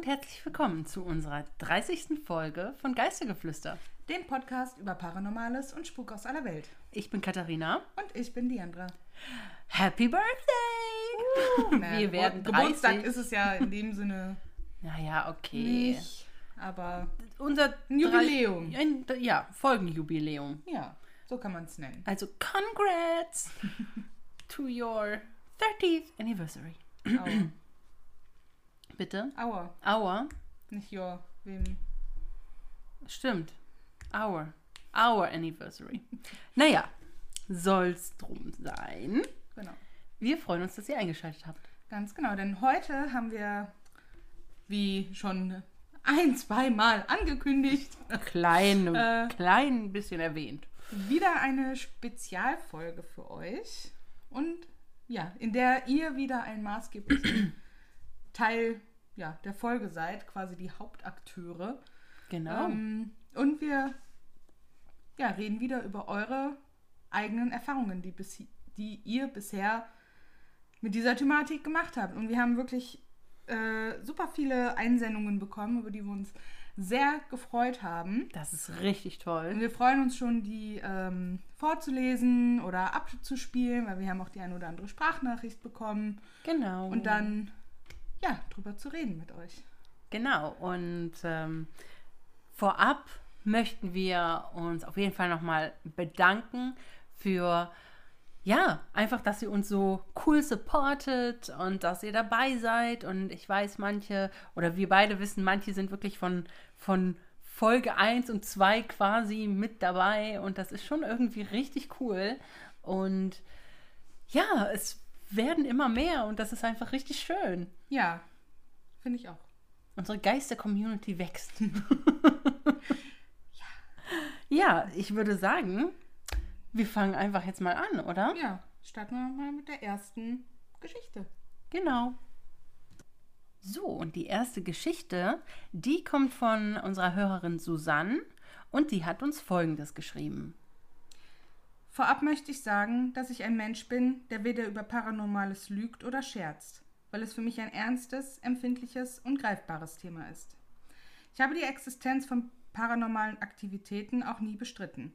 Und herzlich willkommen zu unserer 30. Folge von Geistergeflüster. Dem Podcast über Paranormales und Spuk aus aller Welt. Ich bin Katharina. Und ich bin Diandra. Happy Birthday! Naja, Wir Gebur- werden 30. Geburtstag ist es ja in dem Sinne Naja, okay. nicht. Aber Unser Jubiläum. Drei, ein, ja, Folgenjubiläum. ja, so kann man es nennen. Also, congrats to your 30th anniversary. Aua. Bitte? Aua. Our? Nicht your. Wem? Stimmt. Our. Our anniversary. naja, soll's drum sein. Genau. Wir freuen uns, dass ihr eingeschaltet habt. Ganz genau, denn heute haben wir, wie schon ein, zweimal angekündigt, Klein, Äh. klein bisschen erwähnt. wieder eine Spezialfolge für euch. Und ja, in der ihr wieder ein maßgeblicher Teil ja, der Folge seid, quasi die Hauptakteure. Genau. Ähm, und wir ja, reden wieder über eure eigenen Erfahrungen, die, bis, die ihr bisher mit dieser Thematik gemacht habt. Und wir haben wirklich äh, super viele Einsendungen bekommen, über die wir uns sehr gefreut haben. das ist richtig Und toll. wir freuen uns schon, die ähm, vorzulesen oder abzuspielen, weil wir haben auch die eine oder andere Sprachnachricht bekommen. Genau. Und dann, ja, drüber zu reden mit euch. Genau. Und ähm, vorab möchten wir uns auf jeden Fall nochmal bedanken für, ja, einfach, dass ihr uns so cool supportet und dass ihr dabei seid. Und ich weiß, manche, oder wir beide wissen, manche sind wirklich von, von Folge 1 und 2 quasi mit dabei. Und das ist schon irgendwie richtig cool. Und ja, es werden immer mehr und das ist einfach richtig schön. Ja, finde ich auch. Unsere Geister-Community wächst. ja, ich würde sagen, wir fangen einfach jetzt mal an, oder? Ja, starten wir mal mit der ersten Geschichte. Genau. So, und die erste Geschichte, die kommt von unserer Hörerin Susanne und die hat uns Folgendes geschrieben. Vorab möchte ich sagen, dass ich ein Mensch bin, der weder über Paranormales lügt oder scherzt, weil es für mich ein ernstes, empfindliches und greifbares Thema ist. Ich habe die Existenz von paranormalen Aktivitäten auch nie bestritten.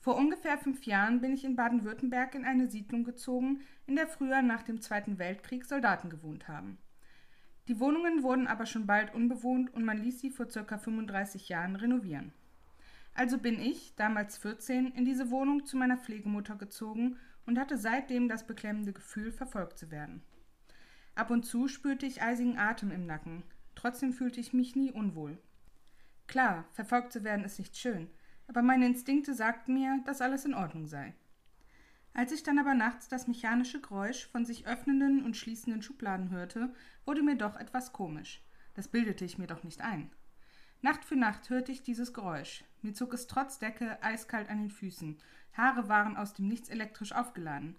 Vor ungefähr fünf Jahren bin ich in Baden-Württemberg in eine Siedlung gezogen, in der früher nach dem Zweiten Weltkrieg Soldaten gewohnt haben. Die Wohnungen wurden aber schon bald unbewohnt und man ließ sie vor ca. 35 Jahren renovieren. Also bin ich, damals 14, in diese Wohnung zu meiner Pflegemutter gezogen und hatte seitdem das beklemmende Gefühl, verfolgt zu werden. Ab und zu spürte ich eisigen Atem im Nacken, trotzdem fühlte ich mich nie unwohl. Klar, verfolgt zu werden ist nicht schön, aber meine Instinkte sagten mir, dass alles in Ordnung sei. Als ich dann aber nachts das mechanische Geräusch von sich öffnenden und schließenden Schubladen hörte, wurde mir doch etwas komisch. Das bildete ich mir doch nicht ein. Nacht für Nacht hörte ich dieses Geräusch. Mir zog es trotz Decke eiskalt an den Füßen. Haare waren aus dem Nichts elektrisch aufgeladen.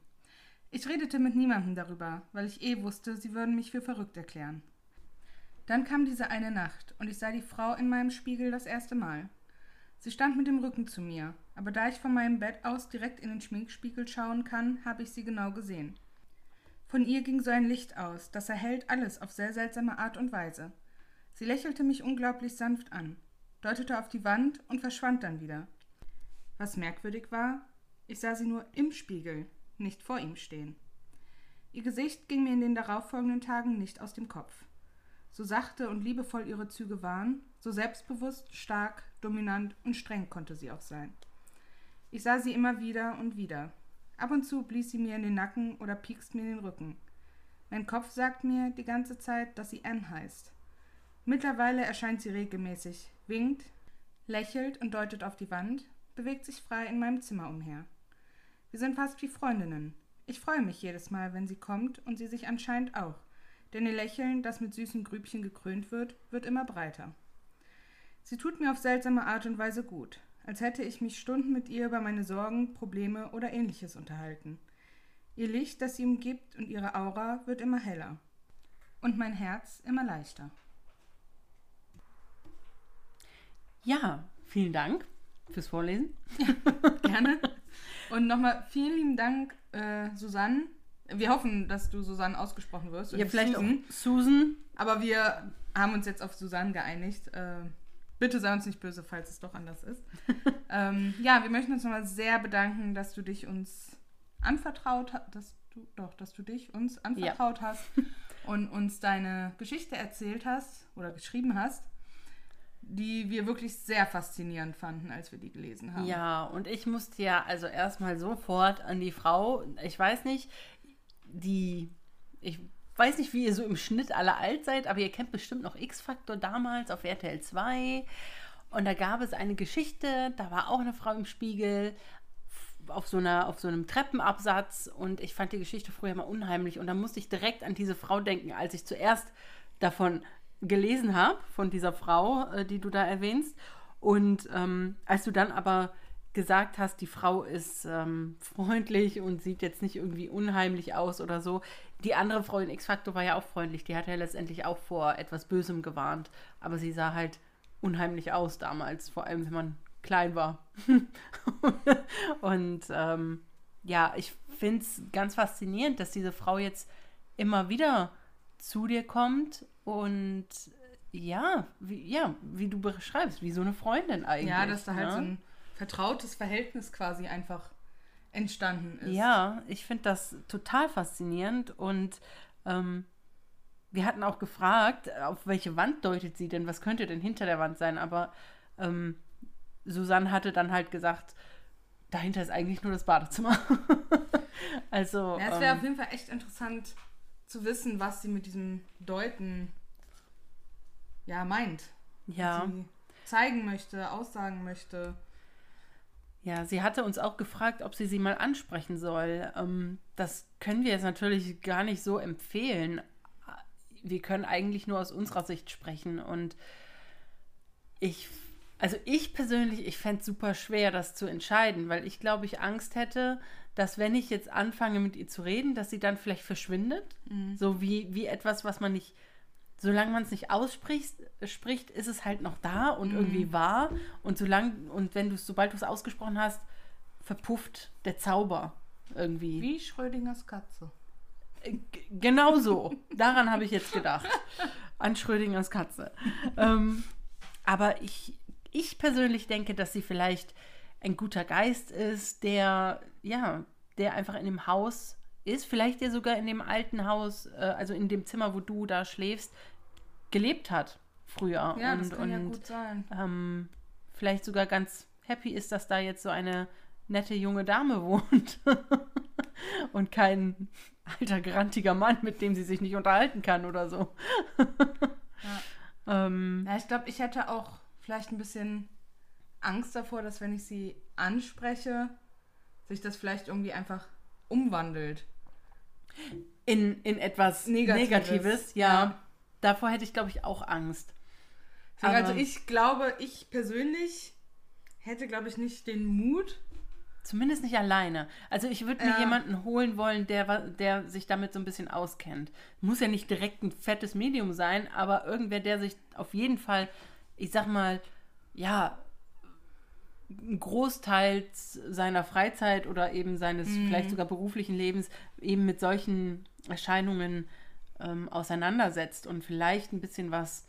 Ich redete mit niemandem darüber, weil ich eh wusste, sie würden mich für verrückt erklären. Dann kam diese eine Nacht und ich sah die Frau in meinem Spiegel das erste Mal. Sie stand mit dem Rücken zu mir, aber da ich von meinem Bett aus direkt in den Schminkspiegel schauen kann, habe ich sie genau gesehen. Von ihr ging so ein Licht aus, das erhellt alles auf sehr seltsame Art und Weise. Sie lächelte mich unglaublich sanft an, deutete auf die Wand und verschwand dann wieder. Was merkwürdig war, ich sah sie nur im Spiegel, nicht vor ihm stehen. Ihr Gesicht ging mir in den darauffolgenden Tagen nicht aus dem Kopf. So sachte und liebevoll ihre Züge waren, so selbstbewusst, stark, dominant und streng konnte sie auch sein. Ich sah sie immer wieder und wieder. Ab und zu blies sie mir in den Nacken oder piekst mir in den Rücken. Mein Kopf sagt mir die ganze Zeit, dass sie Anne heißt. Mittlerweile erscheint sie regelmäßig, winkt, lächelt und deutet auf die Wand, bewegt sich frei in meinem Zimmer umher. Wir sind fast wie Freundinnen. Ich freue mich jedes Mal, wenn sie kommt und sie sich anscheinend auch, denn ihr Lächeln, das mit süßen Grübchen gekrönt wird, wird immer breiter. Sie tut mir auf seltsame Art und Weise gut, als hätte ich mich Stunden mit ihr über meine Sorgen, Probleme oder ähnliches unterhalten. Ihr Licht, das sie umgibt und ihre Aura wird immer heller. Und mein Herz immer leichter. Ja, vielen Dank fürs Vorlesen. Gerne. Und nochmal vielen lieben Dank, äh, Susanne. Wir hoffen, dass du Susanne ausgesprochen wirst. Ja, vielleicht Susan. auch Susan Aber wir haben uns jetzt auf Susanne geeinigt. Äh, bitte sei uns nicht böse, falls es doch anders ist. ähm, ja, wir möchten uns nochmal sehr bedanken, dass du dich uns anvertraut hast, dass du, doch, dass du dich uns anvertraut ja. hast und uns deine Geschichte erzählt hast oder geschrieben hast die wir wirklich sehr faszinierend fanden, als wir die gelesen haben. Ja, und ich musste ja also erstmal sofort an die Frau, ich weiß nicht, die, ich weiß nicht, wie ihr so im Schnitt alle alt seid, aber ihr kennt bestimmt noch X-Factor damals auf RTL 2. Und da gab es eine Geschichte, da war auch eine Frau im Spiegel auf so, einer, auf so einem Treppenabsatz und ich fand die Geschichte früher mal unheimlich und da musste ich direkt an diese Frau denken, als ich zuerst davon gelesen habe, von dieser Frau, äh, die du da erwähnst. Und ähm, als du dann aber gesagt hast, die Frau ist ähm, freundlich und sieht jetzt nicht irgendwie unheimlich aus oder so. Die andere Frau in X-Factor war ja auch freundlich. Die hat ja letztendlich auch vor etwas Bösem gewarnt. Aber sie sah halt unheimlich aus damals, vor allem wenn man klein war. und ähm, ja, ich finde es ganz faszinierend, dass diese Frau jetzt immer wieder zu dir kommt und ja, wie, ja, wie du beschreibst, wie so eine Freundin eigentlich. Ja, dass da halt ne? so ein vertrautes Verhältnis quasi einfach entstanden ist. Ja, ich finde das total faszinierend und ähm, wir hatten auch gefragt, auf welche Wand deutet sie denn, was könnte denn hinter der Wand sein, aber ähm, Susanne hatte dann halt gesagt, dahinter ist eigentlich nur das Badezimmer. also. Ja, es wäre ähm, auf jeden Fall echt interessant zu wissen, was sie mit diesem Deuten ja meint. Ja. Was sie zeigen möchte, aussagen möchte. Ja, sie hatte uns auch gefragt, ob sie sie mal ansprechen soll. Ähm, das können wir jetzt natürlich gar nicht so empfehlen. Wir können eigentlich nur aus unserer Sicht sprechen. Und ich, also ich persönlich, ich fände es super schwer, das zu entscheiden, weil ich glaube, ich Angst hätte, dass wenn ich jetzt anfange mit ihr zu reden, dass sie dann vielleicht verschwindet. Mhm. So wie, wie etwas, was man nicht, solange man es nicht ausspricht, spricht, ist es halt noch da und mhm. irgendwie wahr. Und solange, und wenn du es, sobald du es ausgesprochen hast, verpufft der Zauber irgendwie. Wie Schrödingers Katze. Äh, genau so. Daran habe ich jetzt gedacht. An Schrödingers Katze. ähm, aber ich, ich persönlich denke, dass sie vielleicht ein guter Geist ist, der, ja, der einfach in dem Haus ist, vielleicht der sogar in dem alten Haus, äh, also in dem Zimmer, wo du da schläfst, gelebt hat früher. Ja, und, das kann und, ja gut sein. Ähm, vielleicht sogar ganz happy ist, dass da jetzt so eine nette junge Dame wohnt und kein alter, grantiger Mann, mit dem sie sich nicht unterhalten kann oder so. ja. Ähm, ja, ich glaube, ich hätte auch vielleicht ein bisschen Angst davor, dass wenn ich sie anspreche, sich das vielleicht irgendwie einfach umwandelt. In, in etwas Negatives, Negatives ja. ja. Davor hätte ich, glaube ich, auch Angst. also ich glaube, ich persönlich hätte, glaube ich, nicht den Mut. Zumindest nicht alleine. Also ich würde mir ja. jemanden holen wollen, der, der sich damit so ein bisschen auskennt. Muss ja nicht direkt ein fettes Medium sein, aber irgendwer, der sich auf jeden Fall, ich sag mal, ja, einen Großteil seiner Freizeit oder eben seines mhm. vielleicht sogar beruflichen Lebens eben mit solchen Erscheinungen ähm, auseinandersetzt und vielleicht ein bisschen was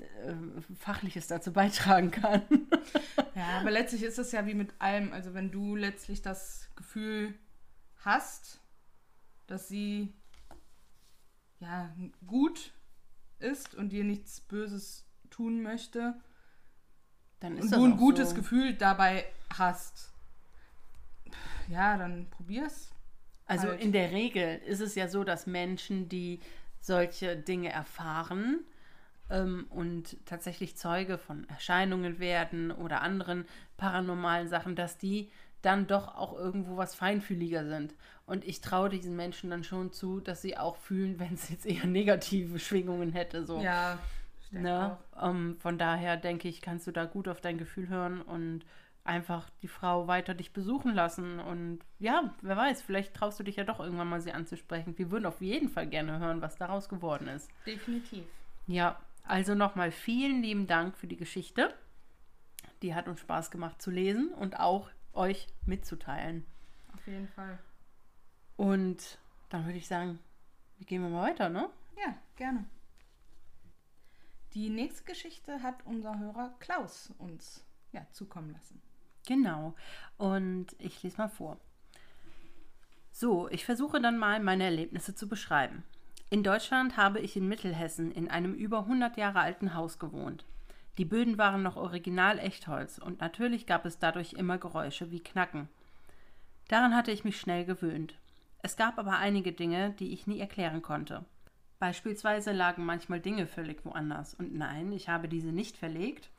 äh, Fachliches dazu beitragen kann. ja, aber letztlich ist es ja wie mit allem. Also wenn du letztlich das Gefühl hast, dass sie ja gut ist und dir nichts Böses tun möchte, dann ist und du ein gutes so. Gefühl dabei hast, ja, dann probier's. Also halt. in der Regel ist es ja so, dass Menschen, die solche Dinge erfahren ähm, und tatsächlich Zeuge von Erscheinungen werden oder anderen paranormalen Sachen, dass die dann doch auch irgendwo was feinfühliger sind. Und ich traue diesen Menschen dann schon zu, dass sie auch fühlen, wenn es jetzt eher negative Schwingungen hätte. So. Ja, Ne? Um, von daher denke ich, kannst du da gut auf dein Gefühl hören und einfach die Frau weiter dich besuchen lassen. Und ja, wer weiß, vielleicht traust du dich ja doch irgendwann mal sie anzusprechen. Wir würden auf jeden Fall gerne hören, was daraus geworden ist. Definitiv. Ja, also nochmal vielen lieben Dank für die Geschichte. Die hat uns Spaß gemacht zu lesen und auch euch mitzuteilen. Auf jeden Fall. Und dann würde ich sagen, wir gehen wir mal weiter, ne? Ja, gerne. Die nächste Geschichte hat unser Hörer Klaus uns ja, zukommen lassen. Genau. Und ich lese mal vor. So, ich versuche dann mal meine Erlebnisse zu beschreiben. In Deutschland habe ich in Mittelhessen in einem über 100 Jahre alten Haus gewohnt. Die Böden waren noch original Echtholz und natürlich gab es dadurch immer Geräusche wie Knacken. Daran hatte ich mich schnell gewöhnt. Es gab aber einige Dinge, die ich nie erklären konnte. Beispielsweise lagen manchmal Dinge völlig woanders. Und nein, ich habe diese nicht verlegt.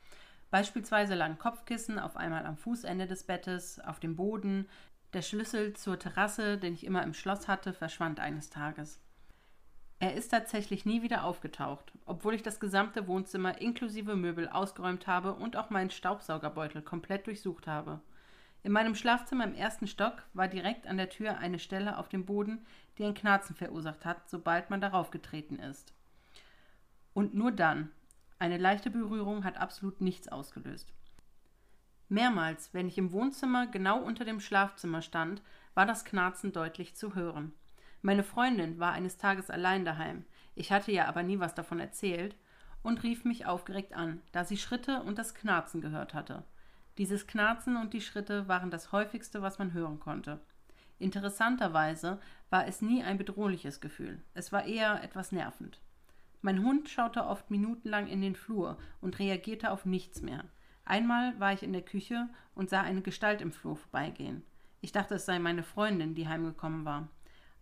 Beispielsweise lagen Kopfkissen auf einmal am Fußende des Bettes, auf dem Boden. Der Schlüssel zur Terrasse, den ich immer im Schloss hatte, verschwand eines Tages. Er ist tatsächlich nie wieder aufgetaucht, obwohl ich das gesamte Wohnzimmer inklusive Möbel ausgeräumt habe und auch meinen Staubsaugerbeutel komplett durchsucht habe. In meinem Schlafzimmer im ersten Stock war direkt an der Tür eine Stelle auf dem Boden, die ein Knarzen verursacht hat, sobald man darauf getreten ist. Und nur dann. Eine leichte Berührung hat absolut nichts ausgelöst. Mehrmals, wenn ich im Wohnzimmer genau unter dem Schlafzimmer stand, war das Knarzen deutlich zu hören. Meine Freundin war eines Tages allein daheim, ich hatte ihr aber nie was davon erzählt, und rief mich aufgeregt an, da sie Schritte und das Knarzen gehört hatte. Dieses Knarzen und die Schritte waren das häufigste, was man hören konnte. Interessanterweise war es nie ein bedrohliches Gefühl, es war eher etwas nervend. Mein Hund schaute oft minutenlang in den Flur und reagierte auf nichts mehr. Einmal war ich in der Küche und sah eine Gestalt im Flur vorbeigehen. Ich dachte, es sei meine Freundin, die heimgekommen war.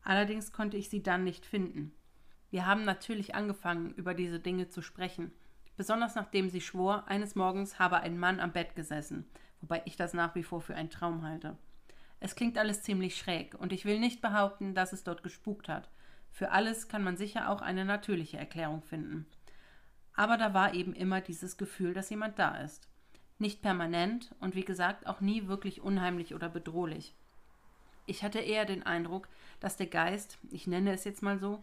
Allerdings konnte ich sie dann nicht finden. Wir haben natürlich angefangen, über diese Dinge zu sprechen, besonders nachdem sie schwor, eines Morgens habe ein Mann am Bett gesessen, wobei ich das nach wie vor für einen Traum halte. Es klingt alles ziemlich schräg, und ich will nicht behaupten, dass es dort gespukt hat. Für alles kann man sicher auch eine natürliche Erklärung finden. Aber da war eben immer dieses Gefühl, dass jemand da ist. Nicht permanent und wie gesagt auch nie wirklich unheimlich oder bedrohlich. Ich hatte eher den Eindruck, dass der Geist, ich nenne es jetzt mal so,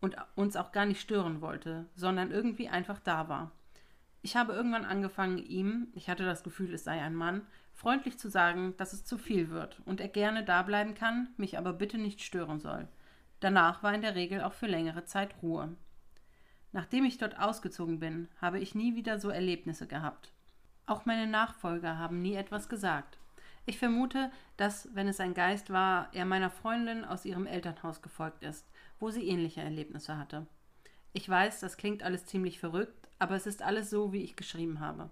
und uns auch gar nicht stören wollte, sondern irgendwie einfach da war. Ich habe irgendwann angefangen, ihm, ich hatte das Gefühl, es sei ein Mann, freundlich zu sagen, dass es zu viel wird und er gerne da bleiben kann, mich aber bitte nicht stören soll. Danach war in der Regel auch für längere Zeit Ruhe. Nachdem ich dort ausgezogen bin, habe ich nie wieder so Erlebnisse gehabt. Auch meine Nachfolger haben nie etwas gesagt. Ich vermute, dass, wenn es ein Geist war, er meiner Freundin aus ihrem Elternhaus gefolgt ist, wo sie ähnliche Erlebnisse hatte. Ich weiß, das klingt alles ziemlich verrückt, aber es ist alles so, wie ich geschrieben habe.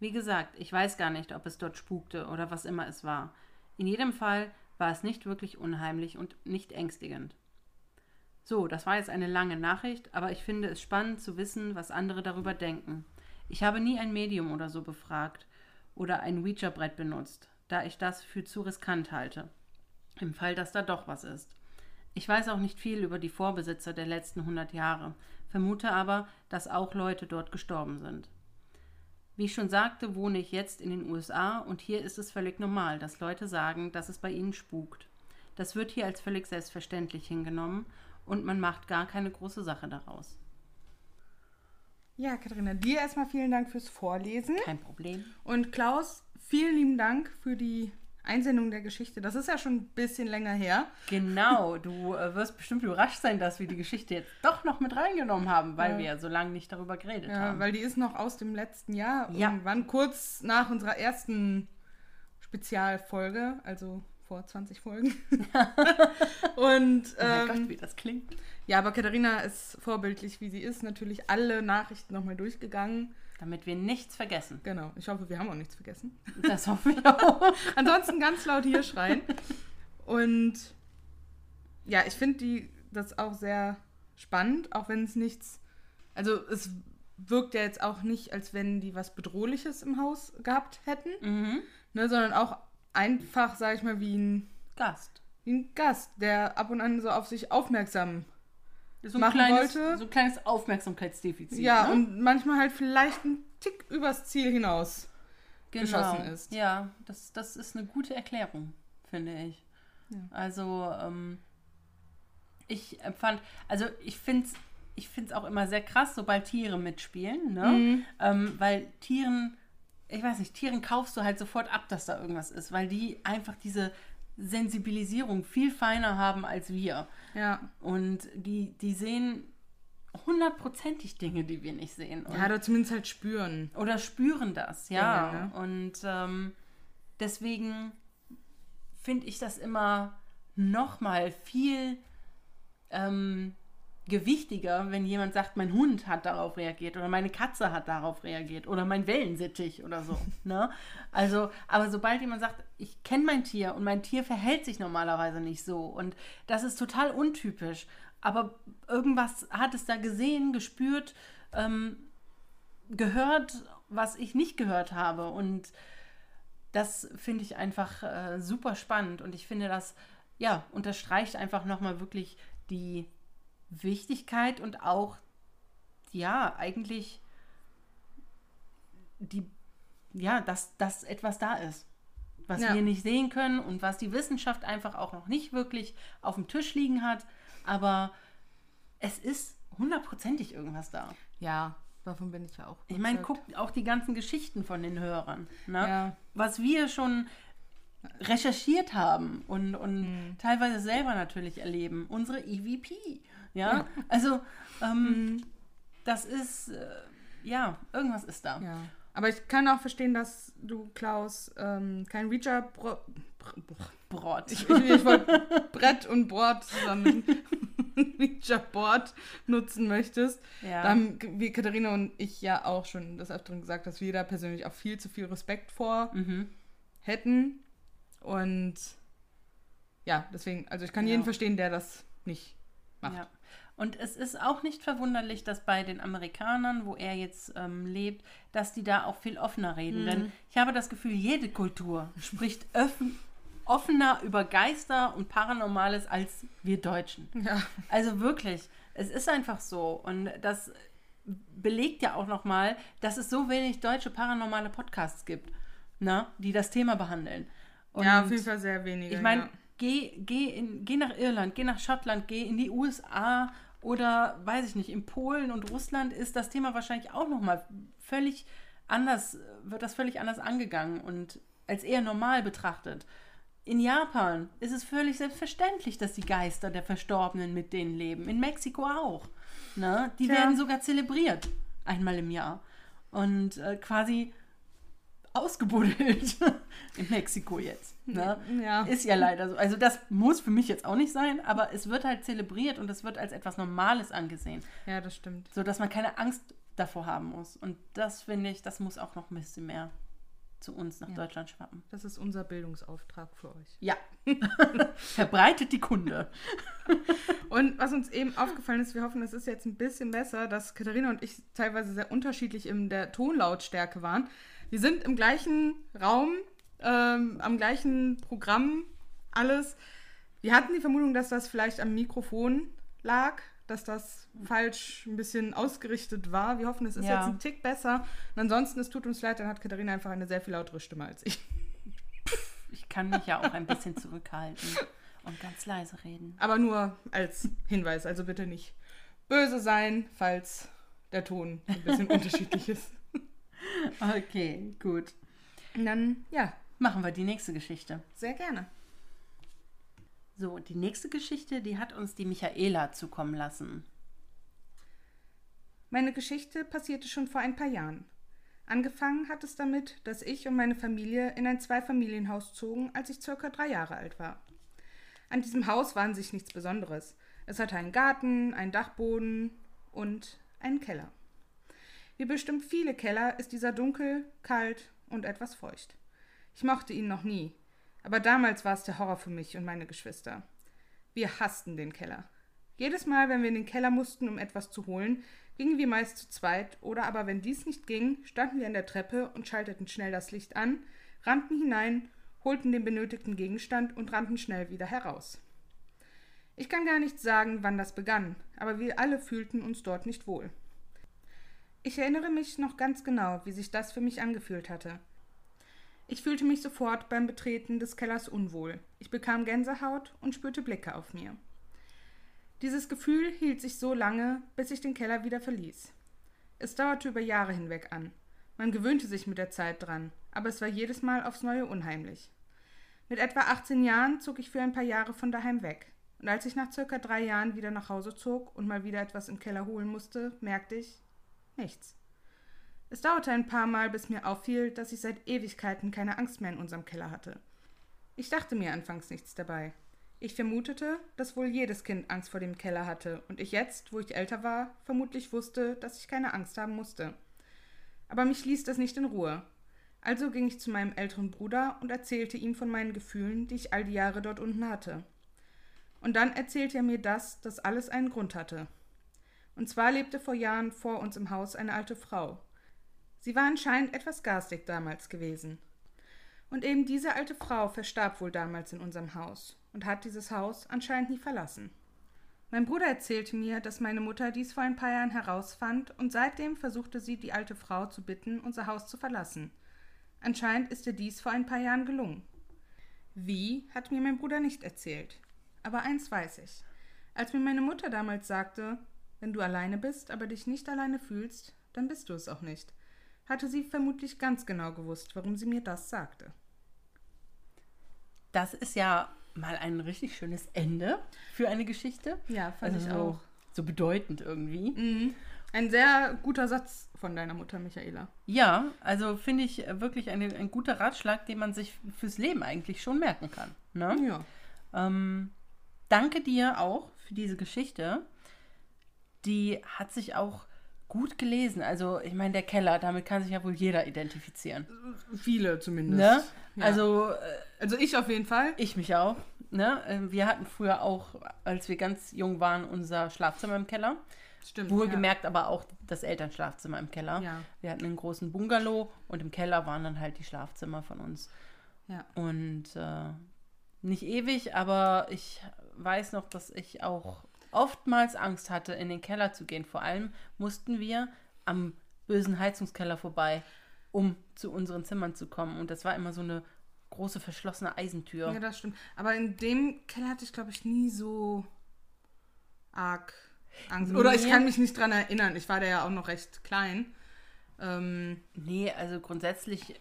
Wie gesagt, ich weiß gar nicht, ob es dort spukte oder was immer es war. In jedem Fall war es nicht wirklich unheimlich und nicht ängstigend. So, das war jetzt eine lange Nachricht, aber ich finde es spannend zu wissen, was andere darüber denken. Ich habe nie ein Medium oder so befragt oder ein Ouija-Brett benutzt da ich das für zu riskant halte. Im Fall, dass da doch was ist. Ich weiß auch nicht viel über die Vorbesitzer der letzten 100 Jahre, vermute aber, dass auch Leute dort gestorben sind. Wie ich schon sagte, wohne ich jetzt in den USA und hier ist es völlig normal, dass Leute sagen, dass es bei ihnen spukt. Das wird hier als völlig selbstverständlich hingenommen und man macht gar keine große Sache daraus. Ja, Katharina, dir erstmal vielen Dank fürs Vorlesen. Kein Problem. Und Klaus, vielen lieben Dank für die Einsendung der Geschichte. Das ist ja schon ein bisschen länger her. Genau, du äh, wirst bestimmt überrascht sein, dass wir die Geschichte jetzt doch noch mit reingenommen haben, weil ja. wir ja so lange nicht darüber geredet ja, haben. Weil die ist noch aus dem letzten Jahr. Ja. Irgendwann kurz nach unserer ersten Spezialfolge, also vor 20 Folgen. Und ähm, oh mein Gott, ähm, wie das klingt. Ja, aber Katharina ist vorbildlich, wie sie ist, natürlich alle Nachrichten nochmal durchgegangen. Damit wir nichts vergessen. Genau. Ich hoffe, wir haben auch nichts vergessen. Das hoffe ich auch. Ansonsten ganz laut hier schreien. Und ja, ich finde das auch sehr spannend, auch wenn es nichts. Also es wirkt ja jetzt auch nicht, als wenn die was Bedrohliches im Haus gehabt hätten, mhm. ne, sondern auch einfach, sag ich mal, wie ein Gast. Wie ein Gast, der ab und an so auf sich aufmerksam so machen kleines, wollte. So ein kleines Aufmerksamkeitsdefizit. Ja, ne? und manchmal halt vielleicht ein Tick übers Ziel hinaus genau. geschossen ist. Ja, das, das ist eine gute Erklärung, finde ich. Ja. Also, ähm, ich empfand, also ich finde es ich find's auch immer sehr krass, sobald Tiere mitspielen, ne? Mhm. Ähm, weil Tieren, ich weiß nicht, Tieren kaufst du halt sofort ab, dass da irgendwas ist, weil die einfach diese Sensibilisierung viel feiner haben als wir. Ja. Und die, die sehen hundertprozentig Dinge, die wir nicht sehen. Und, Ja, oder zumindest halt spüren. oder spüren das, ja. Ja, ne? Und ähm, deswegen finde ich das immer noch mal viel ähm, gewichtiger, wenn jemand sagt, mein Hund hat darauf reagiert oder meine Katze hat darauf reagiert oder mein Wellensittich oder so. ne? Also, aber sobald jemand sagt, ich kenne mein Tier und mein Tier verhält sich normalerweise nicht so und das ist total untypisch, aber irgendwas hat es da gesehen, gespürt, ähm, gehört, was ich nicht gehört habe und das finde ich einfach äh, super spannend und ich finde, das ja, unterstreicht einfach nochmal wirklich die Wichtigkeit und auch, ja, eigentlich die, ja, dass, dass etwas da ist, was Ja. wir nicht sehen können und was die Wissenschaft einfach auch noch nicht wirklich auf dem Tisch liegen hat, aber es ist hundertprozentig irgendwas da. Ja, davon bin ich ja auch. Ich meine, überzeugt. guck auch die ganzen Geschichten von den Hörern. Ne? Ja. Was wir schon recherchiert haben und, und Mhm. teilweise selber natürlich erleben. Unsere EVP. Ja, also ähm, das ist, äh, ja, irgendwas ist da. Ja. Aber ich kann auch verstehen, dass du, Klaus, ähm, kein Reacher. Bro Br Br Brot. ich ich wollte Brett und Board zusammen. Reacher Board nutzen möchtest. Ja. Da haben wie Katharina und ich ja auch schon des Öfteren gesagt, dass wir da persönlich auch viel zu viel Respekt vor Mhm. hätten. Und ja, deswegen, also ich kann Ja. jeden verstehen, der das nicht macht. Ja. Und es ist auch nicht verwunderlich, dass bei den Amerikanern, wo er jetzt ähm, lebt, dass die da auch viel offener reden. Mhm. Denn ich habe das Gefühl, jede Kultur spricht öffn- offener über Geister und Paranormales als wir Deutschen. Ja. Also wirklich, es ist einfach so. Und das belegt ja auch nochmal, dass es so wenig deutsche paranormale Podcasts gibt, ne, die das Thema behandeln. Und ja, auf jeden Fall sehr wenige. ich meine, ja. geh, geh, in, geh nach Irland, geh nach Schottland, geh in die USA oder weiß ich nicht, in Polen und Russland ist das Thema wahrscheinlich auch nochmal völlig anders, wird das völlig anders angegangen und als eher normal betrachtet. In Japan ist es völlig selbstverständlich, dass die Geister der Verstorbenen mit denen leben. In Mexiko auch. Ne? Die Tja. werden sogar zelebriert, einmal im Jahr. Und äh, quasi ausgebuddelt. in Mexiko jetzt. Ne? Ja. Ist ja leider so. Also das muss für mich jetzt auch nicht sein, aber es wird halt zelebriert und es wird als etwas Normales angesehen, ja, das stimmt. sodass man keine Angst davor haben muss. Und das finde ich, das muss auch noch ein bisschen mehr zu uns nach Ja. Deutschland schwappen. Das ist unser Bildungsauftrag für euch. Ja. Verbreitet die Kunde. Und was uns eben aufgefallen ist, wir hoffen, es ist jetzt ein bisschen besser, dass Katharina und ich teilweise sehr unterschiedlich in der Tonlautstärke waren. Wir sind im gleichen Raum, ähm, am gleichen Programm, alles. Wir hatten die Vermutung, dass das vielleicht am Mikrofon lag, dass das falsch ein bisschen ausgerichtet war. Wir hoffen, es ist Ja. jetzt ein Tick besser. Und ansonsten, es tut uns leid, dann hat Katharina einfach eine sehr viel lautere Stimme als ich. Ich kann mich ja auch ein bisschen zurückhalten und ganz leise reden. Aber nur als Hinweis, also bitte nicht böse sein, falls der Ton ein bisschen unterschiedlich ist. Okay, gut. Und dann, ja, Machen wir die nächste Geschichte. sehr gerne. So, die nächste Geschichte, die hat uns die Michaela zukommen lassen. Meine Geschichte passierte schon vor ein paar Jahren. Angefangen hat es damit, dass ich und meine Familie in ein Zweifamilienhaus zogen, als ich circa drei Jahre alt war. An diesem Haus war an sich nichts Besonderes. Es hatte einen Garten, einen Dachboden und einen Keller. Wie bestimmt viele Keller ist dieser dunkel, kalt und etwas feucht. Ich mochte ihn noch nie, aber damals war es der Horror für mich und meine Geschwister. Wir hassten den Keller. Jedes Mal, wenn wir in den Keller mussten, um etwas zu holen, gingen wir meist zu zweit, oder aber wenn dies nicht ging, standen wir an der Treppe und schalteten schnell das Licht an, rannten hinein, holten den benötigten Gegenstand und rannten schnell wieder heraus. Ich kann gar nicht sagen, wann das begann, aber wir alle fühlten uns dort nicht wohl. Ich erinnere mich noch ganz genau, wie sich das für mich angefühlt hatte. Ich fühlte mich sofort beim Betreten des Kellers unwohl. Ich bekam Gänsehaut und spürte Blicke auf mir. Dieses Gefühl hielt sich so lange, bis ich den Keller wieder verließ. Es dauerte über Jahre hinweg an. Man gewöhnte sich mit der Zeit dran, aber es war jedes Mal aufs Neue unheimlich. Mit etwa 18 Jahren zog ich für ein paar Jahre von daheim weg. Und als ich nach circa drei Jahren wieder nach Hause zog und mal wieder etwas im Keller holen musste, merkte ich nichts. Es dauerte ein paar Mal, bis mir auffiel, dass ich seit Ewigkeiten keine Angst mehr in unserem Keller hatte. Ich dachte mir anfangs nichts dabei. Ich vermutete, dass wohl jedes Kind Angst vor dem Keller hatte und ich jetzt, wo ich älter war, vermutlich wusste, dass ich keine Angst haben musste. Aber mich ließ das nicht in Ruhe. Also ging ich zu meinem älteren Bruder und erzählte ihm von meinen Gefühlen, die ich all die Jahre dort unten hatte. Und dann erzählte er mir das, dass alles einen Grund hatte. Und zwar lebte vor Jahren vor uns im Haus eine alte Frau. Sie war anscheinend etwas garstig damals gewesen. Und eben diese alte Frau verstarb wohl damals in unserem Haus und hat dieses Haus anscheinend nie verlassen. Mein Bruder erzählte mir, dass meine Mutter dies vor ein paar Jahren herausfand und seitdem versuchte sie, die alte Frau zu bitten, unser Haus zu verlassen. Anscheinend ist ihr dies vor ein paar Jahren gelungen. Wie, hat mir mein Bruder nicht erzählt. Aber eins weiß ich. Als mir meine Mutter damals sagte, wenn du alleine bist, aber dich nicht alleine fühlst, dann bist du es auch nicht, hatte sie vermutlich ganz genau gewusst, warum sie mir das sagte. Das ist ja mal ein richtig schönes Ende für eine Geschichte. Ja, fand also ich so, auch. So bedeutend irgendwie. Mhm. Ein sehr guter Satz von deiner Mutter, Michaela. Ja, also finde ich wirklich eine, ein guter Ratschlag, den man sich fürs Leben eigentlich schon merken kann. Ne? Ja. Ähm, danke dir auch für diese Geschichte. Die hat sich auch gut gelesen. Also, ich meine, der Keller, damit kann sich ja wohl jeder identifizieren. Viele zumindest. Ne? Ja. Also, äh, Also ich auf jeden Fall. ich mich auch. Ne? Äh, Wir hatten früher auch, als wir ganz jung waren, unser Schlafzimmer im Keller. Stimmt. Wohlgemerkt aber auch das Elternschlafzimmer im Keller. Ja. Wir hatten einen großen Bungalow und im Keller waren dann halt die Schlafzimmer von uns. Ja. Und äh, nicht ewig, aber ich weiß noch, dass ich auch oftmals Angst hatte, in den Keller zu gehen. Vor allem mussten wir am bösen Heizungskeller vorbei, um zu unseren Zimmern zu kommen. Und das war immer so eine große verschlossene Eisentür. Ja, das stimmt. Aber in dem Keller hatte ich, glaube ich, nie so arg Angst. Oder ich kann mich nicht dran erinnern. Ich war da ja auch noch recht klein. Ähm, Nee, also grundsätzlich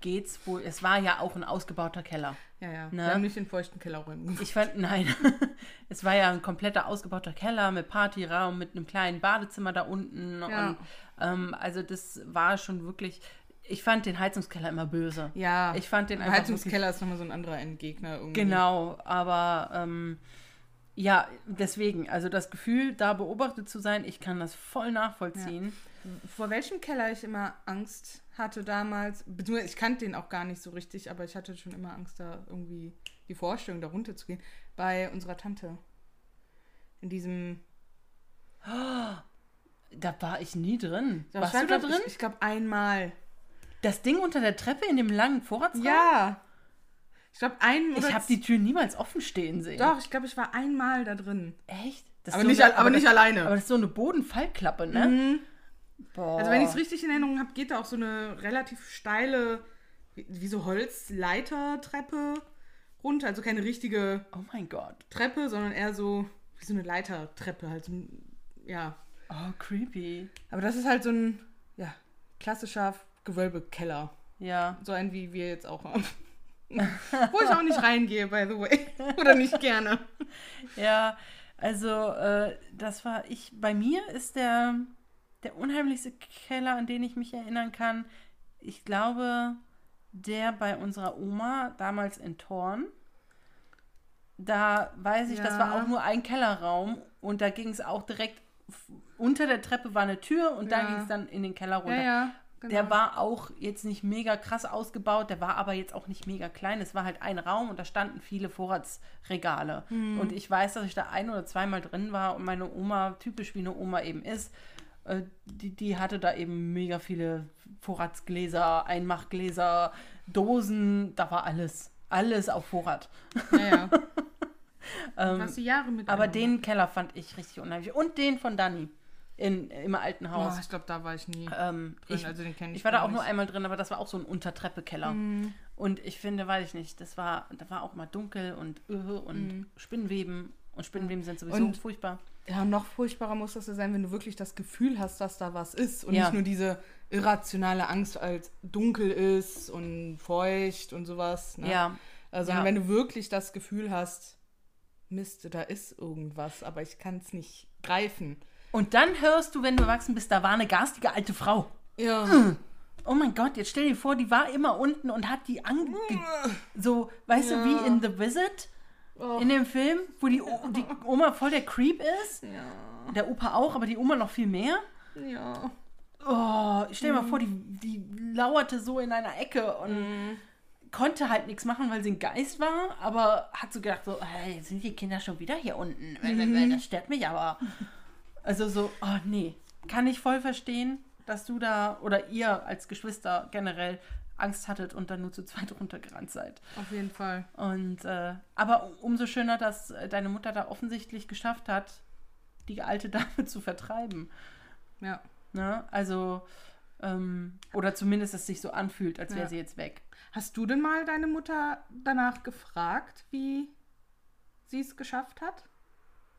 geht's wohl. Es war ja auch ein ausgebauter Keller. ja, ja. Ne? Wir haben nicht in feuchten Kellerräumen gewohnt. Ich fand, nein, es war ja ein kompletter ausgebauter Keller mit Partyraum, mit einem kleinen Badezimmer da unten. Ja. Und, ähm, also das war schon wirklich, ich fand den Heizungskeller immer böse. Ja. Ich fand den einfach Heizungskeller ist nochmal so ein anderer Endgegner irgendwie. Genau, aber ähm, ja, deswegen, also das Gefühl, da beobachtet zu sein, ich kann das voll nachvollziehen. Vor welchem Keller ich immer Angst hatte damals, beziehungsweise ich kannte den auch gar nicht so richtig, aber ich hatte schon immer Angst, da irgendwie die Vorstellung, da runter zu gehen. Bei unserer Tante. In diesem. Da war ich nie drin. Ja, Warst du da drin? Ich, ich glaube einmal. das Ding unter der Treppe in dem langen Vorratsraum? Ja. Ich glaube ein oder Ich habe die Tür niemals offen stehen sehen. Doch, ich glaube, ich war einmal da drin. Echt? Das Aber so nicht eine- aber nicht das, alleine. Aber das ist so eine Bodenfallklappe, ne? Mhm. Boah. Also wenn ich es richtig in Erinnerung habe, geht da auch so eine relativ steile, wie, so Holzleitertreppe runter. Also keine richtige Oh mein Gott. Treppe, sondern eher so wie so eine Leitertreppe. Halt so, ein- ja. Oh, creepy. Aber das ist halt so ein ja, klassischer Gewölbekeller. Ja. So ein, wie wir jetzt auch haben. Wo ich auch nicht reingehe, by the way. Oder nicht gerne. Ja, also äh, das war ich. Bei mir ist der, der unheimlichste Keller, an den ich mich erinnern kann. Ich glaube, der bei unserer Oma damals in Thorn. Da weiß ich, das war Ja. auch nur ein Kellerraum und da ging es auch direkt unter der Treppe war eine Tür und da Ja. ging es dann in den Keller runter. Ja, ja. Genau. Der war auch jetzt nicht mega krass ausgebaut, der war aber jetzt auch nicht mega klein. Es war halt ein Raum und da standen viele Vorratsregale. Hm. Und ich weiß, dass ich da ein oder zweimal drin war und meine Oma, typisch wie eine Oma eben ist, die, die hatte da eben mega viele Vorratsgläser, Einmachgläser, Dosen, da war alles. Alles auf Vorrat. ja, ja. Ähm, Du hast die Jahre mit. aber den Keller fand ich richtig unheimlich. Und den von Dani in, im alten Haus. Oh, ich glaube, da war ich nie. Ähm, drin, ich, also den kenn ich ich war da auch nur nicht. einmal drin, aber das war auch so ein Untertreppekeller. Mhm. Und ich finde, weiß ich nicht, das war, da war auch mal dunkel und öh und Spinnweben. Und Spinnweben sind sowieso. Und- furchtbar. Ja, noch furchtbarer muss das ja sein, wenn du wirklich das Gefühl hast, dass da was ist und Ja. nicht nur diese irrationale Angst, als dunkel ist und feucht und sowas. Ne? Ja, Also ja. wenn du wirklich das Gefühl hast, Mist, da ist irgendwas, aber ich kann es nicht greifen. Und dann hörst du, wenn du erwachsen bist, da war eine garstige alte Frau. Ja. Oh mein Gott, jetzt stell dir vor, die war immer unten und hat die ange... So, weißt du, wie in The Visit, in dem Film, wo die, O- die Oma voll der Creep ist. Ja. Der Opa auch, aber die Oma noch viel mehr. Ja. Oh, stell dir mal vor, die, die lauerte so in einer Ecke und konnte halt nichts machen, weil sie ein Geist war, aber hat so gedacht, so, hey, sind die Kinder schon wieder hier unten? Das stört mich aber. Also so, oh nee, kann ich voll verstehen, dass du da oder ihr als Geschwister generell Angst hattet und dann nur zu zweit runtergerannt seid. Auf jeden Fall. Und äh, aber umso schöner, dass äh, deine Mutter da offensichtlich geschafft hat, die alte Dame zu vertreiben. Ja. Ne? Also, ähm, oder zumindest es sich so anfühlt, als wäre Ja. sie jetzt weg. Hast du denn mal deine Mutter danach gefragt, wie sie es geschafft hat?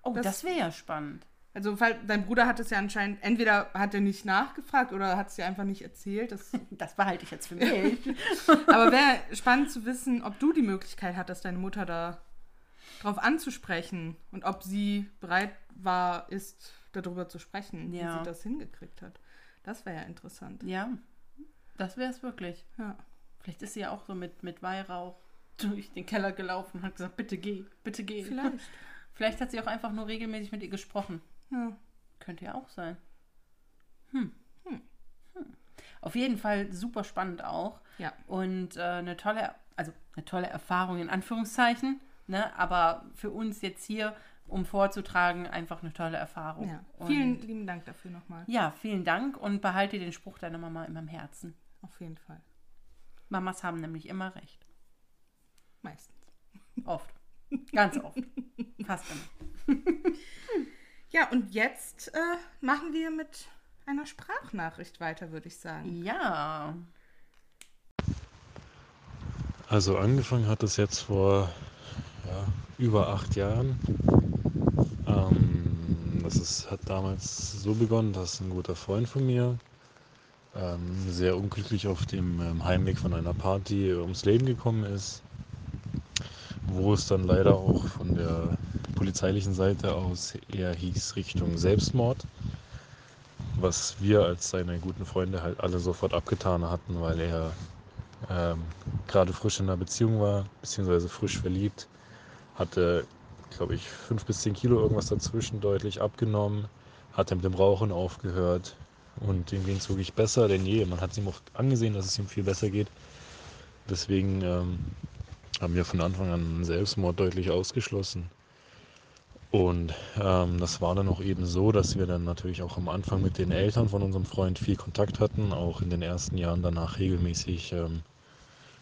Oh, das, Das- wäre ja spannend. Also, weil dein Bruder hat es ja anscheinend, entweder hat er nicht nachgefragt oder hat es dir einfach nicht erzählt. Das, Das behalte ich jetzt für mich. aber wäre spannend zu wissen, ob du die Möglichkeit hattest, deine Mutter da drauf anzusprechen und ob sie bereit war, ist, darüber zu sprechen, wie Ja. sie das hingekriegt hat. Das wäre ja interessant. ja, das wäre es wirklich. Ja. Vielleicht ist sie ja auch so mit, mit Weihrauch durch den Keller gelaufen und hat gesagt, bitte geh, bitte geh. Vielleicht. Vielleicht hat sie auch einfach nur regelmäßig mit ihr gesprochen. Ja. Könnte ja auch sein. Hm. Hm. Auf jeden Fall super spannend auch. Ja. Und äh, eine tolle, also eine tolle Erfahrung in Anführungszeichen, ne? aber für uns jetzt hier, um vorzutragen, einfach eine tolle Erfahrung. ja. Und Vielen lieben Dank dafür nochmal. ja, vielen Dank und behalte den Spruch deiner Mama immer im Herzen. Auf jeden Fall. Mamas haben nämlich immer recht. Meistens. Oft. Ganz oft. Fast immer. Ja, und jetzt äh, machen wir mit einer Sprachnachricht weiter, würde ich sagen. Ja. Also angefangen hat es jetzt vor ja, über acht Jahren. Ähm, das ist, hat damals so begonnen, dass ein guter Freund von mir ähm, sehr unglücklich auf dem ähm, Heimweg von einer Party ums Leben gekommen ist, wo es dann leider auch von der polizeilichen Seite aus eher hieß Richtung Selbstmord, was wir als seine guten Freunde halt alle sofort abgetan hatten, weil er ähm, gerade frisch in einer Beziehung war, beziehungsweise frisch verliebt, hatte, glaube ich, fünf bis zehn Kilo irgendwas dazwischen deutlich abgenommen, hatte mit dem Rauchen aufgehört und ihm ging es wirklich besser denn je. Man hat es ihm auch angesehen, dass es ihm viel besser geht. Deswegen ähm, haben wir von Anfang an Selbstmord deutlich ausgeschlossen. Und ähm, das war dann auch eben so, dass wir dann natürlich auch am Anfang mit den Eltern von unserem Freund viel Kontakt hatten, auch in den ersten Jahren danach regelmäßig ähm,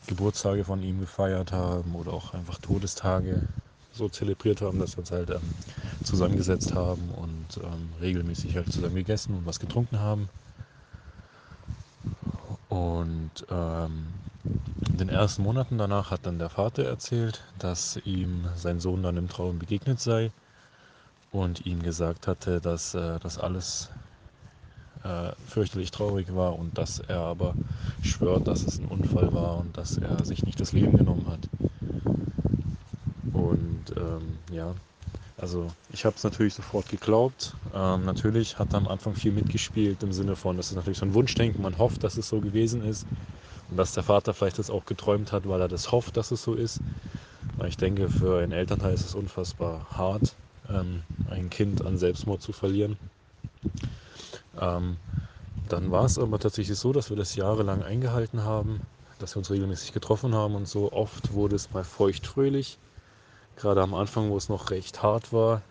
Geburtstage von ihm gefeiert haben oder auch einfach Todestage so zelebriert haben, dass wir uns halt ähm, zusammengesetzt haben und ähm, regelmäßig halt zusammen gegessen und was getrunken haben. Und ähm, in den ersten Monaten danach hat dann der Vater erzählt, dass ihm sein Sohn dann im Traum begegnet sei und ihm gesagt hatte, dass äh, das alles äh, fürchterlich traurig war und dass er aber schwört, dass es ein Unfall war und dass er sich nicht das Leben genommen hat. Und ähm, ja, also ich habe es natürlich sofort geglaubt. Ähm, natürlich hat er am Anfang viel mitgespielt im Sinne von, das ist natürlich so ein Wunschdenken, man hofft, dass es so gewesen ist dass der Vater vielleicht das auch geträumt hat, weil er das hofft, dass es so ist. Ich denke, für einen Elternteil ist es unfassbar hart, ähm, ein Kind an Selbstmord zu verlieren. Ähm, dann war es aber tatsächlich so, dass wir das jahrelang eingehalten haben, dass wir uns regelmäßig getroffen haben und so. Oft wurde es mal feuchtfröhlich. Gerade am Anfang, wo es noch recht hart war,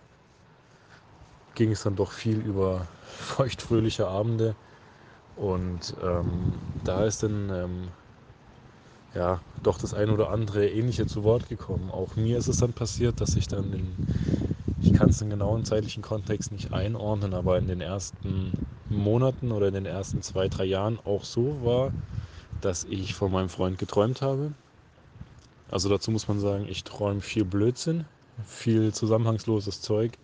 ging es dann doch viel über feuchtfröhliche Abende. Und ähm, da ist dann ähm, ja doch das ein oder andere Ähnliche zu Wort gekommen. Auch mir ist es dann passiert, dass ich dann in, ich kann es im genauen zeitlichen Kontext nicht einordnen, aber in den ersten Monaten oder in den ersten zwei, drei Jahren auch so war, dass ich von meinem Freund geträumt habe. Also dazu muss man sagen, ich träume viel Blödsinn, viel zusammenhangsloses Zeug.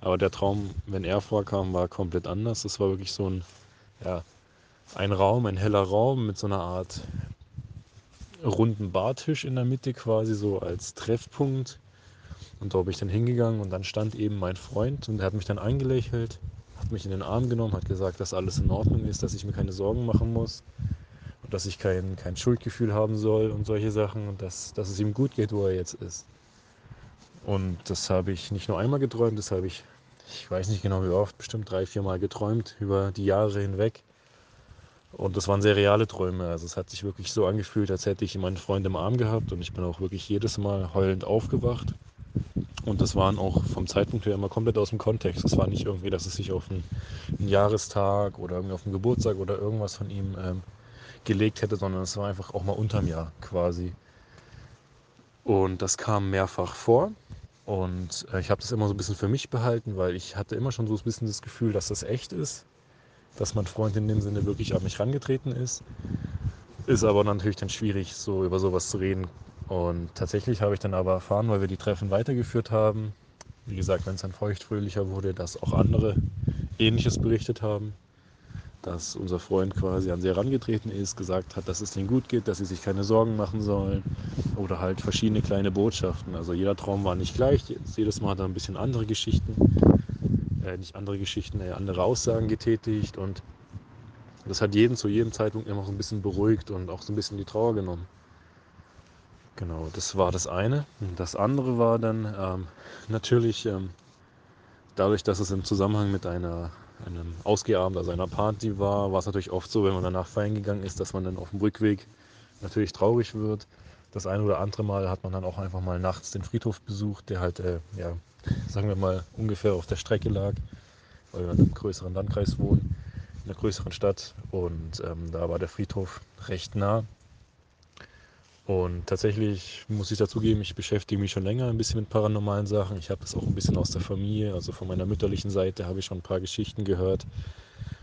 Aber der Traum, wenn er vorkam, war komplett anders. Es war wirklich so ein, ja, ein Raum, ein heller Raum mit so einer Art runden Bartisch in der Mitte quasi so als Treffpunkt. Und da bin ich dann hingegangen und dann stand eben mein Freund und er hat mich dann angelächelt, hat mich in den Arm genommen, hat gesagt, dass alles in Ordnung ist, dass ich mir keine Sorgen machen muss und dass ich kein, kein Schuldgefühl haben soll und solche Sachen und dass, dass es ihm gut geht, wo er jetzt ist. Und das habe ich nicht nur einmal geträumt, das habe ich, ich weiß nicht genau wie oft, bestimmt drei, vier Mal geträumt über die Jahre hinweg. Und das waren sehr reale Träume. Also es hat sich wirklich so angefühlt, als hätte ich meinen Freund im Arm gehabt und ich bin auch wirklich jedes Mal heulend aufgewacht. Und das waren auch vom Zeitpunkt her immer komplett aus dem Kontext. Es war nicht irgendwie, dass es sich auf einen, einen Jahrestag oder irgendwie auf einen Geburtstag oder irgendwas von ihm ähm, gelegt hätte, sondern es war einfach auch mal unterm Jahr quasi. Und das kam mehrfach vor. Und äh, ich habe das immer so ein bisschen für mich behalten, weil ich hatte immer schon so ein bisschen das Gefühl, dass das echt ist dass mein Freund in dem Sinne wirklich an mich rangetreten ist. Ist aber natürlich dann schwierig, so über sowas zu reden. Und tatsächlich habe ich dann aber erfahren, weil wir die Treffen weitergeführt haben, wie gesagt, wenn es dann feuchtfröhlicher wurde, dass auch andere Ähnliches berichtet haben, dass unser Freund quasi an sie herangetreten ist, gesagt hat, dass es ihnen gut geht, dass sie sich keine Sorgen machen sollen oder halt verschiedene kleine Botschaften. Also jeder Traum war nicht gleich, jedes Mal hat er ein bisschen andere Geschichten äh, nicht andere Geschichten, äh, andere Aussagen getätigt und das hat jeden zu jedem Zeitpunkt immer so ein bisschen beruhigt und auch so ein bisschen die Trauer genommen. Genau, das war das eine. Das andere war dann ähm, natürlich ähm, dadurch, dass es im Zusammenhang mit einer, einem Ausgehabend, also einer Party war, war es natürlich oft so, wenn man danach feiern gegangen ist, dass man dann auf dem Rückweg natürlich traurig wird. Das eine oder andere Mal hat man dann auch einfach mal nachts den Friedhof besucht, der halt äh, ja, sagen wir mal, ungefähr auf der Strecke lag, weil wir in einem größeren Landkreis wohnen, in einer größeren Stadt. Und ähm, da war der Friedhof recht nah. Und tatsächlich muss ich dazugeben, ich beschäftige mich schon länger ein bisschen mit paranormalen Sachen. Ich habe das auch ein bisschen aus der Familie, also von meiner mütterlichen Seite habe ich schon ein paar Geschichten gehört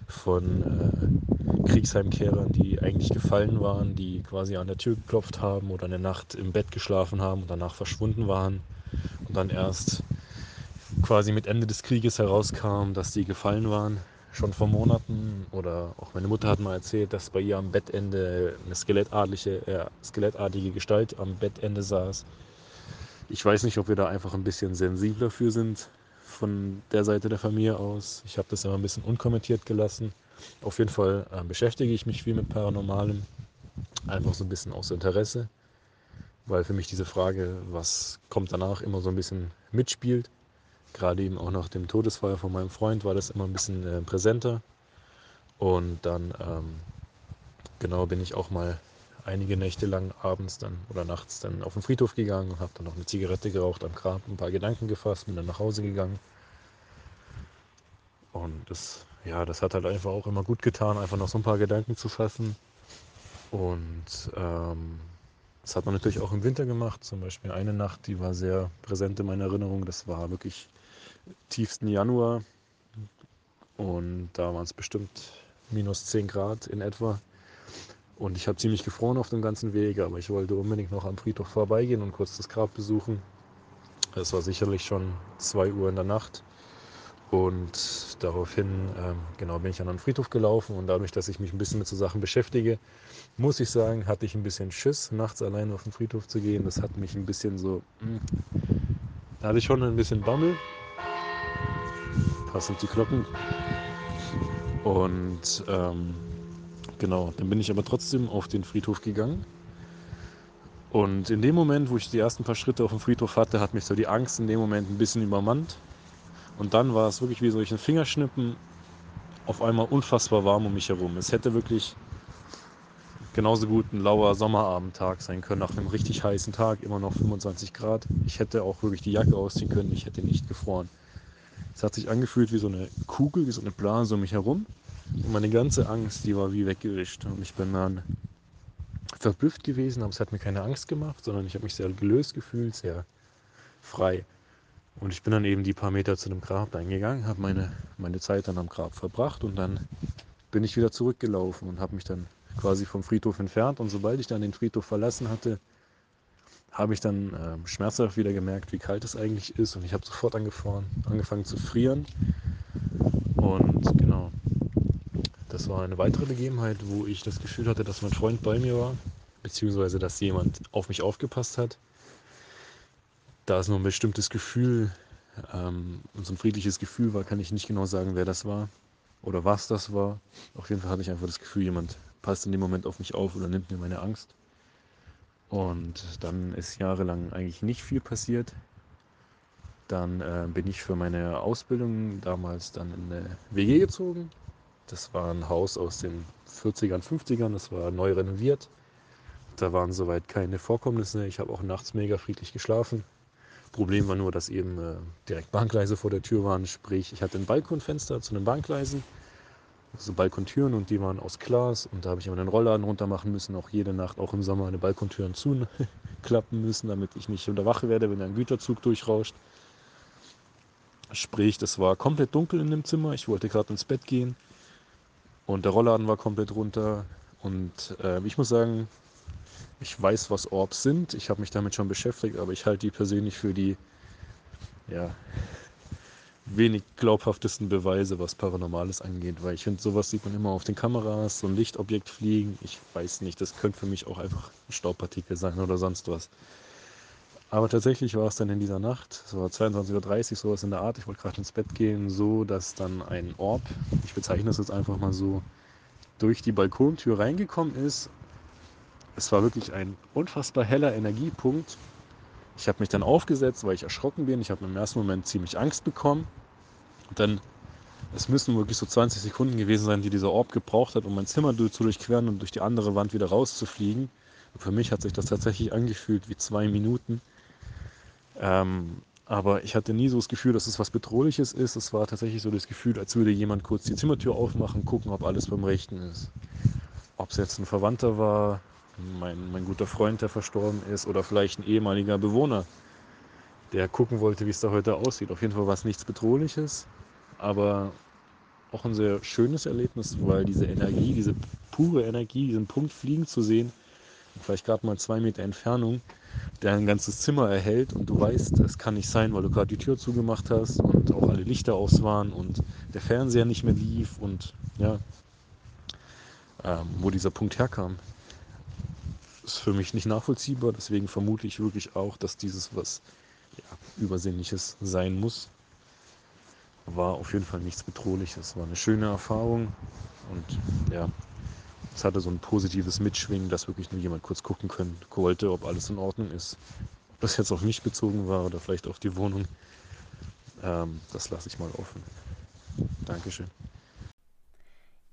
von äh, Kriegsheimkehrern, die eigentlich gefallen waren, die quasi an der Tür geklopft haben oder eine Nacht im Bett geschlafen haben und danach verschwunden waren und dann erst quasi mit Ende des Krieges herauskam, dass die gefallen waren, schon vor Monaten. Oder auch meine Mutter hat mal erzählt, dass bei ihr am Bettende eine skelettartige, äh, skelettartige Gestalt am Bettende saß. Ich weiß nicht, ob wir da einfach ein bisschen sensibler für sind von der Seite der Familie aus. Ich habe das immer ein bisschen unkommentiert gelassen. Auf jeden Fall äh, beschäftige ich mich viel mit Paranormalem. Einfach so ein bisschen aus Interesse, weil für mich diese Frage, was kommt danach, immer so ein bisschen mitspielt. Gerade eben auch nach dem Todesfall von meinem Freund war das immer ein bisschen äh, präsenter. Und dann, ähm, genau, bin ich auch mal einige Nächte lang abends dann oder nachts dann auf den Friedhof gegangen und habe dann noch eine Zigarette geraucht am Grab, ein paar Gedanken gefasst, bin dann nach Hause gegangen. Und das, ja, das hat halt einfach auch immer gut getan, einfach noch so ein paar Gedanken zu fassen. Und ähm, das hat man natürlich auch im Winter gemacht. Zum Beispiel eine Nacht, die war sehr präsent in meiner Erinnerung. Das war wirklich tiefsten Januar und da waren es bestimmt minus 10 Grad in etwa. Und ich habe ziemlich gefroren auf dem ganzen Weg, aber ich wollte unbedingt noch am Friedhof vorbeigehen und kurz das Grab besuchen. Es war sicherlich schon 2 Uhr in der Nacht. Und daraufhin ähm, genau, bin ich an den Friedhof gelaufen und dadurch, dass ich mich ein bisschen mit so Sachen beschäftige, muss ich sagen, hatte ich ein bisschen Schiss, nachts allein auf den Friedhof zu gehen. Das hat mich ein bisschen so, mh, hm, da hatte ich schon ein bisschen Bammel, passend die Glocken. Und ähm, genau, dann bin ich aber trotzdem auf den Friedhof gegangen. Und in dem Moment, wo ich die ersten paar Schritte auf dem Friedhof hatte, hat mich so die Angst in dem Moment ein bisschen übermannt. Und dann war es wirklich wie solche Fingerschnippen auf einmal unfassbar warm um mich herum. Es hätte wirklich genauso gut ein lauer Sommerabendtag sein können, nach einem richtig heißen Tag, immer noch 25 Grad. Ich hätte auch wirklich die Jacke ausziehen können, ich hätte nicht gefroren. Es hat sich angefühlt wie so eine Kugel, wie so eine Blase um mich herum. Und meine ganze Angst, die war wie weggewischt. Und ich bin dann verblüfft gewesen, aber es hat mir keine Angst gemacht, sondern ich habe mich sehr gelöst gefühlt, sehr frei. Und ich bin dann eben die paar Meter zu dem Grab eingegangen, habe meine, meine Zeit dann am Grab verbracht und dann bin ich wieder zurückgelaufen und habe mich dann quasi vom Friedhof entfernt. Und sobald ich dann den Friedhof verlassen hatte, habe ich dann äh, schmerzhaft wieder gemerkt, wie kalt es eigentlich ist und ich habe sofort angefangen zu frieren. Und genau, das war eine weitere Begebenheit, wo ich das Gefühl hatte, dass mein Freund bei mir war, beziehungsweise dass jemand auf mich aufgepasst hat. da es nur ein bestimmtes Gefühl, ähm, so ein friedliches Gefühl war, kann ich nicht genau sagen, wer das war oder was das war. Auf jeden Fall hatte ich einfach das Gefühl, jemand passt in dem Moment auf mich auf oder nimmt mir meine Angst. Und dann ist jahrelang eigentlich nicht viel passiert. Dann äh, bin ich für meine Ausbildung damals dann in eine WG gezogen. Das war ein Haus aus den 40ern, 50ern, das war neu renoviert. Da waren soweit keine Vorkommnisse. Ich habe auch nachts mega friedlich geschlafen. Problem war nur, dass eben äh, direkt Bahngleise vor der Tür waren. Sprich, ich hatte ein Balkonfenster zu den Bahngleisen, so Balkontüren und die waren aus Glas. Und da habe ich immer den Rollladen runter machen müssen, auch jede Nacht, auch im Sommer, eine Balkontüren zuklappen müssen, damit ich nicht unter Wache werde, wenn ein Güterzug durchrauscht. Sprich, das war komplett dunkel in dem Zimmer. Ich wollte gerade ins Bett gehen und der Rollladen war komplett runter. Und äh, ich muss sagen, ich weiß, was Orbs sind. Ich habe mich damit schon beschäftigt, aber ich halte die persönlich für die ja, wenig glaubhaftesten Beweise, was Paranormales angeht, weil ich finde, sowas sieht man immer auf den Kameras, so ein Lichtobjekt fliegen. Ich weiß nicht, das könnte für mich auch einfach ein Staubpartikel sein oder sonst was. Aber tatsächlich war es dann in dieser Nacht, es war 22.30 Uhr, sowas in der Art, ich wollte gerade ins Bett gehen, so dass dann ein Orb, ich bezeichne das jetzt einfach mal so, durch die Balkontür reingekommen ist. Es war wirklich ein unfassbar heller Energiepunkt. Ich habe mich dann aufgesetzt, weil ich erschrocken bin. Ich habe im ersten Moment ziemlich Angst bekommen. Und dann, es müssen wirklich so 20 Sekunden gewesen sein, die dieser Orb gebraucht hat, um mein Zimmer zu durchqueren und durch die andere Wand wieder rauszufliegen. Und für mich hat sich das tatsächlich angefühlt wie zwei Minuten. Ähm, aber ich hatte nie so das Gefühl, dass es was Bedrohliches ist. Es war tatsächlich so das Gefühl, als würde jemand kurz die Zimmertür aufmachen, gucken, ob alles beim Rechten ist. Ob es jetzt ein Verwandter war, mein, mein guter Freund, der verstorben ist, oder vielleicht ein ehemaliger Bewohner, der gucken wollte, wie es da heute aussieht. Auf jeden Fall war es nichts Bedrohliches, aber auch ein sehr schönes Erlebnis, weil diese Energie, diese pure Energie, diesen Punkt fliegen zu sehen, vielleicht gerade mal zwei Meter Entfernung, der ein ganzes Zimmer erhält und du weißt, es kann nicht sein, weil du gerade die Tür zugemacht hast und auch alle Lichter aus waren und der Fernseher nicht mehr lief und ja, ähm, wo dieser Punkt herkam, ist für mich nicht nachvollziehbar. Deswegen vermute ich wirklich auch, dass dieses was ja, Übersinnliches sein muss. War auf jeden Fall nichts Bedrohliches. War eine schöne Erfahrung und ja, es hatte so ein positives Mitschwingen, dass wirklich nur jemand kurz gucken können, wollte, ob alles in Ordnung ist. Ob das jetzt auf mich bezogen war oder vielleicht auf die Wohnung, ähm, das lasse ich mal offen. Dankeschön.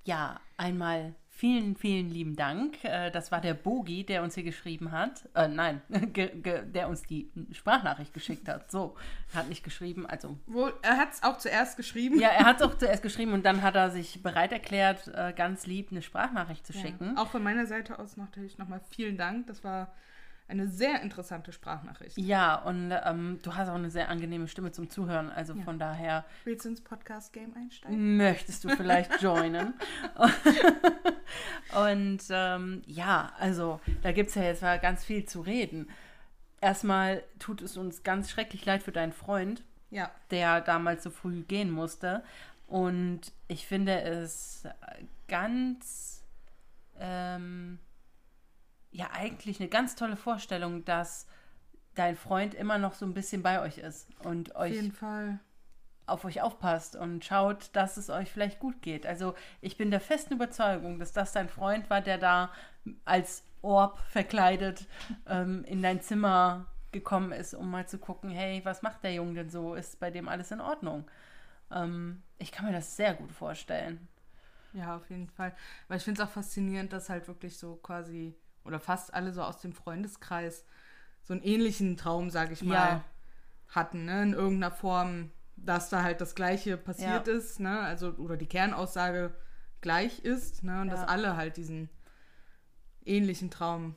Ja, einmal vielen, vielen lieben Dank. Äh, das war der Bogi, der uns hier geschrieben hat. Äh, nein, der uns die Sprachnachricht geschickt hat. So, hat nicht geschrieben. Also. Wo, er hat es auch zuerst geschrieben. Ja, er hat es auch zuerst geschrieben und dann hat er sich bereit erklärt, äh, ganz lieb eine Sprachnachricht zu schicken. Ja, auch von meiner Seite aus natürlich nochmal vielen Dank. Das war eine sehr interessante Sprachnachricht. Ja, und ähm, du hast auch eine sehr angenehme Stimme zum Zuhören. Also ja. von daher. Willst du ins Podcast-Game einsteigen? Möchtest du vielleicht joinen? und ähm, ja, also da gibt es ja jetzt mal ganz viel zu reden. Erstmal tut es uns ganz schrecklich leid für deinen Freund, ja. der damals so früh gehen musste. Und ich finde es ganz. Ähm, ja eigentlich eine ganz tolle Vorstellung, dass dein Freund immer noch so ein bisschen bei euch ist und euch auf auf euch aufpasst und schaut, dass es euch vielleicht gut geht. Also ich bin der festen Überzeugung, dass das dein Freund war, der da als Orb verkleidet ähm, in dein Zimmer gekommen ist, um mal zu gucken, hey, was macht der Junge denn so? Ist bei dem alles in Ordnung? Ähm, ich kann mir das sehr gut vorstellen. Ja, auf jeden Fall. Weil ich finde es auch faszinierend, dass halt wirklich so quasi oder fast alle so aus dem Freundeskreis so einen ähnlichen Traum, sage ich mal, ja. hatten, ne? in irgendeiner Form, dass da halt das Gleiche passiert ja. ist, ne? also oder die Kernaussage gleich ist ne? und ja. dass alle halt diesen ähnlichen Traum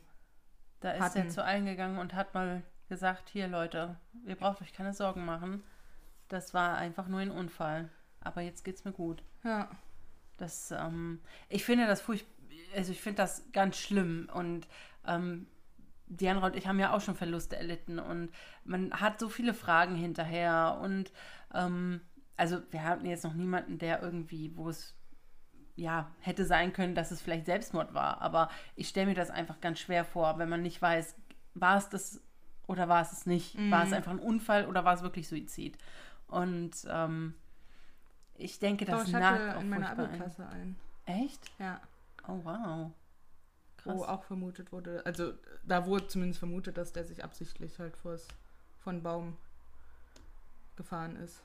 Da ist hatten. er zu allen gegangen und hat mal gesagt, hier Leute, ihr braucht euch keine Sorgen machen. Das war einfach nur ein Unfall. Aber jetzt geht's mir gut. Ja. Das, ähm, ich finde das furchtbar also ich finde das ganz schlimm und ähm, Diana und ich haben ja auch schon Verluste erlitten und man hat so viele Fragen hinterher und ähm, also wir hatten jetzt noch niemanden, der irgendwie, wo es ja hätte sein können, dass es vielleicht Selbstmord war, aber ich stelle mir das einfach ganz schwer vor, wenn man nicht weiß, war es das oder war es es nicht? War es einfach ein Unfall oder war es wirklich Suizid? Und ähm, ich denke, Doch, das ich nagt auch in meiner ein. Abi-Klasse ein. Echt? Ja. Oh, wow. Krass. Wo auch vermutet wurde, also da wurde zumindest vermutet, dass der sich absichtlich halt vors, vor einen Baum gefahren ist.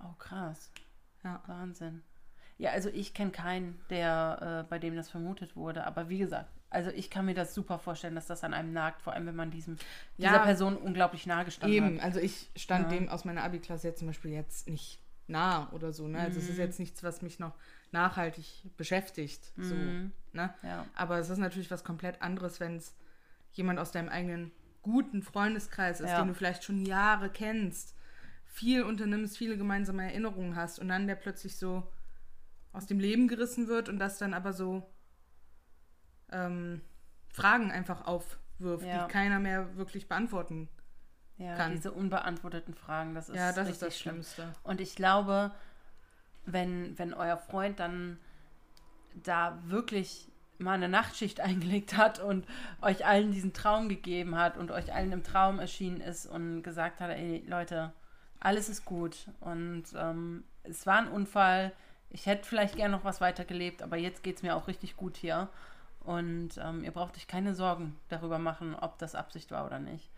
Oh, krass. Ja. Wahnsinn. Ja, also ich kenne keinen, der äh, bei dem das vermutet wurde. Aber wie gesagt, also ich kann mir das super vorstellen, dass das an einem nagt, vor allem wenn man diesem, dieser Ja. Person unglaublich nahe gestanden Eben, hat. also ich stand Ja. dem aus meiner Abi-Klasse jetzt zum Beispiel jetzt nicht nah oder so, ne? Also es ist Mhm. jetzt nichts, was mich noch nachhaltig beschäftigt, so, Mhm. ne? Ja. Aber es ist natürlich was komplett anderes, wenn es jemand aus deinem eigenen guten Freundeskreis ist, Ja. den du vielleicht schon Jahre kennst, viel unternimmst, viele gemeinsame Erinnerungen hast und dann der plötzlich so aus dem Leben gerissen wird und das dann aber so ähm, Fragen einfach aufwirft, Ja. die keiner mehr wirklich beantworten Ja, kann. diese unbeantworteten Fragen, das ist ja, das richtig ist das schlimm. Schlimmste. Und ich glaube, wenn, wenn euer Freund dann da wirklich mal eine Nachtschicht eingelegt hat und euch allen diesen Traum gegeben hat und euch allen im Traum erschienen ist und gesagt hat, ey Leute, alles ist gut. Und ähm, es war ein Unfall, ich hätte vielleicht gern noch was weitergelebt, aber jetzt geht es mir auch richtig gut hier. Und ähm, ihr braucht euch keine Sorgen darüber machen, ob das Absicht war oder nicht.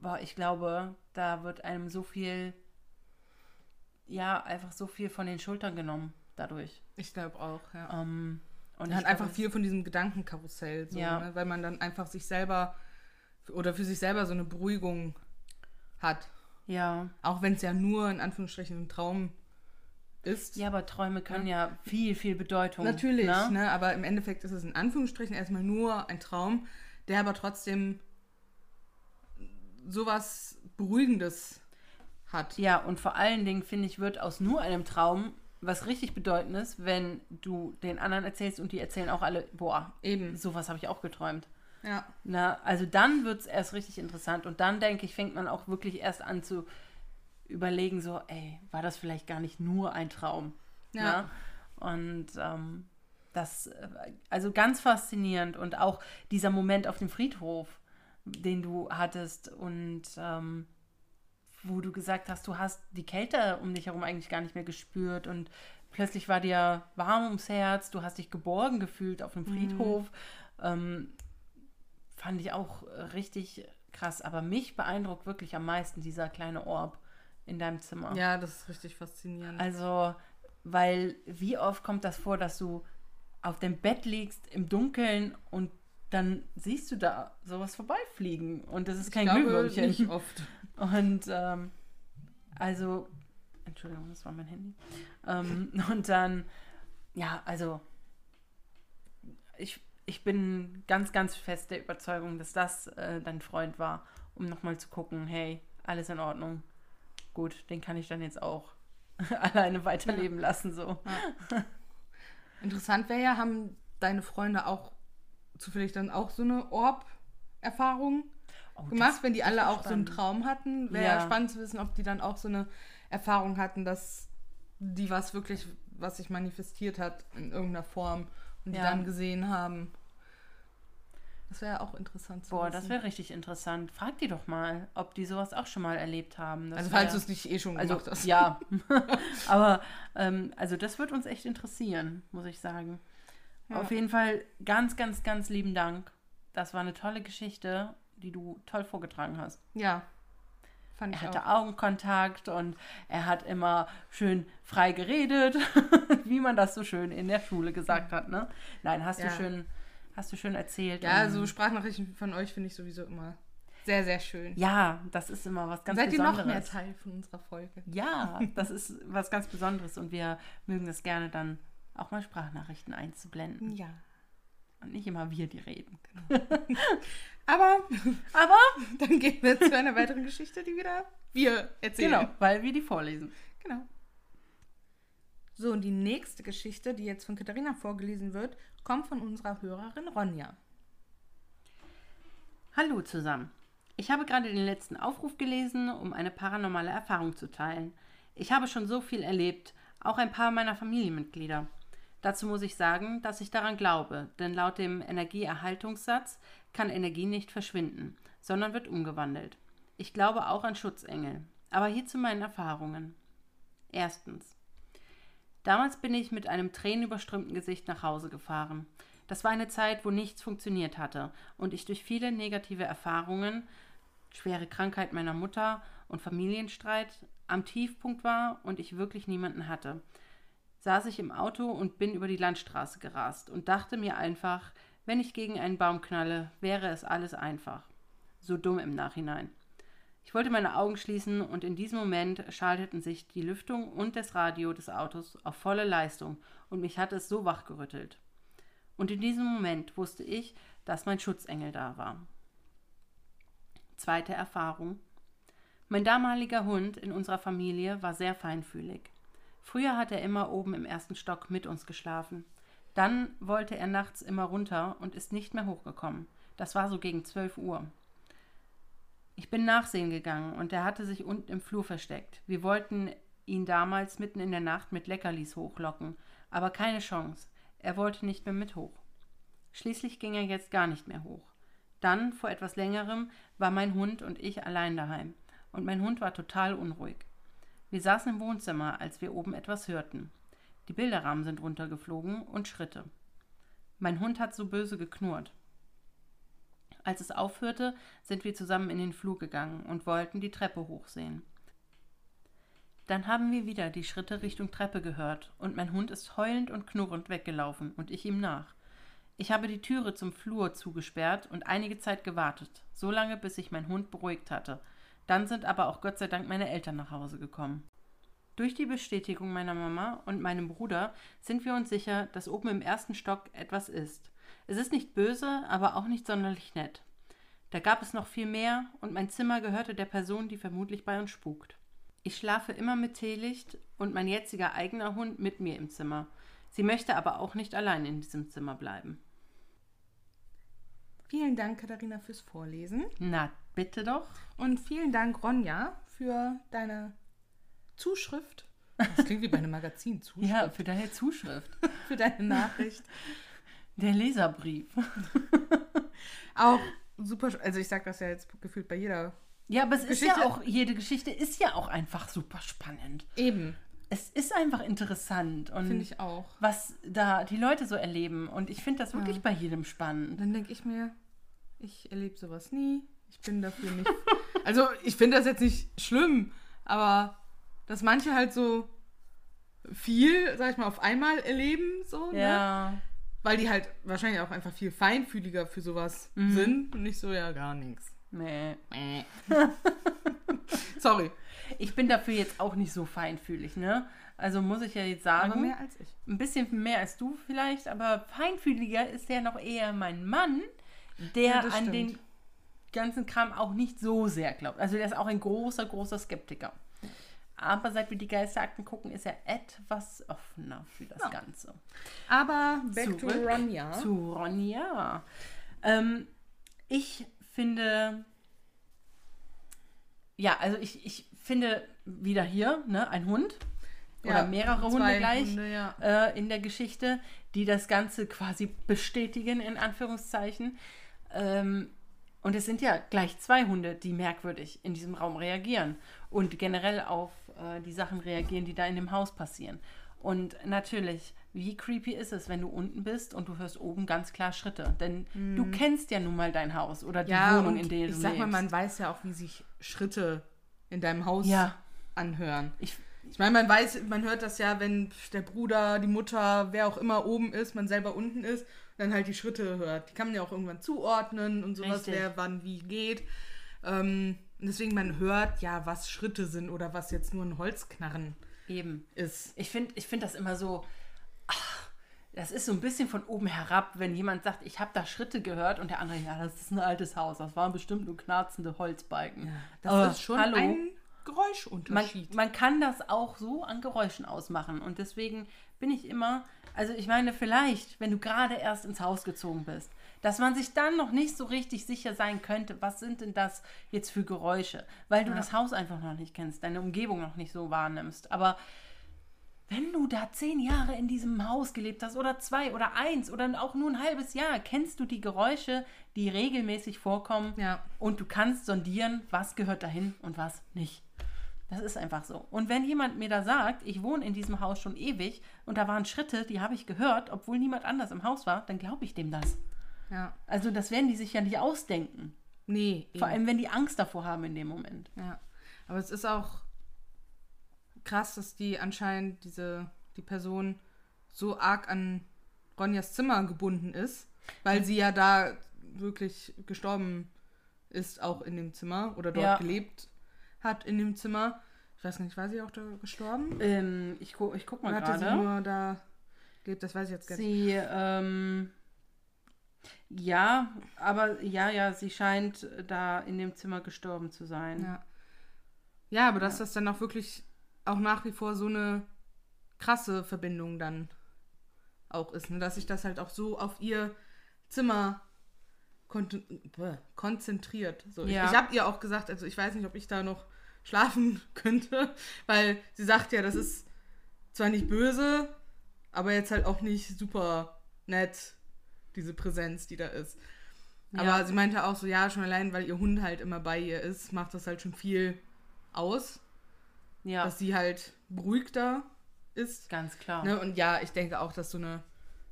Boah, ich glaube, da wird einem so viel ja, einfach so viel von den Schultern genommen dadurch. Ich glaube auch, ja. Ähm, und hat einfach viel von diesem Gedankenkarussell, so, Ja. ne? weil man dann einfach sich selber oder für sich selber so eine Beruhigung hat. Ja. Auch wenn es ja nur in Anführungsstrichen ein Traum ist. ja, aber Träume können ja viel, viel Bedeutung. Natürlich, ne? ne? aber im Endeffekt ist es in Anführungsstrichen erstmal nur ein Traum, der aber trotzdem sowas Beruhigendes hat. Ja, und vor allen Dingen, finde ich, wird aus nur einem Traum was richtig Bedeutendes, wenn du den anderen erzählst und die erzählen auch alle, boah, Eben. sowas habe ich auch geträumt. Ja. Na, also dann wird es erst richtig interessant und dann, denke ich, fängt man auch wirklich erst an zu überlegen, so, ey, war das vielleicht gar nicht nur ein Traum? Ja. Na? Und ähm, das, äh, also ganz faszinierend und auch dieser Moment auf dem Friedhof, den du hattest und ähm, wo du gesagt hast, du hast die Kälte um dich herum eigentlich gar nicht mehr gespürt und plötzlich war dir warm ums Herz, du hast dich geborgen gefühlt auf dem Friedhof. Ähm, fand ich auch richtig krass. Aber mich beeindruckt wirklich am meisten dieser kleine Orb in deinem Zimmer. ja, das ist richtig faszinierend. Also, weil wie oft kommt das vor, dass du auf dem Bett liegst im Dunkeln und dann siehst du da sowas vorbeifliegen und das ist kein ich glaube, Glühwürmchen. nicht oft. Und ähm, also, Entschuldigung, das war mein Handy. Ähm, und dann, ja, also, ich, ich bin ganz, ganz fest der Überzeugung, dass das äh, dein Freund war, um nochmal zu gucken, hey, alles in Ordnung. Gut, den kann ich dann jetzt auch alleine weiterleben lassen, so. Interessant wäre ja, haben deine Freunde auch zufällig dann auch so eine Orb-Erfahrung Oh, gemacht, wenn die alle auch so einen spannend. Traum hatten? Wäre Ja. spannend zu wissen, ob die dann auch so eine Erfahrung hatten, dass die was wirklich, was sich manifestiert hat in irgendeiner Form und die Ja. dann gesehen haben. Das wäre auch interessant zu Boah, wissen. das wäre richtig interessant. Frag die doch mal, ob die sowas auch schon mal erlebt haben. Das also falls wär- du es nicht eh schon Also gemacht hast. ja, aber ähm, also das wird uns echt interessieren, muss ich sagen. Ja. Auf jeden Fall ganz, ganz, ganz lieben Dank. Das war eine tolle Geschichte, die du toll vorgetragen hast. Ja. Fand Er ich hatte auch. Augenkontakt und er hat immer schön frei geredet, wie man das so schön in der Schule gesagt hat. Ne? Nein, hast Ja. du schön, hast du schön erzählt. Ja, so Sprachnachrichten von euch finde ich sowieso immer sehr, sehr schön. ja, das ist immer was ganz Seid ihr Besonderes. noch mehr Teil von unserer Folge? Ja, das ist was ganz Besonderes und wir mögen es gerne dann auch mal Sprachnachrichten einzublenden Ja. Und nicht immer wir, die reden. Aber Aber dann gehen wir zu einer weiteren Geschichte, die wieder wir erzählen. genau, weil wir die vorlesen. Genau. So, und die nächste Geschichte, die jetzt von Katharina vorgelesen wird, kommt von unserer Hörerin Ronja. Hallo zusammen. Ich habe gerade den letzten Aufruf gelesen, um eine paranormale Erfahrung zu teilen. Ich habe schon so viel erlebt, auch ein paar meiner Familienmitglieder. Dazu muss ich sagen, dass ich daran glaube, denn laut dem Energieerhaltungssatz kann Energie nicht verschwinden, sondern wird umgewandelt. Ich glaube auch an Schutzengel. Aber hier zu meinen Erfahrungen. Erstens. Damals bin ich mit einem tränenüberströmten Gesicht nach Hause gefahren. Das war eine Zeit, wo nichts funktioniert hatte und ich durch viele negative Erfahrungen, schwere Krankheit meiner Mutter und Familienstreit am Tiefpunkt war und ich wirklich niemanden hatte. Saß ich im Auto und bin über die Landstraße gerast und dachte mir einfach, wenn ich gegen einen Baum knalle, wäre es alles einfach. So dumm im Nachhinein. Ich wollte meine Augen schließen und in diesem Moment schalteten sich die Lüftung und das Radio des Autos auf volle Leistung und mich hat es so wachgerüttelt. Und in diesem Moment wusste ich, dass mein Schutzengel da war. Zweite Erfahrung. Mein damaliger Hund in unserer Familie war sehr feinfühlig. Früher hat er immer oben im ersten Stock mit uns geschlafen. Dann wollte er nachts immer runter und ist nicht mehr hochgekommen. Das war so gegen zwölf Uhr. Ich bin nachsehen gegangen und er hatte sich unten im Flur versteckt. Wir wollten ihn damals mitten in der Nacht mit Leckerlis hochlocken, aber keine Chance. Er wollte nicht mehr mit hoch. Schließlich ging er jetzt gar nicht mehr hoch. Dann, vor etwas längerem, war mein Hund und ich allein daheim. Und mein Hund war total unruhig. Wir saßen im Wohnzimmer, als wir oben etwas hörten. Die Bilderrahmen sind runtergeflogen und Schritte. Mein Hund hat so böse geknurrt. Als es aufhörte, sind wir zusammen in den Flur gegangen und wollten die Treppe hochsehen. Dann haben wir wieder die Schritte Richtung Treppe gehört und mein Hund ist heulend und knurrend weggelaufen und ich ihm nach. Ich habe die Türe zum Flur zugesperrt und einige Zeit gewartet, so lange bis sich mein Hund beruhigt hatte. Dann sind aber auch Gott sei Dank meine Eltern nach Hause gekommen. Durch die Bestätigung meiner Mama und meinem Bruder sind wir uns sicher, dass oben im ersten Stock etwas ist. Es ist nicht böse, aber auch nicht sonderlich nett. Da gab es noch viel mehr und mein Zimmer gehörte der Person, die vermutlich bei uns spukt. Ich schlafe immer mit Teelicht und mein jetziger eigener Hund mit mir im Zimmer. Sie möchte aber auch nicht allein in diesem Zimmer bleiben. Vielen Dank, Katharina, fürs Vorlesen. Na, bitte doch. Und vielen Dank, Ronja, für deine Zuschrift. Das klingt wie bei einem Magazin. Zuschrift. Ja, für deine Zuschrift. für deine Nachricht. Der Leserbrief. Auch super, also ich sage das ja jetzt gefühlt bei jeder. Ja, aber es Geschichte- ist ja auch, jede Geschichte ist ja auch einfach super spannend. Eben, Es ist einfach interessant und finde ich auch. was da die Leute so erleben. Und ich finde das wirklich Ja. bei jedem spannend. dann denke ich mir, ich erlebe sowas nie. Ich bin dafür nicht. also ich finde das jetzt nicht schlimm, aber dass manche halt so viel, sag ich mal, auf einmal erleben, so, ne? Ja. Weil die halt wahrscheinlich auch einfach viel feinfühliger für sowas sind und nicht so, ja, gar nichts. Nee. Sorry. Ich bin dafür jetzt auch nicht so feinfühlig, ne? Also muss ich ja jetzt sagen. Aber mehr als ich. Ein bisschen mehr als du vielleicht, aber feinfühliger ist ja noch eher mein Mann, der Ja, an stimmt. den ganzen Kram auch nicht so sehr glaubt. Also der ist auch ein großer, großer Skeptiker. Aber seit wir die Geisterakten gucken, ist er etwas offener für das Ja. Ganze. Aber back to Zurück Ronja. Zu Ronja. Ähm, ich finde, ja, also ich, ich finde wieder hier ne, ein Hund oder Ja, mehrere Hunde gleich Hunde, ja. äh, in der Geschichte, die das Ganze quasi bestätigen, in Anführungszeichen. Ähm, und es sind ja gleich zwei Hunde, die merkwürdig in diesem Raum reagieren und generell auf äh, die Sachen reagieren, die da in dem Haus passieren. Und natürlich, wie creepy ist es, wenn du unten bist und du hörst oben ganz klar Schritte? Denn du kennst ja nun mal dein Haus oder die Mhm. Ja, Wohnung, in der du ich sag mal, lebst. man weiß ja auch, wie sich Schritte in deinem Haus Ja. anhören. ich, Ich meine, man weiß, man hört das ja, wenn der Bruder, die Mutter, wer auch immer oben ist, man selber unten ist, dann halt die Schritte hört. Die kann man ja auch irgendwann zuordnen und sowas, Richtig. wer wann wie geht. Ähm, deswegen, man hört ja, was Schritte sind oder was jetzt nur ein Holzknarren eben. ist. Ich finde ich find das immer so, ach, das ist so ein bisschen von oben herab, wenn jemand sagt, ich habe da Schritte gehört und der andere, ja, das ist ein altes Haus, das waren bestimmt nur knarzende Holzbalken. Das Aber ist schon hallo, ein man, Geräuschunterschied. man kann das auch so an Geräuschen ausmachen und deswegen bin ich immer, also ich meine, vielleicht, wenn du gerade erst ins Haus gezogen bist, dass man sich dann noch nicht so richtig sicher sein könnte, was sind denn das jetzt für Geräusche, weil du das Haus einfach noch nicht kennst, deine Umgebung noch nicht so wahrnimmst. Aber wenn du da zehn Jahre in diesem Haus gelebt hast oder zwei oder eins oder auch nur ein halbes Jahr, kennst du die Geräusche, die regelmäßig vorkommen Ja. und du kannst sondieren, was gehört dahin und was nicht. Das ist einfach so. Und wenn jemand mir da sagt, ich wohne in diesem Haus schon ewig und da waren Schritte, die habe ich gehört, obwohl niemand anders im Haus war, dann glaube ich dem das. Ja. Also das werden die sich ja nicht ausdenken. Nee. Vor eben. allem, wenn die Angst davor haben in dem Moment. Ja. Aber es ist auch krass, dass die anscheinend diese, die Person so arg an Ronjas Zimmer gebunden ist, weil sie ja da wirklich gestorben ist, auch in dem Zimmer oder dort Ja. gelebt hat in dem Zimmer. Ich weiß nicht, war sie auch da gestorben? Ähm, ich, gu ich guck mal Oder hatte sie gerade. nur da gelebt? Das weiß ich jetzt gar nicht. Sie, ähm, ja, aber ja, ja, sie scheint da in dem Zimmer gestorben zu sein. Ja. ja, aber dass das dann auch wirklich auch nach wie vor so eine krasse Verbindung dann auch ist, ne? dass sich das halt auch so auf ihr Zimmer kon bäh, konzentriert. So, Ja. Ich, ich habe ihr auch gesagt, also ich weiß nicht, ob ich da noch schlafen könnte, weil sie sagt ja, das ist zwar nicht böse, aber jetzt halt auch nicht super nett, diese Präsenz, die da ist. Aber Ja. sie meinte auch so, ja, schon allein, weil ihr Hund halt immer bei ihr ist, macht das halt schon viel aus, Ja, dass sie halt beruhigter ist. ganz klar. Ne? Und ja, ich denke auch, dass so, eine,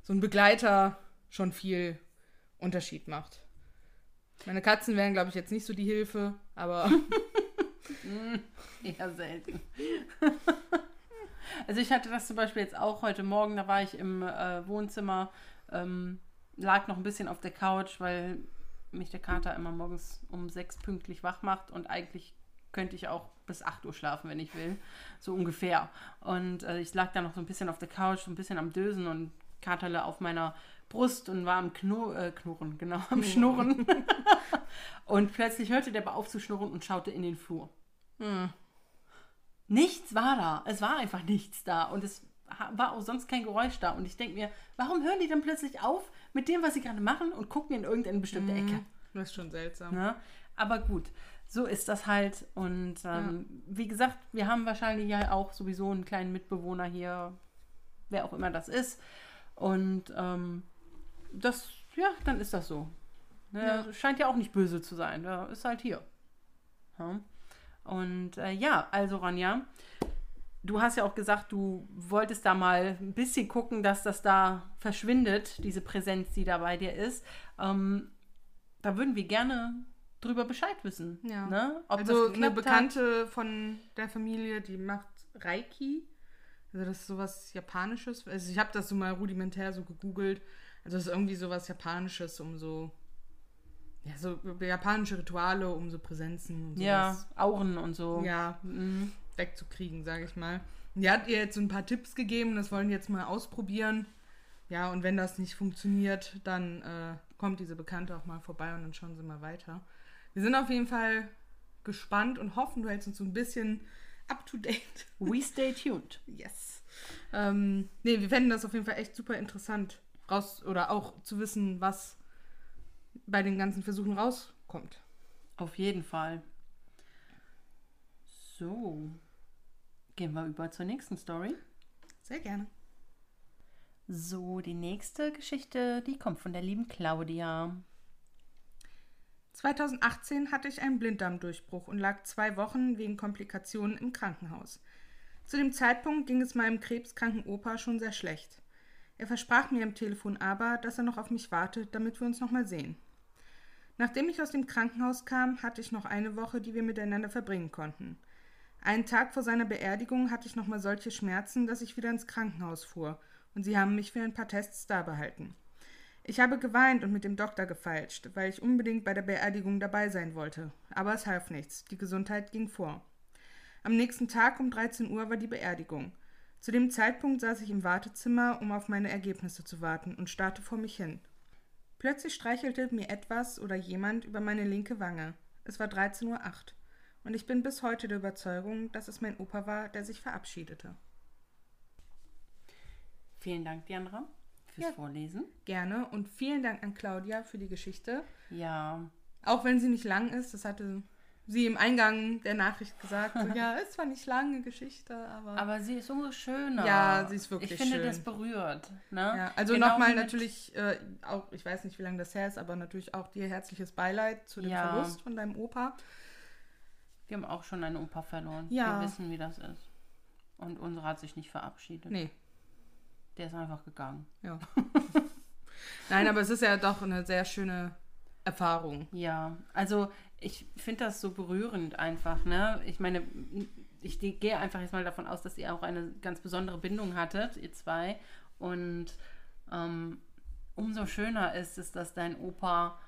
so ein Begleiter schon viel Unterschied macht. Meine Katzen wären, glaube ich, jetzt nicht so die Hilfe, aber Eher selten. also ich hatte das zum Beispiel jetzt auch heute Morgen, da war ich im äh, Wohnzimmer, ähm, lag noch ein bisschen auf der Couch, weil mich der Kater immer morgens um sechs pünktlich wach macht und eigentlich könnte ich auch bis 8 Uhr schlafen, wenn ich will. So ungefähr. Und äh, ich lag da noch so ein bisschen auf der Couch, so ein bisschen am Dösen und Katerle auf meiner Brust und war am Kno äh, Knurren, genau, am Schnurren. und plötzlich hörte der aber auf zu schnurren und schaute in den Flur. Nichts war da. Es war einfach nichts da. Und es war auch sonst kein Geräusch da. Und ich denke mir, warum hören die dann plötzlich auf mit dem, was sie gerade machen und gucken in irgendeine bestimmte Ecke? das ist schon seltsam. Ne? Aber gut, so ist das halt. Und ähm, wie gesagt, wir haben wahrscheinlich ja auch sowieso einen kleinen Mitbewohner hier, wer auch immer das ist. Und ähm, das, ja, dann ist das so. Ne? Ja. Scheint ja auch nicht böse zu sein. Der ist halt hier. Ja. Und äh, ja, also Ronja, du hast ja auch gesagt, du wolltest da mal ein bisschen gucken, dass das da verschwindet, diese Präsenz, die da bei dir ist. Ähm, da würden wir gerne drüber Bescheid wissen. Ja. Ne? Ob also das eine geklappt hat. Bekannte von der Familie, die macht Reiki. Also das ist sowas Japanisches. Also ich habe das so mal rudimentär so gegoogelt. Also das ist irgendwie sowas Japanisches, um so ja, so japanische Rituale, um so Präsenzen und Ja, sowas Auren und so. ja, Mhm. wegzukriegen, sage ich mal. Die hat ihr jetzt so ein paar Tipps gegeben, das wollen die jetzt mal ausprobieren. Ja, und wenn das nicht funktioniert, dann äh, kommt diese Bekannte auch mal vorbei und dann schauen sie mal weiter. Wir sind auf jeden Fall gespannt und hoffen, du hältst uns so ein bisschen up to date. We stay tuned. Yes. Ähm, nee, wir fänden das auf jeden Fall echt super interessant, raus oder auch zu wissen, was bei den ganzen Versuchen rauskommt. Auf jeden Fall. So. Gehen wir über zur nächsten Story. Sehr gerne. So, die nächste Geschichte, die kommt von der lieben Claudia. 2018 hatte ich einen Blinddarmdurchbruch und lag zwei Wochen wegen Komplikationen im Krankenhaus. Zu dem Zeitpunkt ging es meinem krebskranken Opa schon sehr schlecht. Er versprach mir am Telefon aber, dass er noch auf mich wartet, damit wir uns nochmal sehen. Nachdem ich aus dem Krankenhaus kam, hatte ich noch eine Woche, die wir miteinander verbringen konnten. Einen Tag vor seiner Beerdigung hatte ich nochmal solche Schmerzen, dass ich wieder ins Krankenhaus fuhr, und sie haben mich für ein paar Tests da behalten. Ich habe geweint und mit dem Doktor gefeilscht, weil ich unbedingt bei der Beerdigung dabei sein wollte. Aber es half nichts. Die Gesundheit ging vor. Am nächsten Tag um 13 Uhr war die Beerdigung. Zu dem Zeitpunkt saß ich im Wartezimmer, um auf meine Ergebnisse zu warten und starrte vor mich hin. Plötzlich streichelte mir etwas oder jemand über meine linke Wange. Es war 13.08 Uhr und ich bin bis heute der Überzeugung, dass es mein Opa war, der sich verabschiedete. Vielen Dank, Diandra, fürs Ja. Vorlesen. Gerne und vielen Dank an Claudia für die Geschichte. Ja, Auch wenn sie nicht lang ist, das hatte sie im Eingang der Nachricht gesagt, so, ja, ist zwar nicht lange Geschichte, aber. Aber sie ist umso schöner. Ja, sie ist wirklich Ich finde, schön. das berührt. Ne? ja, also Genau nochmal natürlich, äh, auch, ich weiß nicht, wie lange das her ist, aber natürlich auch dir herzliches Beileid zu dem Ja. Verlust von deinem Opa. Wir haben auch schon einen Opa verloren. Ja. Wir wissen, wie das ist. Und unsere hat sich nicht verabschiedet. Nee, Der ist einfach gegangen. ja. Nein, aber es ist ja doch eine sehr schöne Erfahrung. Ja, also ich finde das so berührend einfach, ne? Ich meine, ich gehe einfach jetzt mal davon aus, dass ihr auch eine ganz besondere Bindung hattet, ihr zwei. Und ähm, umso schöner ist es, dass dein Opa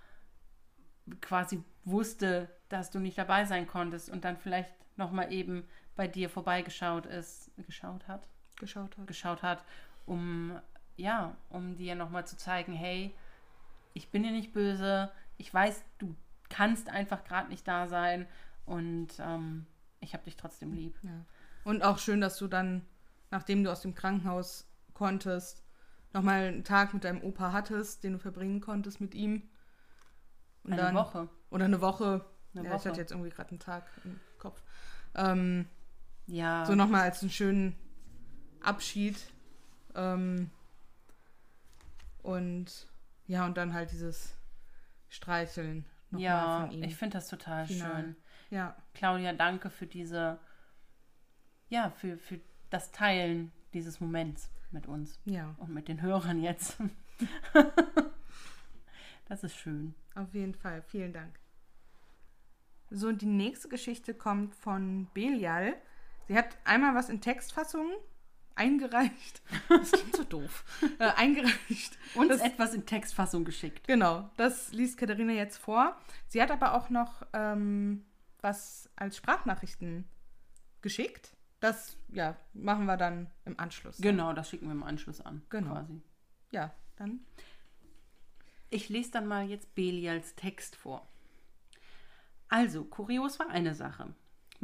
quasi wusste, dass du nicht dabei sein konntest und dann vielleicht nochmal eben bei dir vorbeigeschaut ist, geschaut hat, Geschaut hat. geschaut hat, um ja, um dir nochmal zu zeigen, hey, ich bin dir nicht böse, ich weiß, du kannst einfach gerade nicht da sein und ähm, ich habe dich trotzdem lieb. Ja. Und auch schön, dass du dann, nachdem du aus dem Krankenhaus konntest, nochmal einen Tag mit deinem Opa hattest, den du verbringen konntest mit ihm. Und Eine dann, Woche. Oder eine Woche. Eine ja, ich Woche. hatte jetzt irgendwie gerade einen Tag im Kopf. Ähm, Ja, So nochmal als einen schönen Abschied. Ähm, und ja, und dann halt dieses Streicheln ja ich finde das total Final. schön. ja, Claudia, danke für diese, ja, für, für das Teilen dieses Moments mit uns ja, und mit den Hörern jetzt. das ist schön. auf jeden Fall. Vielen Dank. So, die nächste Geschichte kommt von Belial. Sie hat einmal was in Textfassung eingereicht. Das klingt so doof. Äh, eingereicht. Uns Das- etwas in Textfassung geschickt. Genau, das liest Katharina jetzt vor. Sie hat aber auch noch ähm, was als Sprachnachrichten geschickt. Das, ja, machen wir dann im Anschluss. Genau, das schicken wir im Anschluss an. Genau. Quasi. Ja, dann. Ich lese dann mal jetzt Belials Text vor. Also, kurios war eine Sache.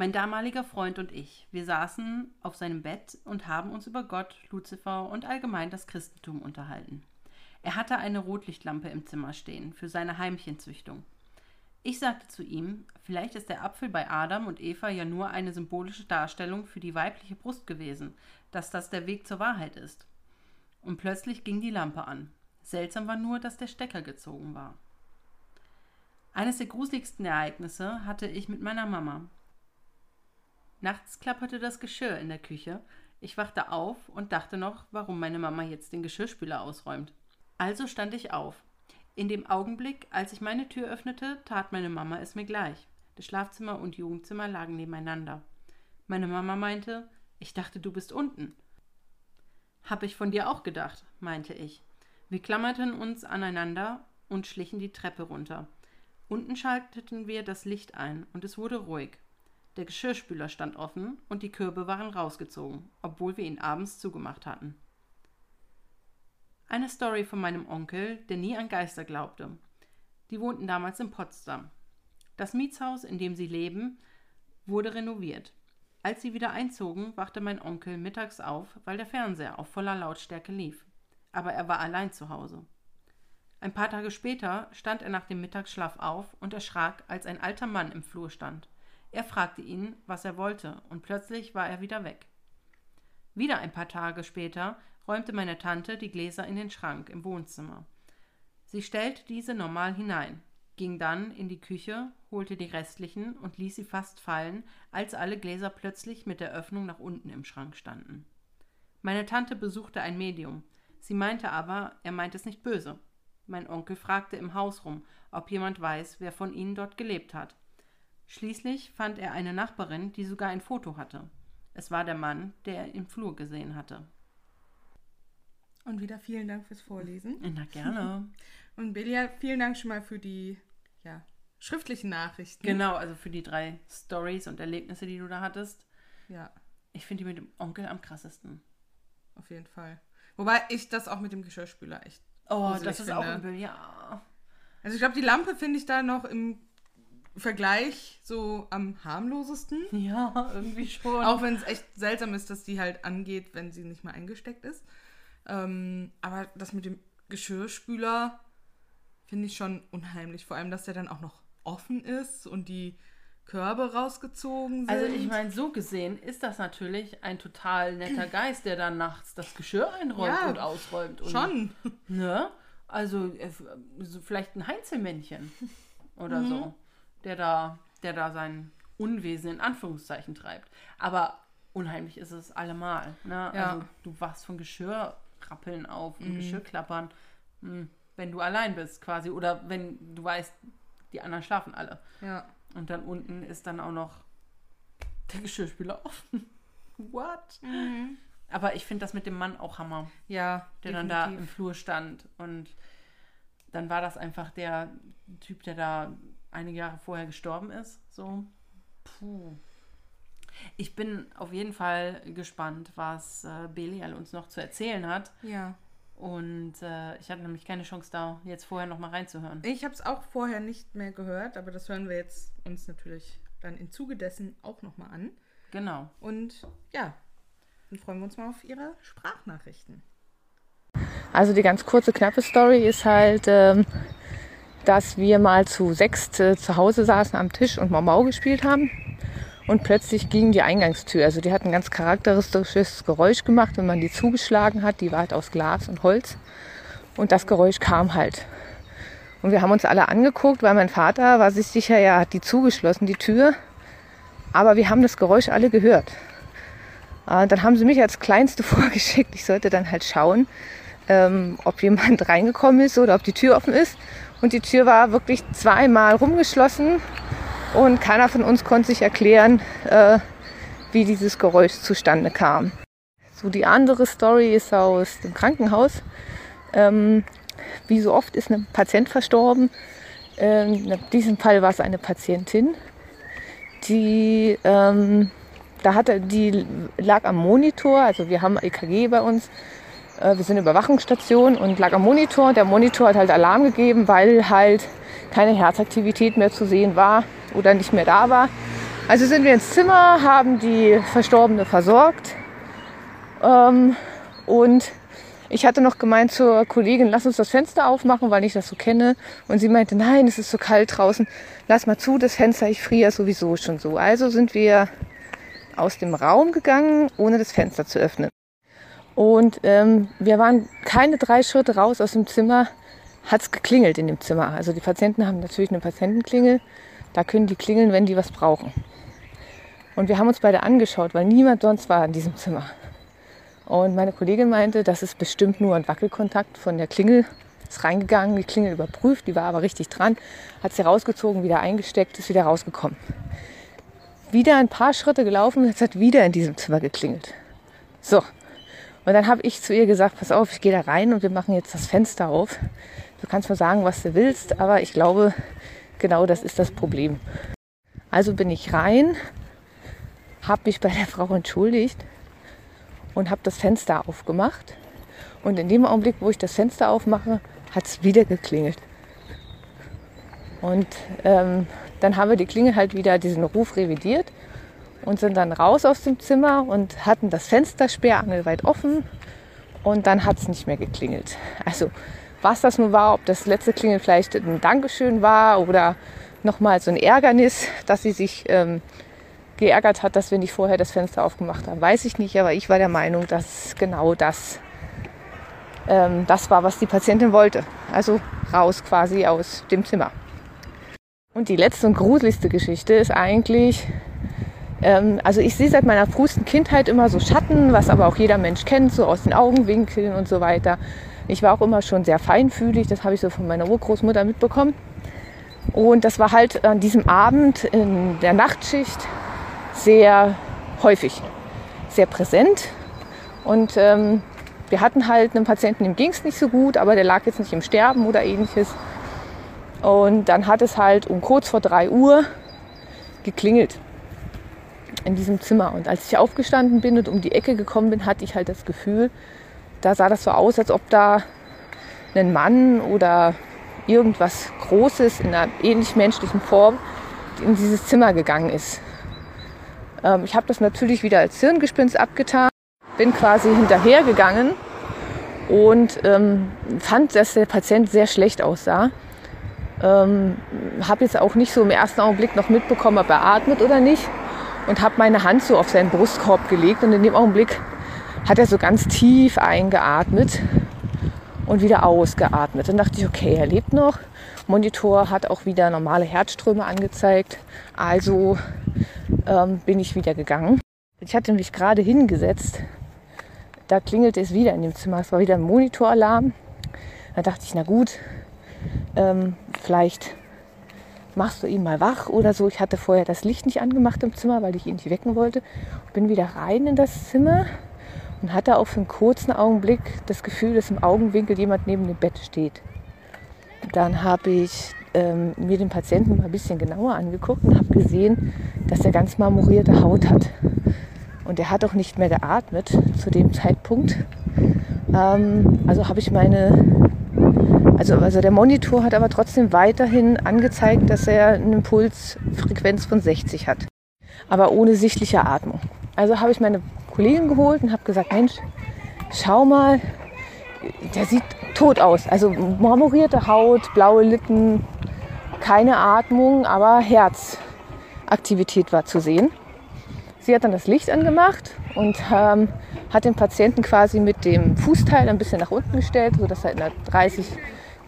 Mein damaliger Freund und ich, wir saßen auf seinem Bett und haben uns über Gott, Luzifer und allgemein das Christentum unterhalten. Er hatte eine Rotlichtlampe im Zimmer stehen für seine Heimchenzüchtung. Ich sagte zu ihm, vielleicht ist der Apfel bei Adam und Eva ja nur eine symbolische Darstellung für die weibliche Brust gewesen, dass das der Weg zur Wahrheit ist. Und plötzlich ging die Lampe an. Seltsam war nur, dass der Stecker gezogen war. Eines der gruseligsten Ereignisse hatte ich mit meiner Mama. Nachts klapperte das Geschirr in der Küche. Ich wachte auf und dachte noch, warum meine Mama jetzt den Geschirrspüler ausräumt. Also stand ich auf. In dem Augenblick, als ich meine Tür öffnete, tat meine Mama es mir gleich. Das Schlafzimmer und Jugendzimmer lagen nebeneinander. Meine Mama meinte, ich dachte, du bist unten. Hab ich von dir auch gedacht, meinte ich. Wir klammerten uns aneinander und schlichen die Treppe runter. Unten schalteten wir das Licht ein und es wurde ruhig. Der Geschirrspüler stand offen und die Körbe waren rausgezogen, obwohl wir ihn abends zugemacht hatten. Eine Story von meinem Onkel, der nie an Geister glaubte. Die wohnten damals in Potsdam. Das Mietshaus, in dem sie leben, wurde renoviert. Als sie wieder einzogen, wachte mein Onkel mittags auf, weil der Fernseher auf voller Lautstärke lief. Aber er war allein zu Hause. Ein paar Tage später stand er nach dem Mittagsschlaf auf und erschrak, als ein alter Mann im Flur stand. Er fragte ihn, was er wollte, und plötzlich war er wieder weg. Wieder ein paar Tage später räumte meine Tante die Gläser in den Schrank im Wohnzimmer. Sie stellte diese normal hinein, ging dann in die Küche, holte die restlichen und ließ sie fast fallen, als alle Gläser plötzlich mit der Öffnung nach unten im Schrank standen. Meine Tante besuchte ein Medium. Sie meinte aber, er meint es nicht böse. Mein Onkel fragte im Haus rum, ob jemand weiß, wer von ihnen dort gelebt hat. Schließlich fand er eine Nachbarin, die sogar ein Foto hatte. Es war der Mann, der er im Flur gesehen hatte. Und wieder vielen Dank fürs Vorlesen. Na gerne. Und Belia, vielen Dank schon mal für die ja, schriftlichen Nachrichten. genau, also für die drei Stories und Erlebnisse, die du da hattest. Ja, Ich finde die mit dem Onkel am krassesten. auf jeden Fall. Wobei ich das auch mit dem Geschirrspüler echt. Oh, das ist auch finde. übel, ja. Also ich glaube, die Lampe finde ich da noch im Vergleich so am harmlosesten. Ja, irgendwie schon. Auch wenn es echt seltsam ist, dass die halt angeht, wenn sie nicht mal eingesteckt ist. Ähm, aber das mit dem Geschirrspüler finde ich schon unheimlich. Vor allem, dass der dann auch noch offen ist und die Körbe rausgezogen sind. Also ich meine, so gesehen ist das natürlich ein total netter Geist, der dann nachts das Geschirr einräumt Ja, und ausräumt. Und, Schon. Ne? Also äh, vielleicht ein Heinzelmännchen oder Mhm. so, der da, der da sein Unwesen in Anführungszeichen treibt. Aber unheimlich ist es allemal. Ne? Ja. Also du wachst von Geschirrrappeln auf Mhm. und Geschirrklappern, hm, wenn du allein bist quasi. Oder wenn du weißt, die anderen schlafen alle. Ja. Und dann unten ist dann auch noch der Geschirrspüler offen. What? Aber ich finde das mit dem Mann auch Hammer, Ja, der dann da im definitiv. Flur stand. Und dann war das einfach der Typ, der da einige Jahre vorher gestorben ist. So, puh. Ich bin auf jeden Fall gespannt, was äh, Belial uns noch zu erzählen hat. Ja. Und äh, ich hatte nämlich keine Chance da, jetzt vorher noch mal reinzuhören. Ich habe es auch vorher nicht mehr gehört, aber das hören wir jetzt uns natürlich dann im Zuge dessen auch nochmal an. Genau. Und ja, dann freuen wir uns mal auf Ihre Sprachnachrichten. Also die ganz kurze, knappe Story ist halt, ähm, dass wir mal zu sechs äh, zu Hause saßen am Tisch und Mau Mau gespielt haben. Und plötzlich ging die Eingangstür. Also die hat ein ganz charakteristisches Geräusch gemacht, wenn man die zugeschlagen hat. Die war halt aus Glas und Holz. Und das Geräusch kam halt. Und wir haben uns alle angeguckt, weil mein Vater war sich sicher, ja, hat die zugeschlossen, die Tür. Aber wir haben das Geräusch alle gehört. Äh, dann haben sie mich als Kleinste vorgeschickt. Ich sollte dann halt schauen, ähm, ob jemand reingekommen ist oder ob die Tür offen ist. Und die Tür war wirklich zweimal rumgeschlossen und keiner von uns konnte sich erklären, äh, wie dieses Geräusch zustande kam. So die andere Story ist aus dem Krankenhaus. Ähm, wie so oft ist ein Patient verstorben. Ähm, in diesem Fall war es eine Patientin, die ähm, da hatte, die lag am Monitor. Also wir haben EKG bei uns wir sind Überwachungsstation und lag am Monitor. Der Monitor hat halt Alarm gegeben, weil halt keine Herzaktivität mehr zu sehen war oder nicht mehr da war. Also sind wir ins Zimmer, haben die Verstorbene versorgt. Ähm, und ich hatte noch gemeint zur Kollegin, lass uns das Fenster aufmachen, weil ich das so kenne. Und sie meinte, nein, es ist so kalt draußen. Lass mal zu, das Fenster, ich friere sowieso schon so. Also sind wir aus dem Raum gegangen, ohne das Fenster zu öffnen. Und ähm, wir waren keine drei Schritte raus aus dem Zimmer, hat es geklingelt in dem Zimmer. Also die Patienten haben natürlich eine Patientenklingel. Da können die klingeln, wenn die was brauchen. Und wir haben uns beide angeschaut, weil niemand sonst war in diesem Zimmer. Und meine Kollegin meinte, das ist bestimmt nur ein Wackelkontakt von der Klingel. Ist reingegangen, die Klingel überprüft, die war aber richtig dran, hat sie rausgezogen, wieder eingesteckt, ist wieder rausgekommen. Wieder ein paar Schritte gelaufen, es hat wieder in diesem Zimmer geklingelt. So, und dann habe ich zu ihr gesagt, pass auf, ich gehe da rein und wir machen jetzt das Fenster auf. Du kannst mir sagen, was du willst, aber ich glaube, genau das ist das Problem. Also bin ich rein, habe mich bei der Frau entschuldigt und habe das Fenster aufgemacht. Und in dem Augenblick, wo ich das Fenster aufmache, hat es wieder geklingelt. Und ähm, dann haben wir die Klingel halt wieder diesen Ruf revidiert und sind dann raus aus dem Zimmer und hatten das Fenster sperrangelweit offen und dann hat es nicht mehr geklingelt. Also was das nun war, ob das letzte Klingel vielleicht ein Dankeschön war oder nochmal so ein Ärgernis, dass sie sich ähm, geärgert hat, dass wir nicht vorher das Fenster aufgemacht haben, weiß ich nicht, aber ich war der Meinung, dass genau das ähm, das war, was die Patientin wollte. Also raus quasi aus dem Zimmer. Und die letzte und gruseligste Geschichte ist eigentlich, ähm, also ich sehe seit meiner frühesten Kindheit immer so Schatten, was aber auch jeder Mensch kennt, so aus den Augenwinkeln und so weiter. Ich war auch immer schon sehr feinfühlig, das habe ich so von meiner Urgroßmutter mitbekommen. Und das war halt an diesem Abend in der Nachtschicht sehr häufig, sehr präsent. Und ähm, wir hatten halt einen Patienten, dem ging es nicht so gut, aber der lag jetzt nicht im Sterben oder ähnliches. Und dann hat es halt um kurz vor drei Uhr geklingelt in diesem Zimmer. Und als ich aufgestanden bin und um die Ecke gekommen bin, hatte ich halt das Gefühl, da sah das so aus, als ob da ein Mann oder irgendwas Großes in einer ähnlich menschlichen Form in dieses Zimmer gegangen ist. Ähm, ich habe das natürlich wieder als Hirngespinst abgetan, bin quasi hinterhergegangen und ähm, fand, dass der Patient sehr schlecht aussah. Ähm, habe jetzt auch nicht so im ersten Augenblick noch mitbekommen, ob er atmet oder nicht. Und habe meine Hand so auf seinen Brustkorb gelegt. Und in dem Augenblick hat er so ganz tief eingeatmet und wieder ausgeatmet. Dann dachte ich, okay, er lebt noch. Monitor hat auch wieder normale Herzströme angezeigt. Also ähm, bin ich wieder gegangen. Ich hatte mich gerade hingesetzt. Da klingelte es wieder in dem Zimmer. Es war wieder ein Monitoralarm. Da dachte ich, na gut, ähm, vielleicht machst du ihn mal wach oder so. Ich hatte vorher das Licht nicht angemacht im Zimmer, weil ich ihn nicht wecken wollte. Bin wieder rein in das Zimmer und hatte auch für einen kurzen Augenblick das Gefühl, dass im Augenwinkel jemand neben dem Bett steht. Dann habe ich ähm, mir den Patienten mal ein bisschen genauer angeguckt und habe gesehen, dass er ganz marmorierte Haut hat. Und er hat auch nicht mehr geatmet zu dem Zeitpunkt. Ähm, also habe ich meine, also, also der Monitor hat aber trotzdem weiterhin angezeigt, dass er eine Impulsfrequenz von 60 hat, aber ohne sichtliche Atmung. Also habe ich meine Kollegin geholt und habe gesagt, Mensch, schau mal, der sieht tot aus. Also marmorierte Haut, blaue Lippen, keine Atmung, aber Herzaktivität war zu sehen. Sie hat dann das Licht angemacht und ähm, hat den Patienten quasi mit dem Fußteil ein bisschen nach unten gestellt, sodass er in einer 30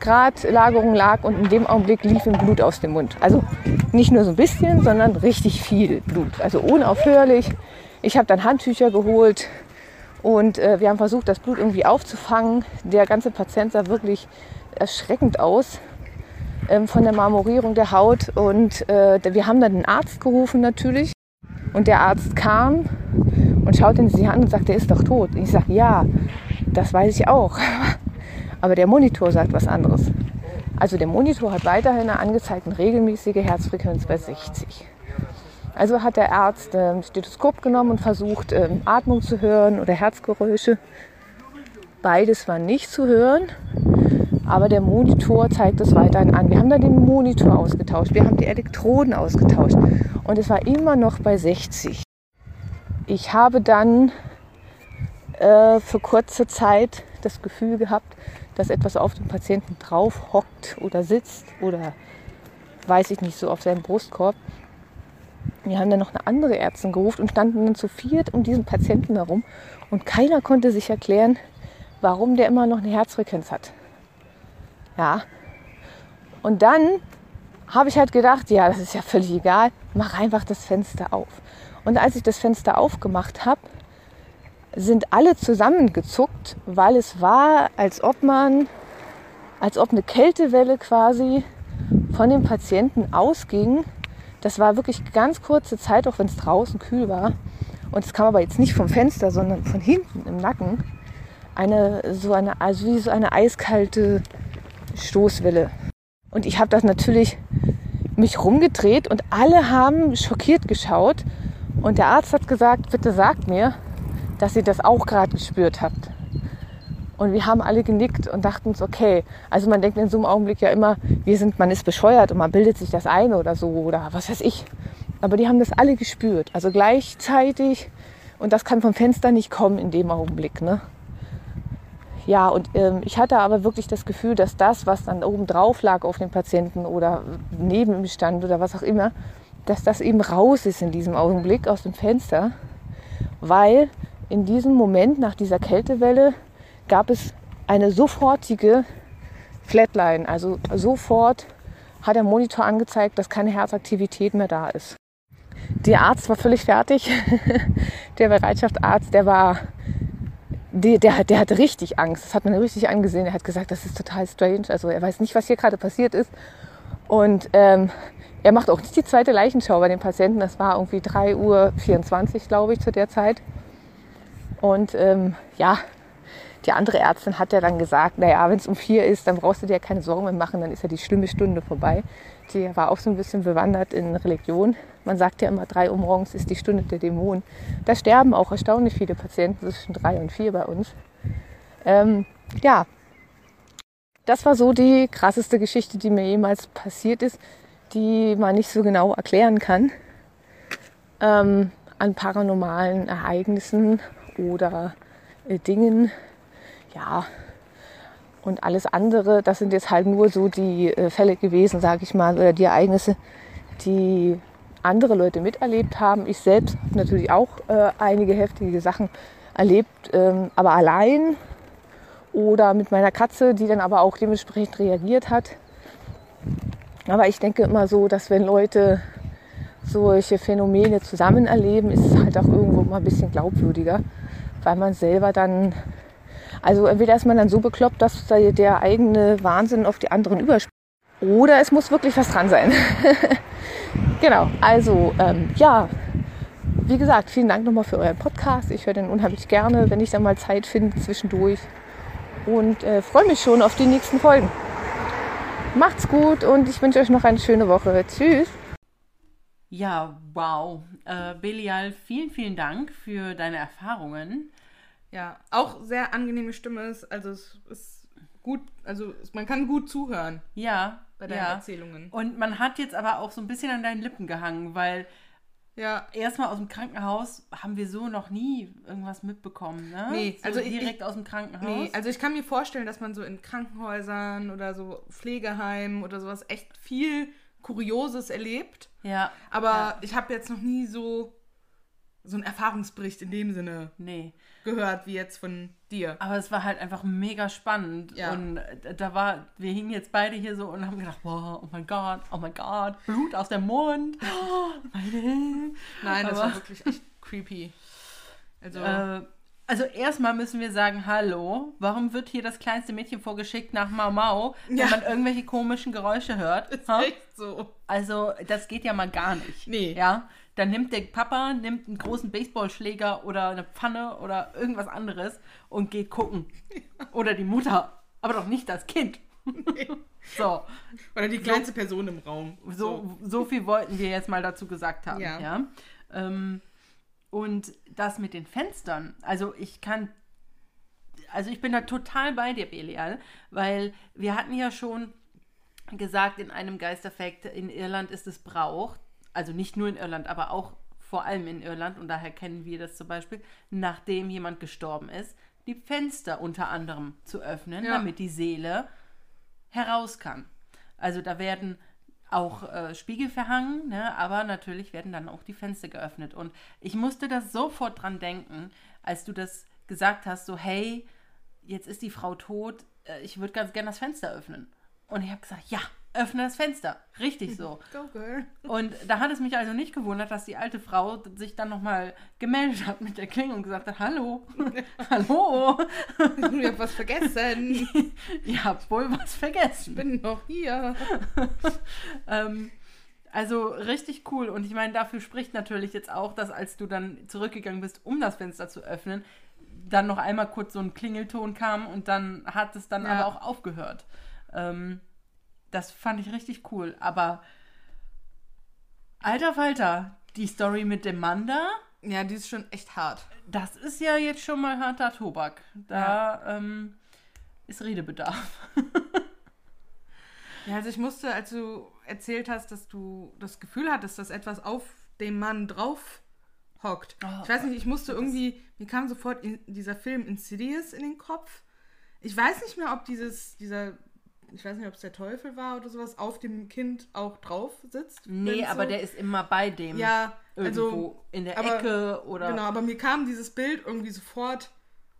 Grad Lagerung lag und in dem Augenblick lief ihm Blut aus dem Mund. Also nicht nur so ein bisschen, sondern richtig viel Blut. Also unaufhörlich. Ich habe dann Handtücher geholt und äh, wir haben versucht, das Blut irgendwie aufzufangen. Der ganze Patient sah wirklich erschreckend aus ähm, von der Marmorierung der Haut. Und äh, wir haben dann den Arzt gerufen natürlich. Und der Arzt kam und schaute ihn sich an und sagte, der ist doch tot. Und ich sage, ja, das weiß ich auch. Aber der Monitor sagt was anderes. Also der Monitor hat weiterhin eine angezeigte regelmäßige Herzfrequenz bei 60. Also hat der Arzt ein ähm, Stethoskop genommen und versucht, ähm, Atmung zu hören oder Herzgeräusche. Beides war nicht zu hören, aber der Monitor zeigt es weiterhin an. Wir haben dann den Monitor ausgetauscht, wir haben die Elektroden ausgetauscht und es war immer noch bei 60. Ich habe dann äh, für kurze Zeit das Gefühl gehabt, dass etwas auf dem Patienten drauf hockt oder sitzt oder weiß ich nicht so auf seinem Brustkorb. Wir haben dann noch eine andere Ärztin gerufen und standen dann zu viert um diesen Patienten herum. Und keiner konnte sich erklären, warum der immer noch eine Herzfrequenz hat. Ja. Und dann habe ich halt gedacht, ja, das ist ja völlig egal, mach einfach das Fenster auf. Und als ich das Fenster aufgemacht habe, sind alle zusammengezuckt, weil es war, als ob man, als ob eine Kältewelle quasi von dem Patienten ausging das war wirklich ganz kurze Zeit, auch wenn es draußen kühl war. Und es kam aber jetzt nicht vom Fenster, sondern von hinten im Nacken. Eine, so eine, also wie so eine eiskalte Stoßwelle. Und ich habe das natürlich mich rumgedreht und alle haben schockiert geschaut. Und der Arzt hat gesagt, bitte sagt mir, dass ihr das auch gerade gespürt habt. Und wir haben alle genickt und dachten uns, okay, also man denkt in so einem Augenblick ja immer, wir sind, man ist bescheuert und man bildet sich das ein oder so oder was weiß ich. Aber die haben das alle gespürt, also gleichzeitig. Und das kann vom Fenster nicht kommen in dem Augenblick. Ne? Ja, und ähm, ich hatte aber wirklich das Gefühl, dass das, was dann oben drauf lag auf dem Patienten oder neben ihm stand oder was auch immer, dass das eben raus ist in diesem Augenblick aus dem Fenster, weil in diesem Moment nach dieser Kältewelle gab es eine sofortige Flatline. Also sofort hat der Monitor angezeigt, dass keine Herzaktivität mehr da ist. Der Arzt war völlig fertig. der Bereitschaftsarzt, der war, der, der, der hatte richtig Angst. Das hat man richtig angesehen. Er hat gesagt, das ist total strange. Also er weiß nicht, was hier gerade passiert ist. Und ähm, er macht auch nicht die zweite Leichenschau bei den Patienten. Das war irgendwie 3.24 Uhr, glaube ich, zu der Zeit. Und ähm, ja, die andere Ärztin hat ja dann gesagt, naja, wenn es um vier ist, dann brauchst du dir ja keine Sorgen mehr machen, dann ist ja die schlimme Stunde vorbei. Die war auch so ein bisschen bewandert in Religion. Man sagt ja immer, drei Uhr morgens ist die Stunde der Dämonen. Da sterben auch erstaunlich viele Patienten zwischen drei und vier bei uns. Ähm, ja, das war so die krasseste Geschichte, die mir jemals passiert ist, die man nicht so genau erklären kann. Ähm, an paranormalen Ereignissen oder äh, Dingen, ja, Und alles andere, das sind jetzt halt nur so die äh, Fälle gewesen, sage ich mal, oder die Ereignisse, die andere Leute miterlebt haben. Ich selbst habe natürlich auch äh, einige heftige Sachen erlebt, ähm, aber allein oder mit meiner Katze, die dann aber auch dementsprechend reagiert hat. Aber ich denke immer so, dass wenn Leute solche Phänomene zusammen erleben, ist es halt auch irgendwo mal ein bisschen glaubwürdiger, weil man selber dann, also entweder ist man dann so bekloppt, dass der eigene Wahnsinn auf die anderen überspielt, oder es muss wirklich was dran sein. genau, also ähm, ja, wie gesagt, vielen Dank nochmal für euren Podcast. Ich höre den unheimlich gerne, wenn ich dann mal Zeit finde zwischendurch und äh, freue mich schon auf die nächsten Folgen. Macht's gut und ich wünsche euch noch eine schöne Woche. Tschüss. Ja, wow. Äh, Belial, vielen, vielen Dank für deine Erfahrungen. Ja, auch sehr angenehme Stimme ist, also es ist gut, also man kann gut zuhören Ja, bei deinen ja. Erzählungen. Und man hat jetzt aber auch so ein bisschen an deinen Lippen gehangen, weil Ja, erstmal aus dem Krankenhaus haben wir so noch nie irgendwas mitbekommen, ne? Nee, so also ich- direkt aus dem Krankenhaus. nee, also ich kann mir vorstellen, dass man so in Krankenhäusern oder so Pflegeheimen oder sowas echt viel Kurioses erlebt. ja, Aber Ja. ich habe jetzt noch nie so, so einen Erfahrungsbericht in dem Sinne nee. gehört wie jetzt von dir. Aber es war halt einfach mega spannend. Ja. Und äh, da war, wir hingen jetzt beide hier so und haben gedacht, wow, oh mein Gott, oh mein Gott, Blut aus dem Mund. Oh, meine. Nein, das Aber- war wirklich echt creepy. Also, Äh, also erstmal müssen wir sagen, hallo, warum wird hier das kleinste Mädchen vorgeschickt nach Mau Mau, wenn Ja. man irgendwelche komischen Geräusche hört? ist Ha? echt so. Also das geht ja mal gar nicht. Nee. Ja, dann nimmt der Papa, nimmt einen großen Baseballschläger oder eine Pfanne oder irgendwas anderes und geht gucken. Oder die Mutter, aber doch nicht das Kind. so, Oder die kleinste Person im Raum. so, so viel wollten wir jetzt mal dazu gesagt haben. Ja. Ja. Ähm, und das mit den Fenstern, also ich kann, also ich bin da total bei dir, Belial, weil wir hatten ja schon gesagt in einem Geisterfakt, in Irland ist es Brauch, also nicht nur in Irland, aber auch vor allem in Irland, und daher kennen wir das zum Beispiel, nachdem jemand gestorben ist, die Fenster unter anderem zu öffnen, Ja. damit die Seele heraus kann. Also da werden auch äh, Spiegel verhangen, ne, aber natürlich werden dann auch die Fenster geöffnet. Und ich musste da sofort dran denken, als du das gesagt hast, so hey, jetzt ist die Frau tot, äh, ich würde ganz gerne das Fenster öffnen. Und ich habe gesagt, ja, öffne das Fenster. Richtig so. Go, girl. Und da hat es mich also nicht gewundert, dass die alte Frau sich dann nochmal gemeldet hat mit der Klinge und gesagt hat, hallo, hallo, Ich hab was vergessen. ihr habt wohl was vergessen. Bin noch hier. Ähm, also richtig cool. Und ich meine, dafür spricht natürlich jetzt auch, dass als du dann zurückgegangen bist, um das Fenster zu öffnen, dann noch einmal kurz so ein Klingelton kam und dann hat es dann Ja. aber auch aufgehört. Ähm, das fand ich richtig cool. Aber alter Falter, die Story mit dem Mann da, Ja, die ist schon echt hart. das ist ja jetzt schon mal harter Tobak. Da ähm, ist Redebedarf. Ja, also ich musste, als du erzählt hast, dass du das Gefühl hattest, dass etwas auf dem Mann drauf hockt. Oh, ich weiß nicht, ich musste irgendwie, mir kam sofort in, dieser Film Insidious in den Kopf. Ich weiß nicht mehr, ob dieses, dieser, ich weiß nicht, ob es der Teufel war oder sowas, auf dem Kind auch drauf sitzt. Nee, aber so- der ist immer bei dem. Ja, irgendwo also, in der aber- Ecke oder. genau, aber mir kam dieses Bild irgendwie sofort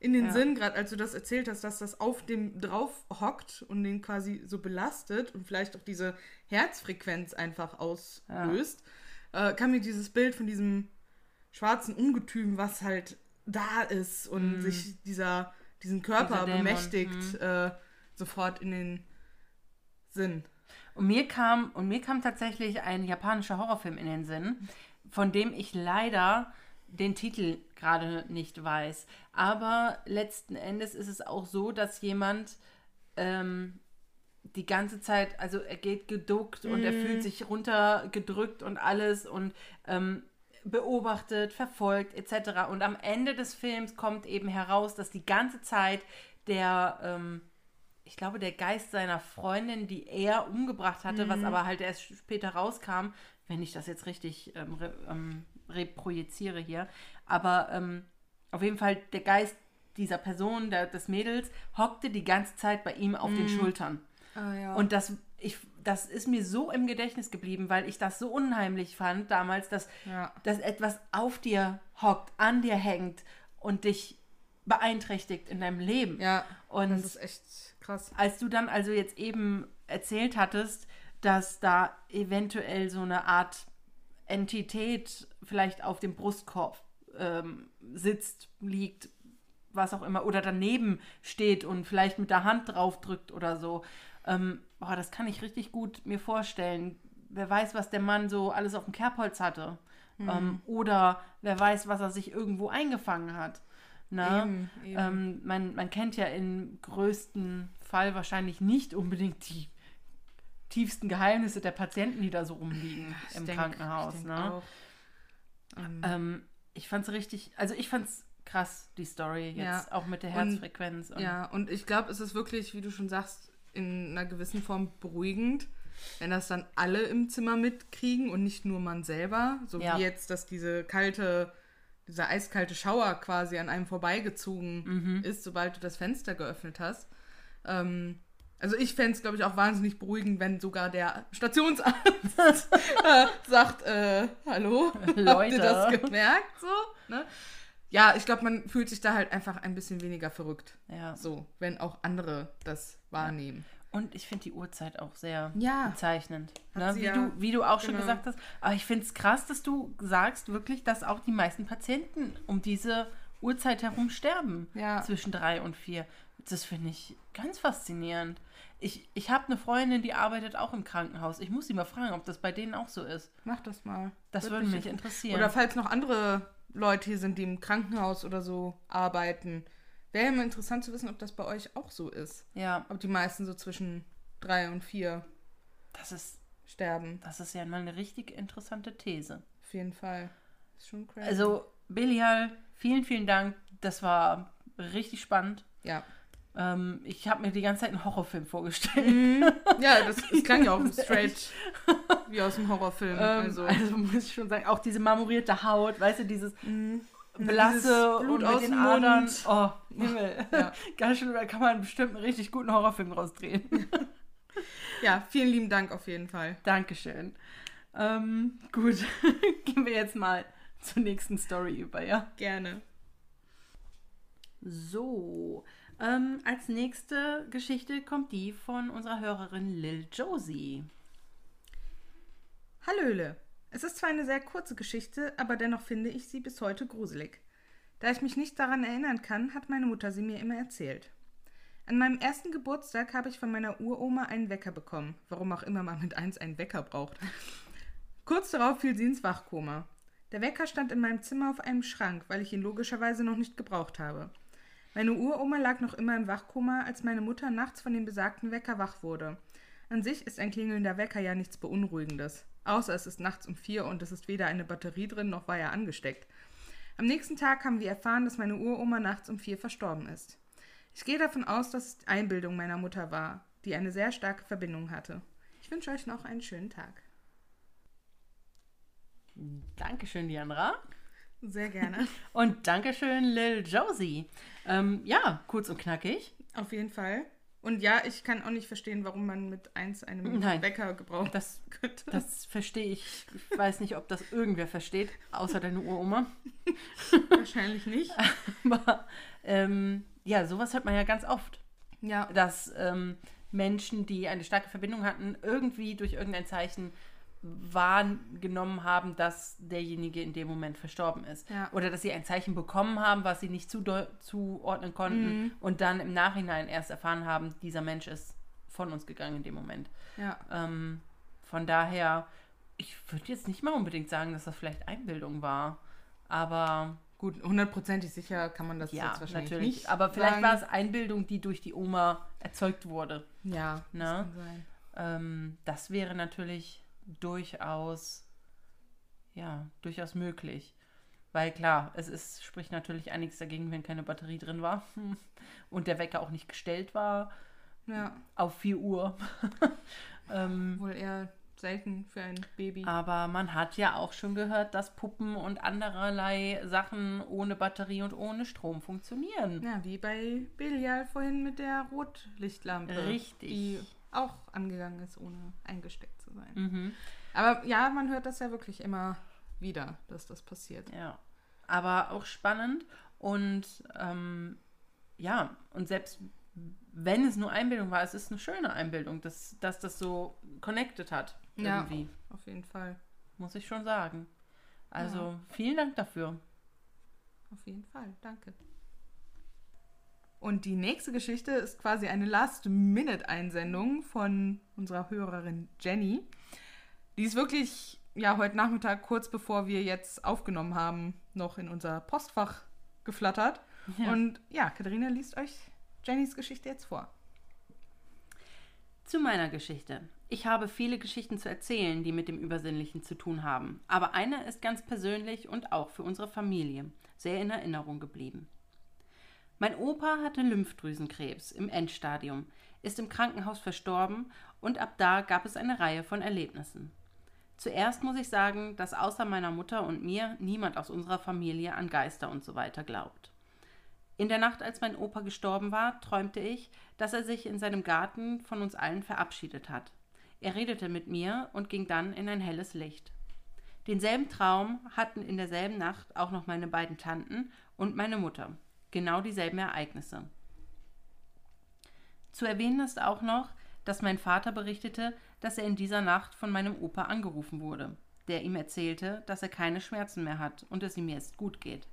in den Ja. Sinn, gerade als du das erzählt hast, dass das auf dem drauf hockt und den quasi so belastet und vielleicht auch diese Herzfrequenz einfach auslöst, äh, kam mir dieses Bild von diesem schwarzen Ungetüm, was halt da ist und sich dieser, diesen Körper bemächtigt, äh, sofort in den Sinn. Und mir kam, und mir kam tatsächlich ein japanischer Horrorfilm in den Sinn, von dem ich leider den Titel gerade nicht weiß. Aber letzten Endes ist es auch so, dass jemand ähm, die ganze Zeit, also er geht geduckt und er fühlt sich runtergedrückt und alles und ähm, beobachtet, verfolgt etc. Und am Ende des Films kommt eben heraus, dass die ganze Zeit der ähm, ich glaube, der Geist seiner Freundin, die er umgebracht hatte, was aber halt erst später rauskam, wenn ich das jetzt richtig ähm, re, ähm, reprojiziere hier. Aber ähm, auf jeden Fall, der Geist dieser Person, der, des Mädels, hockte die ganze Zeit bei ihm auf den Schultern. Ah, ja. Und das, ich, das ist mir so im Gedächtnis geblieben, weil ich das so unheimlich fand damals, dass, Ja. dass etwas auf dir hockt, an dir hängt und dich beeinträchtigt in deinem Leben. ja, Und das ist echt krass. als du dann also jetzt eben erzählt hattest, dass da eventuell so eine Art Entität vielleicht auf dem Brustkorb ähm, sitzt, liegt, was auch immer, oder daneben steht und vielleicht mit der Hand drauf drückt oder so. Ähm, boah, das kann ich richtig gut mir vorstellen. Wer weiß, was der Mann so alles auf dem Kerbholz hatte. Ähm, oder wer weiß, was er sich irgendwo eingefangen hat. Ne? Eben, eben. Ähm, man, man kennt ja im größten Fall wahrscheinlich nicht unbedingt die tiefsten Geheimnisse der Patienten, die da so rumliegen Ich im denk- Krankenhaus. ich ne? auch. Ähm, ich fand es richtig, also ich fand es krass, die Story jetzt, Ja. auch mit der Und- Herzfrequenz. Und, Ja, und ich glaube, es ist wirklich, wie du schon sagst, in einer gewissen Form beruhigend, wenn das dann alle im Zimmer mitkriegen und nicht nur man selber. So Ja. wie jetzt, dass diese kalte, dieser eiskalte Schauer quasi an einem vorbeigezogen Mhm. ist, sobald du das Fenster geöffnet hast. Ähm, also ich fände es, glaube ich, auch wahnsinnig beruhigend, wenn sogar der Stationsarzt äh, sagt, äh, hallo, habt ihr Leute. das gemerkt? So, ne? Ja, ich glaube, man fühlt sich da halt einfach ein bisschen weniger verrückt. ja. So, wenn auch andere das wahrnehmen. Und ich finde die Uhrzeit auch sehr Ja. bezeichnend. Ne? Wie, ja- du, wie du auch schon genau. gesagt hast. Aber ich finde es krass, dass du sagst wirklich, dass auch die meisten Patienten um diese Uhrzeit herum sterben. Ja. Zwischen drei und vier. Das finde ich ganz faszinierend. Ich, ich habe eine Freundin, die arbeitet auch im Krankenhaus. Ich muss sie mal fragen, ob das bei denen auch so ist. Mach das mal. Das würde mich interessieren. Oder falls noch andere Leute hier sind, die im Krankenhaus oder so arbeiten. Wäre ja mal interessant zu wissen, ob das bei euch auch so ist. ja, Ob die meisten so zwischen drei und vier das ist, sterben. das ist ja mal eine richtig interessante These. Auf jeden Fall. Ist schon crazy. Also, Belial, vielen, vielen Dank. Das war richtig spannend. Ja. Ähm, ich habe mir die ganze Zeit einen Horrorfilm vorgestellt. Ja, das, das klang ja auch straight wie aus einem Horrorfilm. Ähm, also. also. muss ich schon sagen, auch diese marmorierte Haut, weißt du, dieses Dieses blasse Blut und aus mit den. Adern. Oh, Himmel. Ja. Ganz schön, da kann man bestimmt einen richtig guten Horrorfilm draus drehen. Ja, vielen lieben Dank auf jeden Fall. Dankeschön. Ähm, gut, gehen wir jetzt mal zur nächsten Story über, ja? Gerne. So, ähm, als nächste Geschichte kommt die von unserer Hörerin Lil Josie. Hallöle. Es ist zwar eine sehr kurze Geschichte, aber dennoch finde ich sie bis heute gruselig. Da ich mich nicht daran erinnern kann, hat meine Mutter sie mir immer erzählt. An meinem ersten Geburtstag habe ich von meiner Uroma einen Wecker bekommen, warum auch immer man mit eins einen Wecker braucht. Kurz darauf fiel sie ins Wachkoma. Der Wecker stand in meinem Zimmer auf einem Schrank, weil ich ihn logischerweise noch nicht gebraucht habe. Meine Uroma lag noch immer im Wachkoma, als meine Mutter nachts von dem besagten Wecker wach wurde. An sich ist ein klingelnder Wecker ja nichts Beunruhigendes. Außer es ist nachts um vier und es ist weder eine Batterie drin noch war er angesteckt. Am nächsten Tag haben wir erfahren, dass meine Uroma nachts um vier verstorben ist. Ich gehe davon aus, dass es Einbildung meiner Mutter war, die eine sehr starke Verbindung hatte. Ich wünsche euch noch einen schönen Tag. Dankeschön, Diandra. Sehr gerne. Und Dankeschön, Lil Josie. Ähm, ja, kurz und knackig. Auf jeden Fall. Und ja, ich kann auch nicht verstehen, warum man mit eins einen Nein. Wecker gebraucht Das, könnte. das verstehe ich. Ich weiß nicht, ob das irgendwer versteht, außer deine Uroma. Wahrscheinlich nicht. Aber ähm, ja, sowas hört man ja ganz oft. Ja, dass ähm, Menschen, die eine starke Verbindung hatten, irgendwie durch irgendein Zeichen wahrgenommen haben, dass derjenige in dem Moment verstorben ist. Ja. Oder dass sie ein Zeichen bekommen haben, was sie nicht zuordnen konnten Mhm. und dann im Nachhinein erst erfahren haben, dieser Mensch ist von uns gegangen in dem Moment. ja. Ähm, von daher, ich würde jetzt nicht mal unbedingt sagen, dass das vielleicht Einbildung war. Aber Gut, hundertprozentig sicher kann man das ja, jetzt wahrscheinlich natürlich. nicht. Aber vielleicht sagen. war es Einbildung, die durch die Oma erzeugt wurde. Ja, das Ne? sein. Ähm, das wäre natürlich durchaus, ja, durchaus möglich. Weil klar, es ist, spricht natürlich einiges dagegen, wenn keine Batterie drin war und der Wecker auch nicht gestellt war Ja, auf 4 Uhr. ähm, wohl eher selten für ein Baby. Aber man hat ja auch schon gehört, dass Puppen und andererlei Sachen ohne Batterie und ohne Strom funktionieren. Ja, wie bei Belial vorhin mit der Rotlichtlampe. Richtig. Die auch angegangen ist, ohne eingesteckt zu sein. Mhm. Aber ja, man hört das ja wirklich immer wieder, dass das passiert. Ja. Aber auch spannend und ähm, ja, und selbst wenn es nur Einbildung war, es ist eine schöne Einbildung, dass, dass das so connected hat. Irgendwie. Ja, auf jeden Fall. Muss ich schon sagen. Also Ja. vielen Dank dafür. Auf jeden Fall, danke. Und die nächste Geschichte ist quasi eine Last-Minute-Einsendung von unserer Hörerin Jenny. Die ist wirklich, ja, heute Nachmittag, kurz bevor wir jetzt aufgenommen haben, noch in unser Postfach geflattert. Ja. Und ja, Katharina liest euch Jennys Geschichte jetzt vor. Zu meiner Geschichte. Ich habe viele Geschichten zu erzählen, die mit dem Übersinnlichen zu tun haben. Aber eine ist ganz persönlich und auch für unsere Familie sehr in Erinnerung geblieben. Mein Opa hatte Lymphdrüsenkrebs im Endstadium, ist im Krankenhaus verstorben und ab da gab es eine Reihe von Erlebnissen. Zuerst muss ich sagen, dass außer meiner Mutter und mir niemand aus unserer Familie an Geister und so weiter glaubt. In der Nacht, als mein Opa gestorben war, träumte ich, dass er sich in seinem Garten von uns allen verabschiedet hat. Er redete mit mir und ging dann in ein helles Licht. Denselben Traum hatten in derselben Nacht auch noch meine beiden Tanten und meine Mutter. Genau dieselben Ereignisse. Zu erwähnen ist auch noch, dass mein Vater berichtete, dass er in dieser Nacht von meinem Opa angerufen wurde, der ihm erzählte, dass er keine Schmerzen mehr hat und es ihm jetzt gut geht.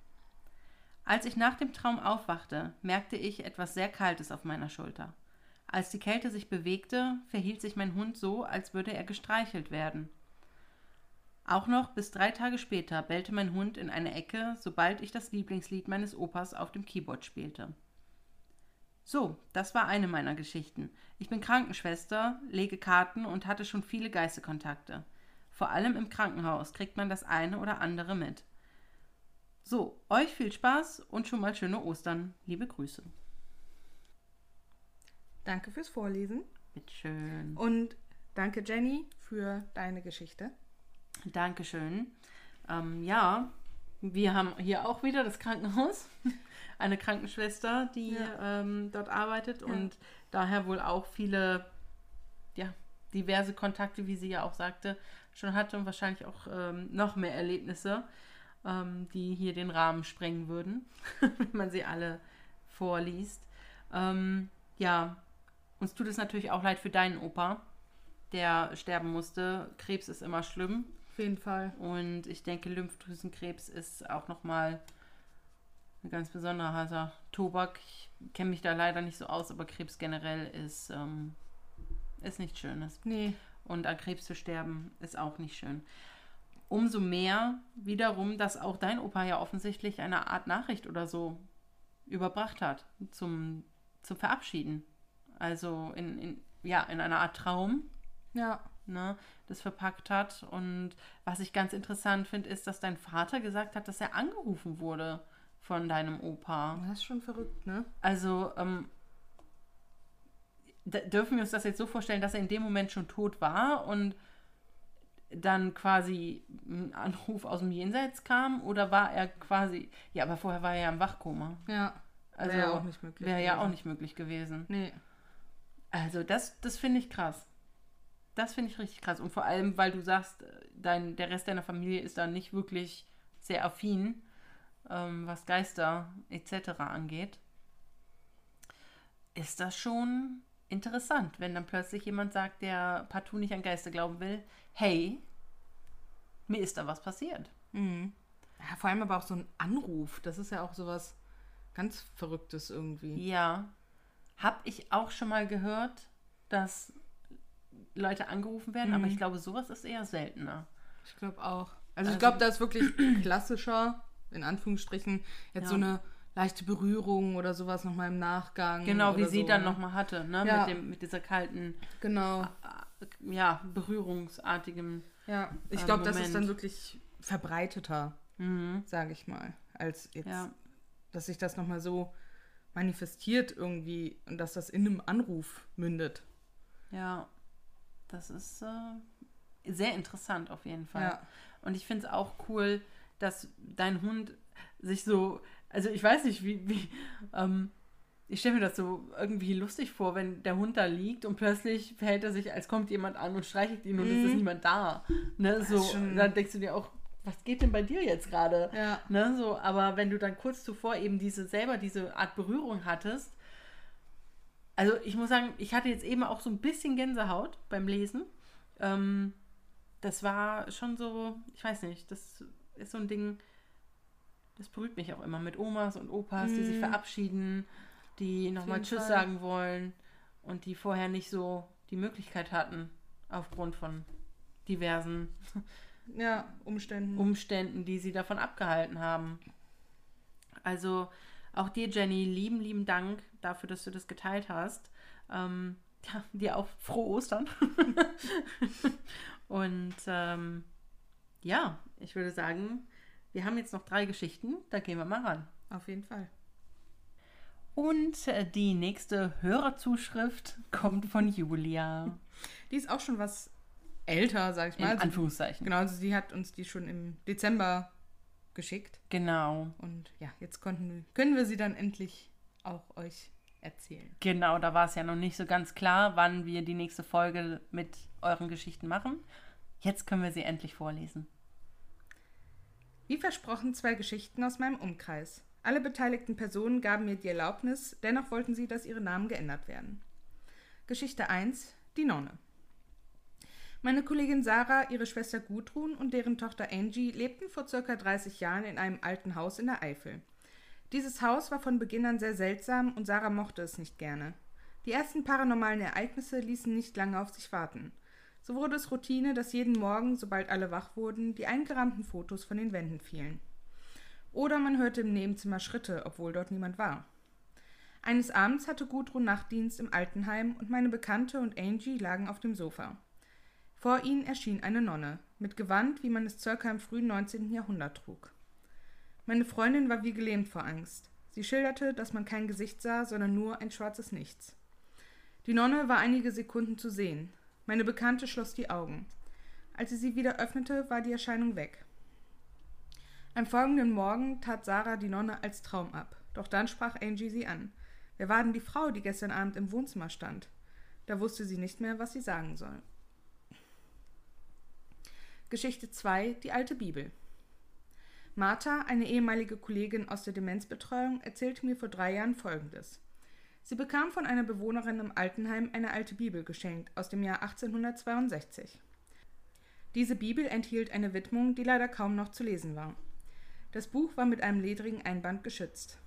Als ich nach dem Traum aufwachte, merkte ich etwas sehr Kaltes auf meiner Schulter. Als die Kälte sich bewegte, verhielt sich mein Hund so, als würde er gestreichelt werden. Auch noch bis drei Tage später bellte mein Hund in eine Ecke, sobald ich das Lieblingslied meines Opas auf dem Keyboard spielte. So, das war eine meiner Geschichten. Ich bin Krankenschwester, lege Karten und hatte schon viele Geisterkontakte. Vor allem im Krankenhaus kriegt man das eine oder andere mit. So, euch viel Spaß und schon mal schöne Ostern. Liebe Grüße. Danke fürs Vorlesen. Bitteschön. Und danke, Jenny, für deine Geschichte. Dankeschön. Ähm, ja, wir haben hier auch wieder das Krankenhaus. Eine Krankenschwester, die Ja. ähm, dort arbeitet und daher wohl auch viele, ja, diverse Kontakte, wie sie ja auch sagte, schon hatte und wahrscheinlich auch ähm, noch mehr Erlebnisse, ähm, die hier den Rahmen sprengen würden, wenn man sie alle vorliest. Ähm, ja, uns tut es natürlich auch leid für deinen Opa, der sterben musste. Krebs ist immer schlimm. Jeden Fall. Und ich denke, Lymphdrüsenkrebs ist auch nochmal ein ganz besonderer harter Tobak. Ich kenne mich da leider nicht so aus, aber Krebs generell ist, ähm, ist nichts Schönes. Nee, Und an Krebs zu sterben ist auch nicht schön. Umso mehr wiederum, dass auch dein Opa ja offensichtlich eine Art Nachricht oder so überbracht hat zum, zum Verabschieden. Also in, in, ja, in einer Art Traum ja. Ne, das verpackt hat. Und was ich ganz interessant finde, ist, dass dein Vater gesagt hat, dass er angerufen wurde von deinem Opa. Das ist schon verrückt, ne? Also ähm, dürfen wir uns das jetzt so vorstellen, dass er in dem Moment schon tot war und dann quasi ein Anruf aus dem Jenseits kam? Oder war er quasi, ja, aber vorher war er ja im Wachkoma. Ja. Also Wäre ja auch nicht möglich Wäre ja gewesen. auch nicht möglich gewesen. Nee. Also das, das finde ich krass. Das finde ich richtig krass. Und vor allem, weil du sagst, dein, der Rest deiner Familie ist da nicht wirklich sehr affin, ähm, was Geister etc. angeht. Ist das schon interessant, wenn dann plötzlich jemand sagt, der partout nicht an Geister glauben will, hey, mir ist da was passiert. Mhm. Ja, vor allem aber auch so ein Anruf. Das ist ja auch sowas ganz Verrücktes irgendwie. Ja. Hab ich auch schon mal gehört, dass Leute angerufen werden, aber Mhm. ich glaube, sowas ist eher seltener. Ich glaube auch. Also, Also- ich glaube, da ist wirklich klassischer, in Anführungsstrichen, jetzt Ja. so eine leichte Berührung oder sowas nochmal im Nachgang. Genau, wie sie so, dann ne? nochmal hatte, ne? Ja. Mit, dem, mit dieser kalten, Genau. äh, ja, berührungsartigen. Ja, ich Ähm, glaube, das ist dann wirklich verbreiteter, Mhm. sage ich mal, als jetzt, Ja. dass sich das nochmal so manifestiert irgendwie und dass das in einem Anruf mündet. Ja, das ist äh, sehr interessant auf jeden Fall. Ja. Und ich finde es auch cool, dass dein Hund sich so, also ich weiß nicht, wie, wie ähm, ich stelle mir das so irgendwie lustig vor, wenn der Hund da liegt und plötzlich verhält er sich, als kommt jemand an und streichelt ihn und es ist niemand da. Ne, so, dann denkst du dir auch, was geht denn bei dir jetzt gerade? Ja. Ne, so, aber wenn du dann kurz zuvor eben diese selber diese Art Berührung hattest, also ich muss sagen, ich hatte jetzt eben auch so ein bisschen Gänsehaut beim Lesen. Ähm, das war schon so, ich weiß nicht, das ist so ein Ding, das berührt mich auch immer mit Omas und Opas, die sich verabschieden, die nochmal Tschüss Fall. sagen wollen und die vorher nicht so die Möglichkeit hatten, aufgrund von diversen Ja, Umständen. Umständen, die sie davon abgehalten haben. Also auch dir, Jenny, lieben, lieben Dank dafür, dass du das geteilt hast. Ähm, ja, dir auch frohe Ostern. Und ähm, ja, ich würde sagen, wir haben jetzt noch drei Geschichten, da gehen wir mal ran. Auf jeden Fall. Und äh, die nächste Hörerzuschrift kommt von Julia. Die ist auch schon was älter, sag ich In mal. Also, Anführungszeichen. genau, also sie hat uns die schon im Dezember geschickt. Genau. Und ja, jetzt konnten, können wir sie dann endlich auch euch erzählen. Genau, da war es ja noch nicht so ganz klar, wann wir die nächste Folge mit euren Geschichten machen. Jetzt können wir sie endlich vorlesen. Wie versprochen zwei Geschichten aus meinem Umkreis. Alle beteiligten Personen gaben mir die Erlaubnis, dennoch wollten sie, dass ihre Namen geändert werden. Geschichte 1. Die Nonne. Meine Kollegin Sarah, ihre Schwester Gudrun und deren Tochter Angie lebten vor circa 30 Jahren in einem alten Haus in der Eifel. Dieses Haus war von Beginn an sehr seltsam und Sarah mochte es nicht gerne. Die ersten paranormalen Ereignisse ließen nicht lange auf sich warten. So wurde es Routine, dass jeden Morgen, sobald alle wach wurden, die eingerahmten Fotos von den Wänden fielen. Oder man hörte im Nebenzimmer Schritte, obwohl dort niemand war. Eines Abends hatte Gudrun Nachtdienst im Altenheim und meine Bekannte und Angie lagen auf dem Sofa. Vor ihnen erschien eine Nonne, mit Gewand, wie man es circa im frühen 19. Jahrhundert trug. Meine Freundin war wie gelähmt vor Angst. Sie schilderte, dass man kein Gesicht sah, sondern nur ein schwarzes Nichts. Die Nonne war einige Sekunden zu sehen. Meine Bekannte schloss die Augen. Als sie sie wieder öffnete, war die Erscheinung weg. Am folgenden Morgen tat Sarah die Nonne als Traum ab. Doch dann sprach Angie sie an. Wer war denn die Frau, die gestern Abend im Wohnzimmer stand? Da wusste sie nicht mehr, was sie sagen soll. Geschichte 2 Die alte Bibel Martha, eine ehemalige Kollegin aus der Demenzbetreuung, erzählte mir vor drei Jahren Folgendes. Sie bekam von einer Bewohnerin im Altenheim eine alte Bibel geschenkt aus dem Jahr 1862. Diese Bibel enthielt eine Widmung, die leider kaum noch zu lesen war. Das Buch war mit einem ledrigen Einband geschützt.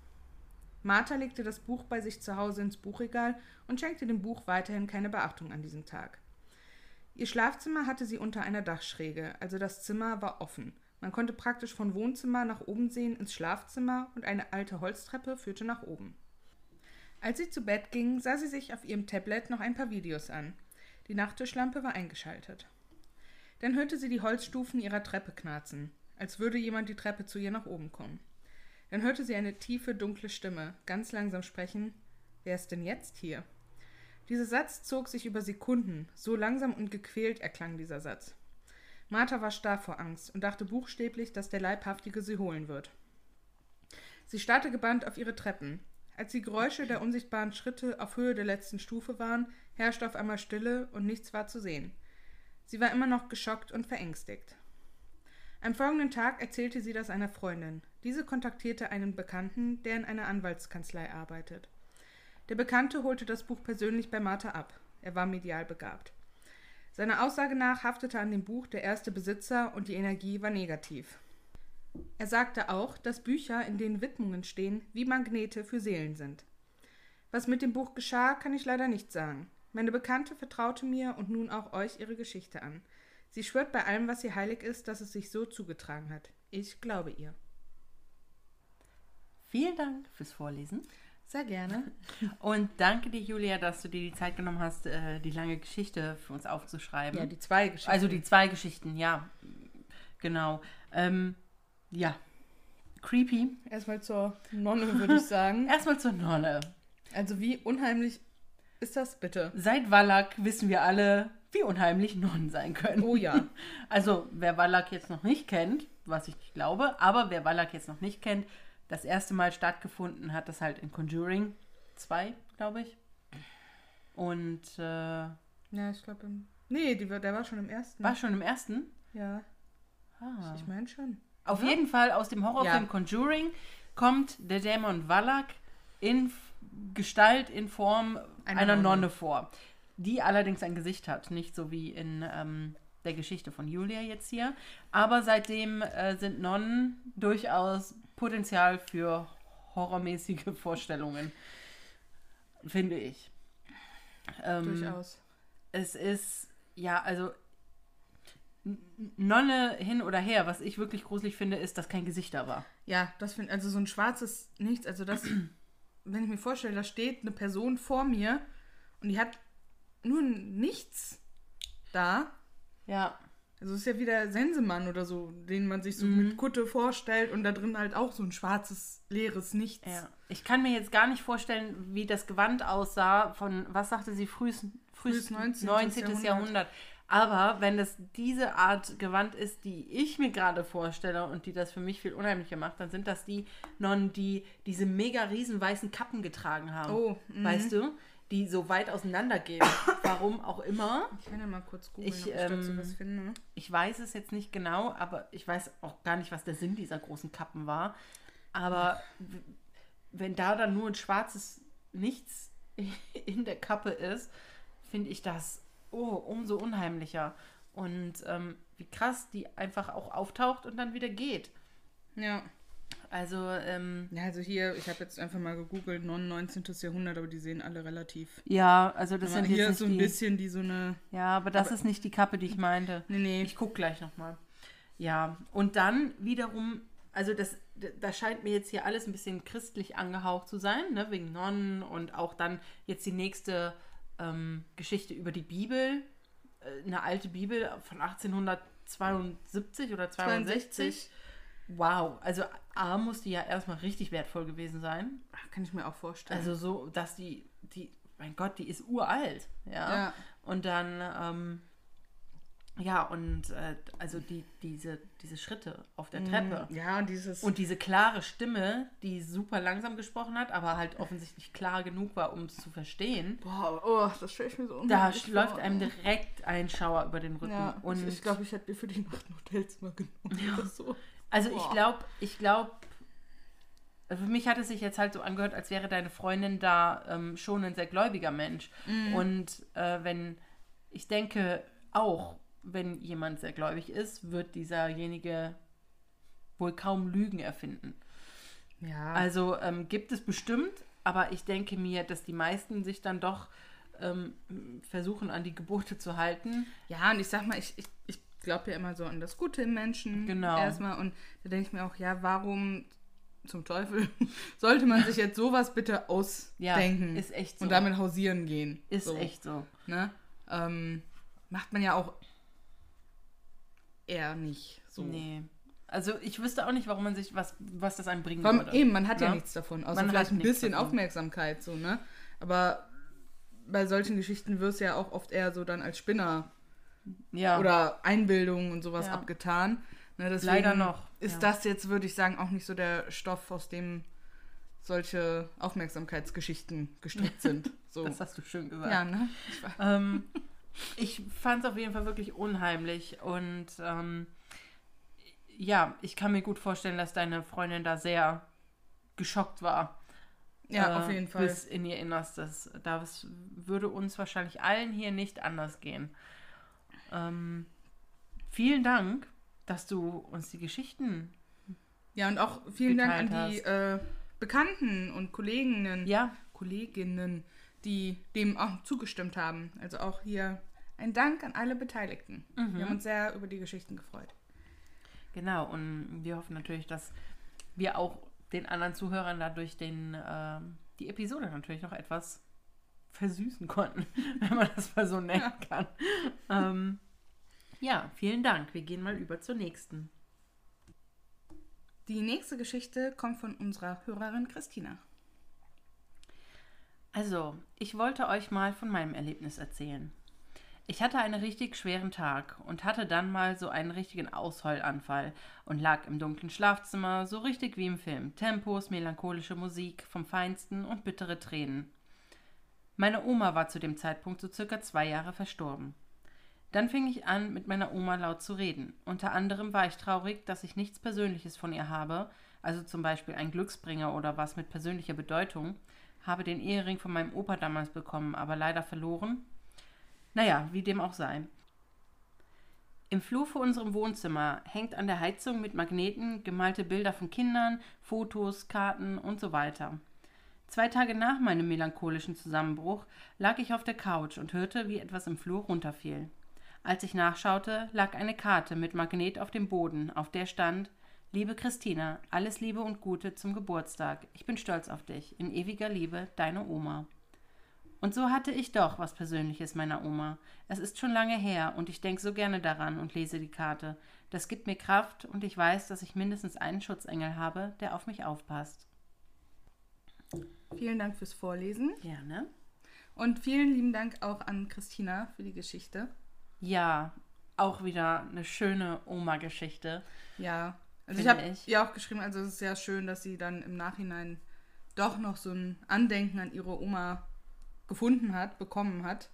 Martha legte das Buch bei sich zu Hause ins Buchregal und schenkte dem Buch weiterhin keine Beachtung an diesem Tag. Ihr Schlafzimmer hatte sie unter einer Dachschräge, also das Zimmer war offen. Man konnte praktisch von Wohnzimmer nach oben sehen ins Schlafzimmer und eine alte Holztreppe führte nach oben. Als sie zu Bett ging, sah sie sich auf ihrem Tablet noch ein paar Videos an. Die Nachttischlampe war eingeschaltet. Dann hörte sie die Holzstufen ihrer Treppe knarzen, als würde jemand die Treppe zu ihr nach oben kommen. Dann hörte sie eine tiefe, dunkle Stimme, ganz langsam sprechen. Wer ist denn jetzt hier? Dieser Satz zog sich über Sekunden, so langsam und gequält erklang dieser Satz. Martha war starr vor Angst und dachte buchstäblich, dass der Leibhaftige sie holen wird. Sie starrte gebannt auf ihre Treppen. Als die Geräusche der unsichtbaren Schritte auf Höhe der letzten Stufe waren, herrschte auf einmal Stille und nichts war zu sehen. Sie war immer noch geschockt und verängstigt. Am folgenden Tag erzählte sie das einer Freundin. Diese kontaktierte einen Bekannten, der in einer Anwaltskanzlei arbeitet. Der Bekannte holte das Buch persönlich bei Martha ab. Er war medial begabt. Seiner Aussage nach haftete an dem Buch der erste Besitzer und die Energie war negativ. Er sagte auch, dass Bücher, in denen Widmungen stehen, wie Magnete für Seelen sind. Was mit dem Buch geschah, kann ich leider nicht sagen. Meine Bekannte vertraute mir und nun auch euch ihre Geschichte an. Sie schwört bei allem, was ihr heilig ist, dass es sich so zugetragen hat. Ich glaube ihr. Vielen Dank fürs Vorlesen. Sehr gerne. Und danke dir, Julia, dass du dir die Zeit genommen hast, äh, die lange Geschichte für uns aufzuschreiben. Ja, die zwei Geschichten. also die zwei Geschichten, ja. Genau. Ähm, ja. Creepy. Erstmal zur Nonne, würde ich sagen. Erstmal zur Nonne. Also wie unheimlich ist das bitte? Seit Wallach wissen wir alle, wie unheimlich Nonnen sein können. Oh ja. Also, wer Wallach jetzt noch nicht kennt, was ich nicht glaube, aber wer Wallach jetzt noch nicht kennt, das erste Mal stattgefunden hat das halt in Conjuring 2, glaube ich. Und äh, Ja, ich glaube, nee, die, der war schon im ersten. war schon im ersten. Ja, Ah. ich meine schon. Auf jeden Fall aus dem Horrorfilm Ja. Conjuring kommt der Dämon Wallach in Gestalt, in Form Einer einer, Nonne. Nonne. vor, die allerdings ein Gesicht hat, nicht so wie in ähm, der Geschichte von Julia jetzt hier. Aber seitdem äh, sind Nonnen durchaus Potenzial für horrormäßige Vorstellungen, finde ich. Ähm, Durchaus. es ist, ja, also Nonne hin oder her, was ich wirklich gruselig finde, ist, dass kein Gesicht da war. Ja, das finde also so ein schwarzes Nichts. Also das, wenn ich mir vorstelle, da steht eine Person vor mir und die hat nur ein nichts da. Ja. Also es ist ja wieder Sensemann oder so, den man sich so Mhm. mit Kutte vorstellt und da drin halt auch so ein schwarzes, leeres Nichts. ja. Ich kann mir jetzt gar nicht vorstellen, wie das Gewand aussah von, was sagte sie, frühes, frühes Frühes 19. 19. Jahrhundert. Jahrhundert. Aber wenn das diese Art Gewand ist, die ich mir gerade vorstelle und die das für mich viel unheimlicher macht, dann sind das die Nonnen, die diese mega riesen weißen Kappen getragen haben. Oh, mhm. weißt du? Die so weit auseinander gehen. Warum auch immer. Ich kann ja mal kurz googeln, Ich, ob ich dazu ähm, was finde. Ich weiß es jetzt nicht genau, aber ich weiß auch gar nicht, was der Sinn dieser großen Kappen war. Aber wenn da dann nur ein schwarzes Nichts in der Kappe ist, finde ich das oh, umso unheimlicher. Und ähm, wie krass die einfach auch auftaucht und dann wieder geht. Ja. Also, ähm, Ja, also hier, ich habe jetzt einfach mal gegoogelt, 19. Jahrhundert, aber die sehen alle relativ. ja, also das Aber sind hier jetzt ist so ein die, bisschen die so eine. Ja, aber das ist nicht die Kappe, die ich meinte. Nee, nee. Ich gucke gleich nochmal. Ja, und dann wiederum, also das, da scheint mir jetzt hier alles ein bisschen christlich angehaucht zu sein, ne, wegen Nonnen und auch dann jetzt die nächste ähm, Geschichte über die Bibel, äh, eine alte Bibel von 1872 oder 62. Wow, also A muss die ja erstmal richtig wertvoll gewesen sein. Kann ich mir auch vorstellen. Also so, dass die, die, mein Gott, die ist uralt, ja. Ja. Und dann, ähm, ja, und äh, also die, diese, diese Schritte auf der Treppe. Ja, und dieses. Und diese klare Stimme, die super langsam gesprochen hat, aber halt offensichtlich klar genug war, um es zu verstehen. boah, oh, das stelle ich mir so Da unheimlich läuft einem direkt ein Schauer über den Rücken. Ja, und ich glaube, ich hätte mir für die Nacht ein Hotelzimmer genommen oder so. Also ich Boah. glaube, ich glaube, für mich hat es sich jetzt halt so angehört, als wäre deine Freundin da ähm, schon ein sehr gläubiger Mensch. Mhm. Und äh, wenn, ich denke auch, wenn jemand sehr gläubig ist, wird dieserjenige wohl kaum Lügen erfinden. Ja. Also ähm, gibt es bestimmt, aber ich denke mir, dass die meisten sich dann doch ähm, versuchen, an die Gebote zu halten. Ja, und ich sag mal, ich, ich, ich glaube ja immer so an das Gute im Menschen. Genau. Erstmal. Und da denke ich mir auch, ja, warum zum Teufel sollte man sich jetzt sowas bitte Ja, ausdenken ist echt so. und damit hausieren gehen? Ist so, echt so. Ne? Ähm, macht man ja auch eher nicht so. Nee. Also ich wüsste auch nicht, warum man sich, was, was das einem bringen allem würde. eben, man hat ja Ne? nichts davon, außer Man vielleicht ein bisschen davon. Aufmerksamkeit, so, ne? Aber bei solchen Geschichten wirst du ja auch oft eher so dann als Spinner Ja. oder Einbildung und sowas Ja. abgetan. Ne, Leider noch, Ist ja. das jetzt, würde ich sagen, auch nicht so der Stoff, aus dem solche Aufmerksamkeitsgeschichten gestrickt sind. So. das hast du schön gesagt. ja, ne? Ich. Ähm, ich fand es auf jeden Fall wirklich unheimlich und ähm, ja, ich kann mir gut vorstellen, dass deine Freundin da sehr geschockt war. Ja, äh, auf jeden Fall. Bis in ihr Innerstes. Das würde uns wahrscheinlich allen hier nicht anders gehen. Ähm, vielen Dank, dass du uns die Geschichten. Ja, und auch vielen Dank an die äh, Bekannten und Kolleginnen, Ja, Kolleginnen, die dem auch zugestimmt haben. Also auch hier ein Dank an alle Beteiligten. Mhm. Wir haben uns sehr über die Geschichten gefreut. genau. Und wir hoffen natürlich, dass wir auch den anderen Zuhörern dadurch den, ähm, die Episode natürlich noch etwas versüßen konnten, wenn man das mal so nennen kann. Ähm, ja, vielen Dank. Wir gehen mal über zur nächsten. Die nächste Geschichte kommt von unserer Hörerin Christina. Also, ich wollte euch mal von meinem Erlebnis erzählen. Ich hatte einen richtig schweren Tag und hatte dann mal so einen richtigen Ausheulanfall und lag im dunklen Schlafzimmer, so richtig wie im Film. Tempos, melancholische Musik vom Feinsten und bittere Tränen. Meine Oma war zu dem Zeitpunkt so circa zwei Jahre verstorben. Dann fing ich an, mit meiner Oma laut zu reden. Unter anderem war ich traurig, dass ich nichts Persönliches von ihr habe, also zum Beispiel ein Glücksbringer oder was mit persönlicher Bedeutung, habe den Ehering von meinem Opa damals bekommen, aber leider verloren. Naja, wie dem auch sei. Im Flur vor unserem Wohnzimmer hängt an der Heizung mit Magneten gemalte Bilder von Kindern, Fotos, Karten und so weiter. Zwei Tage nach meinem melancholischen Zusammenbruch lag ich auf der Couch und hörte, wie etwas im Flur runterfiel. Als ich nachschaute, lag eine Karte mit Magnet auf dem Boden, auf der stand Liebe Christina, alles Liebe und Gute zum Geburtstag. Ich bin stolz auf dich. In ewiger Liebe, deine Oma. Und so hatte ich doch was Persönliches meiner Oma. Es ist schon lange her und ich denke so gerne daran und lese die Karte. Das gibt mir Kraft und ich weiß, dass ich mindestens einen Schutzengel habe, der auf mich aufpasst. Vielen Dank fürs Vorlesen. Gerne. Und vielen lieben Dank auch an Christina für die Geschichte. Ja, auch wieder eine schöne Oma-Geschichte. Ja, also ich habe ihr auch geschrieben, also es ist sehr schön, dass sie dann im Nachhinein doch noch so ein Andenken an ihre Oma gefunden hat, bekommen hat.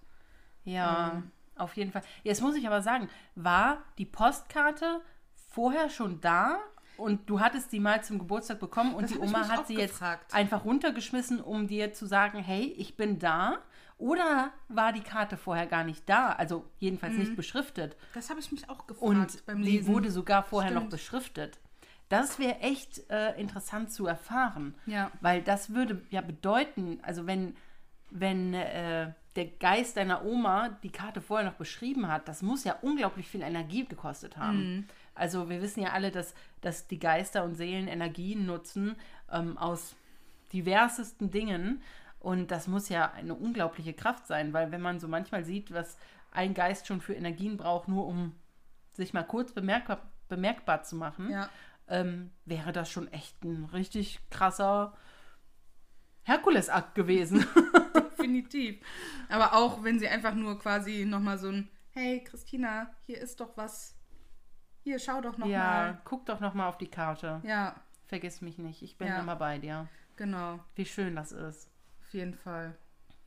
Ja, Ähm. auf jeden Fall. Jetzt muss ich aber sagen, war die Postkarte vorher schon da und du hattest sie mal zum Geburtstag bekommen und Das die Oma hat sie gefragt. jetzt einfach runtergeschmissen, um dir zu sagen, hey, ich bin da? Oder war die Karte vorher gar nicht da? Also jedenfalls nicht beschriftet. Das habe ich mich auch gefragt Und beim die Lesen. wurde sogar vorher noch Stimmt. beschriftet. Das wäre echt äh, interessant zu erfahren. Ja. Weil das würde ja bedeuten, also wenn, wenn äh, der Geist deiner Oma die Karte vorher noch beschrieben hat, das muss ja unglaublich viel Energie gekostet haben. Mhm. Also wir wissen ja alle, dass, dass die Geister und Seelen Energien nutzen ähm, aus diversesten Dingen. Und das muss ja eine unglaubliche Kraft sein, weil wenn man so manchmal sieht, was ein Geist schon für Energien braucht, nur um sich mal kurz bemerkbar, bemerkbar zu machen, Ja. ähm, wäre das schon echt ein richtig krasser Herkulesakt gewesen. Definitiv. Aber auch wenn sie einfach nur quasi nochmal so ein, hey Christina, hier ist doch was. Hier, schau doch ja, nochmal. guck doch noch mal auf die Karte. Ja. Vergiss mich nicht, ich bin Ja. immer bei dir. genau. Wie schön das ist. Auf jeden Fall.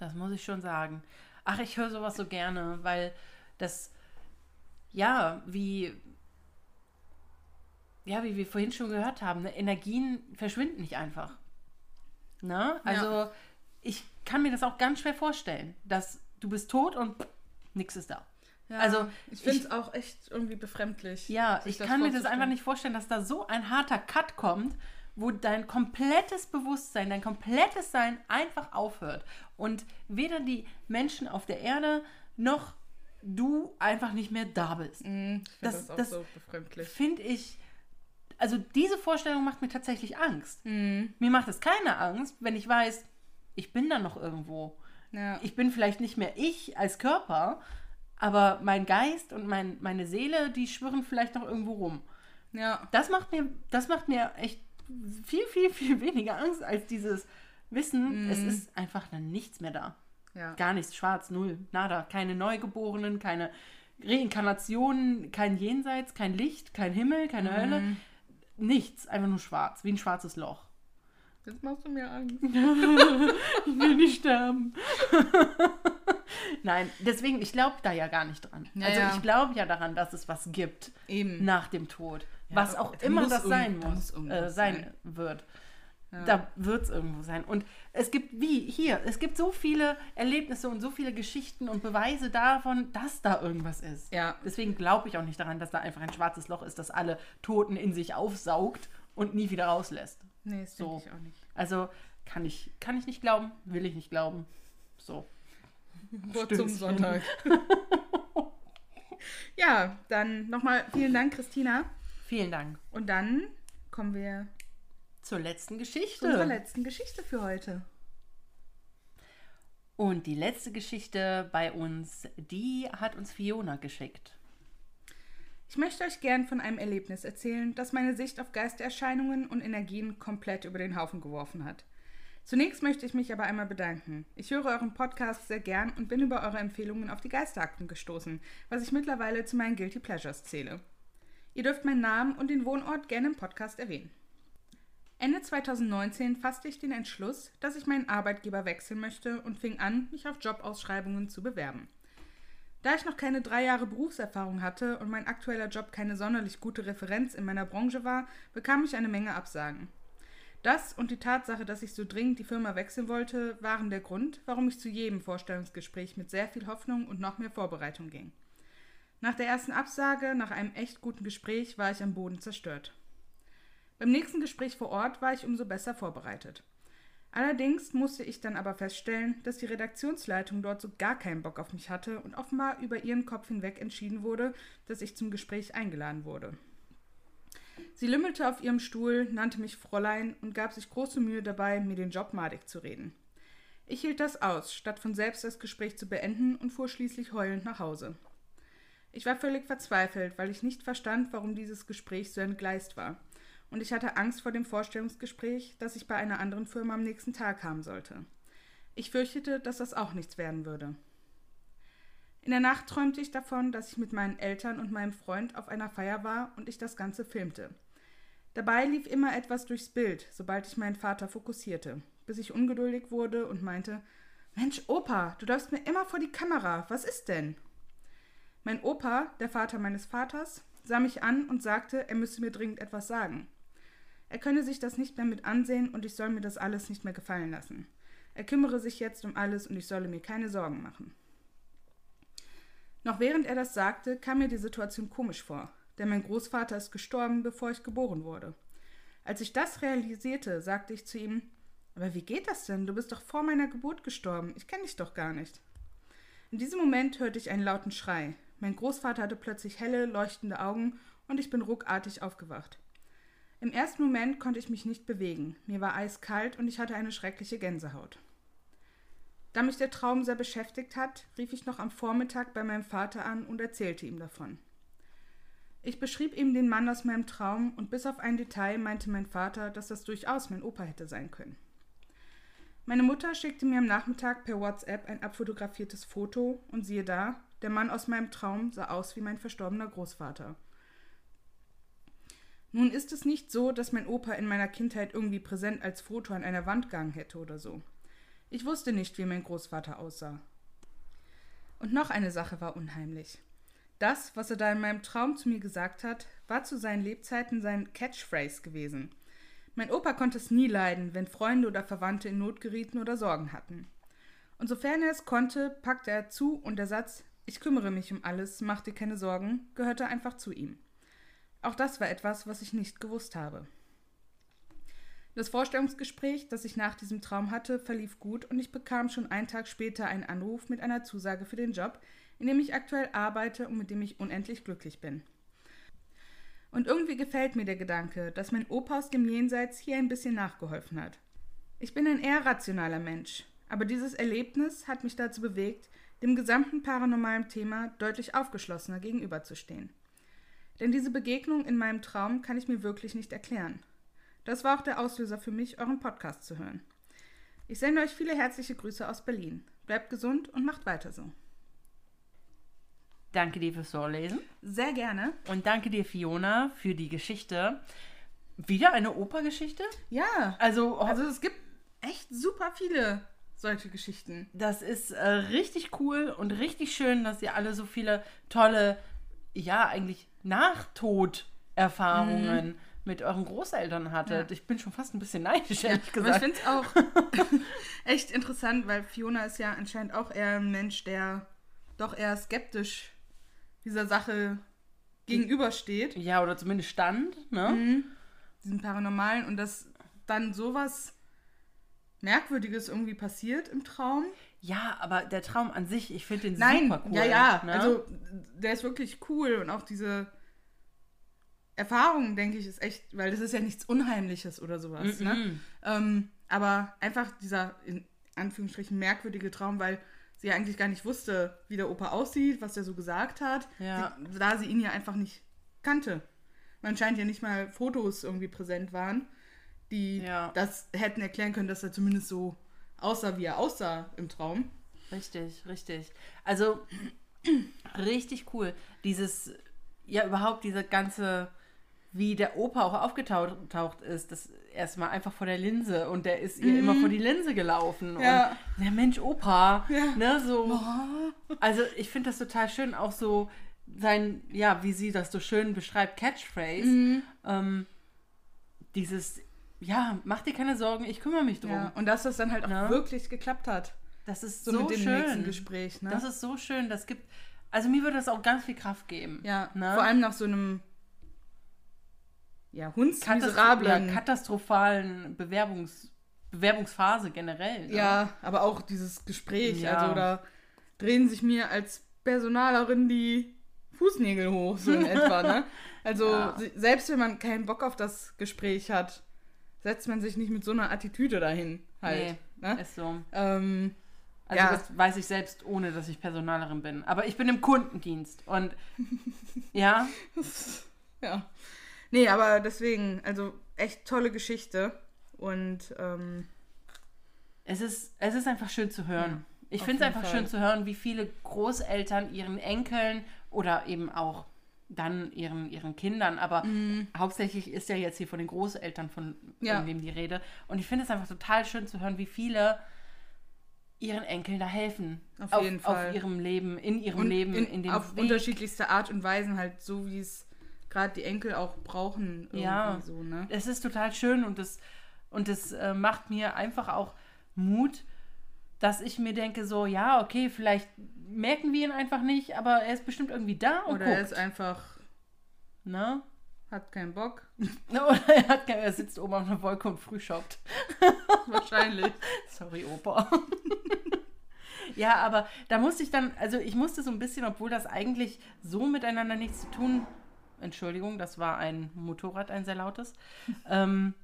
Das muss ich schon sagen. Ach, ich höre sowas so gerne, weil das, ja, wie, ja, wie wir vorhin schon gehört haben, ne, Energien verschwinden nicht einfach. Ne? Also, ich kann mir das auch ganz schwer vorstellen, dass du bist tot und nichts ist da. Ja, Also, ich finde es auch echt irgendwie befremdlich. Ja, ich kann mir das einfach nicht vorstellen, dass da so ein harter Cut kommt, wo dein komplettes Bewusstsein, dein komplettes Sein einfach aufhört. Und weder die Menschen auf der Erde noch du einfach nicht mehr da bist. Ich finde Das- das, auch das- so befremdlich. Finde ich, also diese Vorstellung macht mir tatsächlich Angst. Mhm. Mir macht es keine Angst, wenn ich weiß, ich bin da noch irgendwo. Ja. Ich bin vielleicht nicht mehr ich als Körper, aber mein Geist und mein, meine Seele, die schwirren vielleicht noch irgendwo rum. ja. Das macht mir, das macht mir echt viel, viel, viel weniger Angst als dieses Wissen, es ist einfach dann nichts mehr da. Ja. Gar nichts, schwarz, null, nada. Keine Neugeborenen, keine Reinkarnationen, kein Jenseits, kein Licht, kein Himmel, keine Hölle. Nichts, einfach nur schwarz, wie ein schwarzes Loch. Jetzt machst du mir Angst. Ich will nicht sterben. Nein, deswegen, ich glaube da ja gar nicht dran. Ja, also ja. ich glaube ja daran, dass es was gibt Eben. nach dem Tod. Ja, was auch immer das sein muss, muss äh, sein, wird. Da wird es irgendwo sein. Und es gibt, wie hier, es gibt so viele Erlebnisse und so viele Geschichten und Beweise davon, dass da irgendwas ist. Ja. Deswegen glaube ich auch nicht daran, dass da einfach ein schwarzes Loch ist, das alle Toten in sich aufsaugt und nie wieder rauslässt. Nee, das So. denke ich auch nicht. Also kann ich, kann ich nicht glauben, will ich nicht glauben. So. Wort zum. Sonntag. ja, dann nochmal vielen Dank, Christina. Vielen Dank. Und dann kommen wir Zur letzten zu Geschichte. unserer letzten Geschichte für heute. Und die letzte Geschichte bei uns, die hat uns Fiona geschickt. Ich möchte euch gern von einem Erlebnis erzählen, das meine Sicht auf Geistererscheinungen und Energien komplett über den Haufen geworfen hat. Zunächst möchte ich mich aber einmal bedanken. Ich höre euren Podcast sehr gern und bin über eure Empfehlungen auf die Geisterakten gestoßen, was ich mittlerweile zu meinen Guilty Pleasures zähle. Ihr dürft meinen Namen und den Wohnort gerne im Podcast erwähnen. Ende 2019 fasste ich den Entschluss, dass ich meinen Arbeitgeber wechseln möchte und fing an, mich auf Jobausschreibungen zu bewerben. Da ich noch keine drei Jahre Berufserfahrung hatte und mein aktueller Job keine sonderlich gute Referenz in meiner Branche war, bekam ich eine Menge Absagen. Das und die Tatsache, dass ich so dringend die Firma wechseln wollte, waren der Grund, warum ich zu jedem Vorstellungsgespräch mit sehr viel Hoffnung und noch mehr Vorbereitung ging. Nach der ersten Absage, nach einem echt guten Gespräch, war ich am Boden zerstört. Beim nächsten Gespräch vor Ort war ich umso besser vorbereitet. Allerdings musste ich dann aber feststellen, dass die Redaktionsleitung dort so gar keinen Bock auf mich hatte und offenbar über ihren Kopf hinweg entschieden wurde, dass ich zum Gespräch eingeladen wurde. Sie lümmelte auf ihrem Stuhl, nannte mich Fräulein und gab sich große Mühe dabei, mir den Job madig zu reden. Ich hielt das aus, statt von selbst das Gespräch zu beenden und fuhr schließlich heulend nach Hause. Ich war völlig verzweifelt, weil ich nicht verstand, warum dieses Gespräch so entgleist war und ich hatte Angst vor dem Vorstellungsgespräch, das ich bei einer anderen Firma am nächsten Tag haben sollte. Ich fürchtete, dass das auch nichts werden würde. In der Nacht träumte ich davon, dass ich mit meinen Eltern und meinem Freund auf einer Feier war und ich das Ganze filmte. Dabei lief immer etwas durchs Bild, sobald ich meinen Vater fokussierte, bis ich ungeduldig wurde und meinte, Mensch, Opa, du läufst mir immer vor die Kamera, was ist denn? Mein Opa, der Vater meines Vaters, sah mich an und sagte, er müsse mir dringend etwas sagen. Er könne sich das nicht mehr mit ansehen und ich soll mir das alles nicht mehr gefallen lassen. Er kümmere sich jetzt um alles und ich solle mir keine Sorgen machen. Noch während er das sagte, kam mir die Situation komisch vor, denn mein Großvater ist gestorben, bevor ich geboren wurde. Als ich das realisierte, sagte ich zu ihm, aber wie geht das denn? Du bist doch vor meiner Geburt gestorben. Ich kenne dich doch gar nicht. In diesem Moment hörte ich einen lauten Schrei. Mein Großvater hatte plötzlich helle, leuchtende Augen und ich bin ruckartig aufgewacht. Im ersten Moment konnte ich mich nicht bewegen. Mir war eiskalt und ich hatte eine schreckliche Gänsehaut. Da mich der Traum sehr beschäftigt hat, rief ich noch am Vormittag bei meinem Vater an und erzählte ihm davon. Ich beschrieb ihm den Mann aus meinem Traum und bis auf ein Detail meinte mein Vater, dass das durchaus mein Opa hätte sein können. Meine Mutter schickte mir am Nachmittag per WhatsApp ein abfotografiertes Foto und siehe da, der Mann aus meinem Traum sah aus wie mein verstorbener Großvater. Nun ist es nicht so, dass mein Opa in meiner Kindheit irgendwie präsent als Foto an einer Wand gehangen hätte oder so. Ich wusste nicht, wie mein Großvater aussah. Und noch eine Sache war unheimlich. Das, was er da in meinem Traum zu mir gesagt hat, war zu seinen Lebzeiten sein Catchphrase gewesen. Mein Opa konnte es nie leiden, wenn Freunde oder Verwandte in Not gerieten oder Sorgen hatten. Und sofern er es konnte, packte er zu und der Satz Ich kümmere mich um alles, mach dir keine Sorgen, gehörte einfach zu ihm. Auch das war etwas, was ich nicht gewusst habe. Das Vorstellungsgespräch, das ich nach diesem Traum hatte, verlief gut und ich bekam schon einen Tag später einen Anruf mit einer Zusage für den Job, in dem ich aktuell arbeite und mit dem ich unendlich glücklich bin. Und irgendwie gefällt mir der Gedanke, dass mein Opa aus dem Jenseits hier ein bisschen nachgeholfen hat. Ich bin ein eher rationaler Mensch, aber dieses Erlebnis hat mich dazu bewegt, dem gesamten paranormalen Thema deutlich aufgeschlossener gegenüberzustehen. Denn diese Begegnung in meinem Traum kann ich mir wirklich nicht erklären. Das war auch der Auslöser für mich, euren Podcast zu hören. Ich sende euch viele herzliche Grüße aus Berlin. Bleibt gesund und macht weiter so. Danke dir fürs Vorlesen. Sehr gerne. Und danke dir, Fiona, für die Geschichte. Wieder eine Opergeschichte? Ja. Also, Also es gibt echt super viele solche Geschichten. das ist äh, richtig cool und richtig schön, dass ihr alle so viele tolle, ja, eigentlich Nachtod-Erfahrungen mit euren Großeltern hattet. Ja. Ich bin schon fast ein bisschen neidisch, ehrlich Aber ich gesagt. finde es auch echt interessant, weil Fiona ist ja anscheinend auch eher ein Mensch, der doch eher skeptisch dieser Sache gegenübersteht, Ja, oder zumindest stand, ne? Mhm. diesem Paranormalen und dass dann sowas Merkwürdiges irgendwie passiert im Traum. Ja, aber der Traum an sich, ich finde den Nein, super cool. ja, ja, ne? also der ist wirklich cool und auch diese Erfahrung, denke ich, ist echt, weil das ist ja nichts Unheimliches oder sowas, Mhm. ne? Ähm, aber einfach dieser, in Anführungsstrichen, merkwürdige Traum, weil sie ja eigentlich gar nicht wusste, wie der Opa aussieht, was der so gesagt hat, Ja. sie, da sie ihn ja einfach nicht kannte. Man scheint ja nicht mal Fotos irgendwie präsent waren, die Ja. das hätten erklären können, dass er zumindest so aussah, wie er aussah im Traum. Richtig, richtig. Also richtig cool. Dieses, ja, überhaupt diese ganze, wie der Opa auch aufgetaucht ist, das erstmal einfach vor der Linse und der ist ihr immer vor die Linse gelaufen. Mhm. Ja. Und der Mensch, Opa, Ja. ne, so. Also ich finde das total schön, auch so sein, ja, wie sie das so schön beschreibt, Catchphrase. Mhm. Ähm, dieses, ja, mach dir keine Sorgen, ich kümmere mich drum. Ja. Und dass das dann halt auch Ja. wirklich geklappt hat. Das ist So, so, mit dem schön. nächsten Gespräch. Ne? Das ist so schön. Das gibt, also mir würde das auch ganz viel Kraft geben. ja, ne? vor allem nach so einem ja, hundsmiserablen. katastrophalen Bewerbungs Bewerbungsphase generell. Ne? Ja, aber auch dieses Gespräch. Ja. Also da drehen sich mir als Personalerin die Fußnägel hoch, so in etwa. Ne? Also Ja. se- selbst wenn man keinen Bock auf das Gespräch hat, setzt man sich nicht mit so einer Attitüde dahin. Halt, Nee, ne? ist so. ähm, Also Ja. das weiß ich selbst, ohne dass ich Personalerin bin. Aber ich bin im Kundendienst. Und ja, ja. Nee, aber deswegen, also echt tolle Geschichte. Und ähm, es ist, es ist einfach schön zu hören. ich auf finde es einfach Fall. schön zu hören, wie viele Großeltern ihren Enkeln oder eben auch dann ihren, ihren Kindern, aber hauptsächlich ist ja jetzt hier von den Großeltern von Mhm. Ja. irgendwem die Rede. Und ich finde es einfach total schön zu hören, wie viele ihren Enkeln da helfen. Auf jeden Fall. Auf ihrem Leben, in ihrem und Leben, in, in dem auf Weg. unterschiedlichste Art und Weisen halt so, wie es gerade die Enkel auch brauchen. Irgendwie Ja. so, ne? Es ist total schön und es und es äh, macht mir einfach auch Mut, dass ich mir denke so, ja, okay, vielleicht merken wir ihn einfach nicht, aber er ist bestimmt irgendwie da und Oder er guckt, ist einfach, ne? hat keinen Bock. Oder er, hat, kein- er sitzt oben auf einer Wolke und frühshoppt. Wahrscheinlich. Sorry, Opa. ja, aber da musste ich dann, also ich musste so ein bisschen, obwohl das eigentlich so miteinander nichts zu tun, Entschuldigung, das war ein Motorrad, ein sehr lautes. ähm,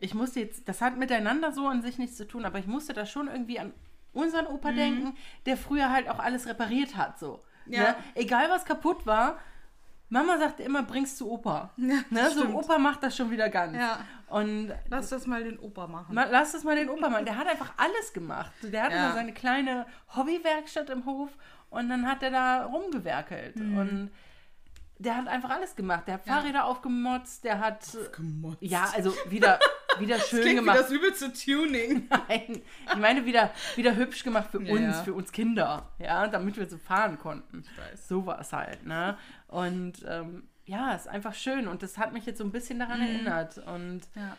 ich musste jetzt, das hat miteinander so an sich nichts zu tun, aber ich musste da schon irgendwie an unseren Opa denken, der früher halt auch alles repariert hat, so. Ja. Ne? Egal was kaputt war, Mama sagte immer, bring's zu Opa. Ja, Ne? So. Opa macht das schon wieder ganz. Ja. Und Lass das mal den Opa machen. Ma- Lass es mal den Opa machen. Der hat einfach alles gemacht. Der hatte Ja. seine kleine Hobbywerkstatt im Hof und dann hat er da rumgewerkelt. Mhm. Und der hat einfach alles gemacht. Der hat Fahrräder aufgemotzt, der hat. Gemotzt. Ja, also wieder, wieder schön wie gemacht. das übelste Tuning. Nein, ich meine wieder, wieder hübsch gemacht für Ja, uns, ja. für uns Kinder, ja, damit wir so fahren konnten. weiß. So war es halt, ne? Und ähm, ja, ist einfach schön und das hat mich jetzt so ein bisschen daran erinnert und Ja.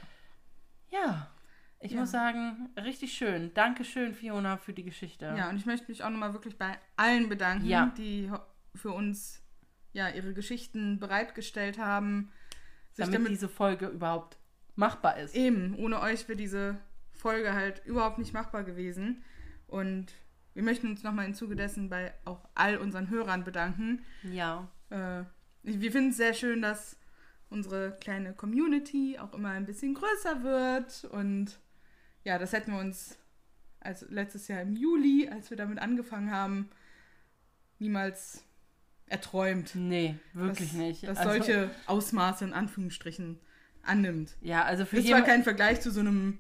ja, ich Ja. muss sagen, richtig schön. Dankeschön, Fiona, für die Geschichte. ja, und ich möchte mich auch nochmal wirklich bei allen bedanken, Ja. die für uns ja ihre Geschichten bereitgestellt haben. Sich damit, damit, diese Folge überhaupt machbar ist. eben, ohne euch wäre diese Folge halt überhaupt nicht machbar gewesen. Und wir möchten uns nochmal im Zuge dessen bei auch all unseren Hörern bedanken. Ja, Äh, wir finden es sehr schön, dass unsere kleine Community auch immer ein bisschen größer wird. Und ja, das hätten wir uns als letztes Jahr im Juli, als wir damit angefangen haben, niemals erträumt. nee, wirklich dass, nicht. Dass Also, solche Ausmaße in Anführungsstrichen annimmt. Ja, also für Das war jemand, kein Vergleich zu so einem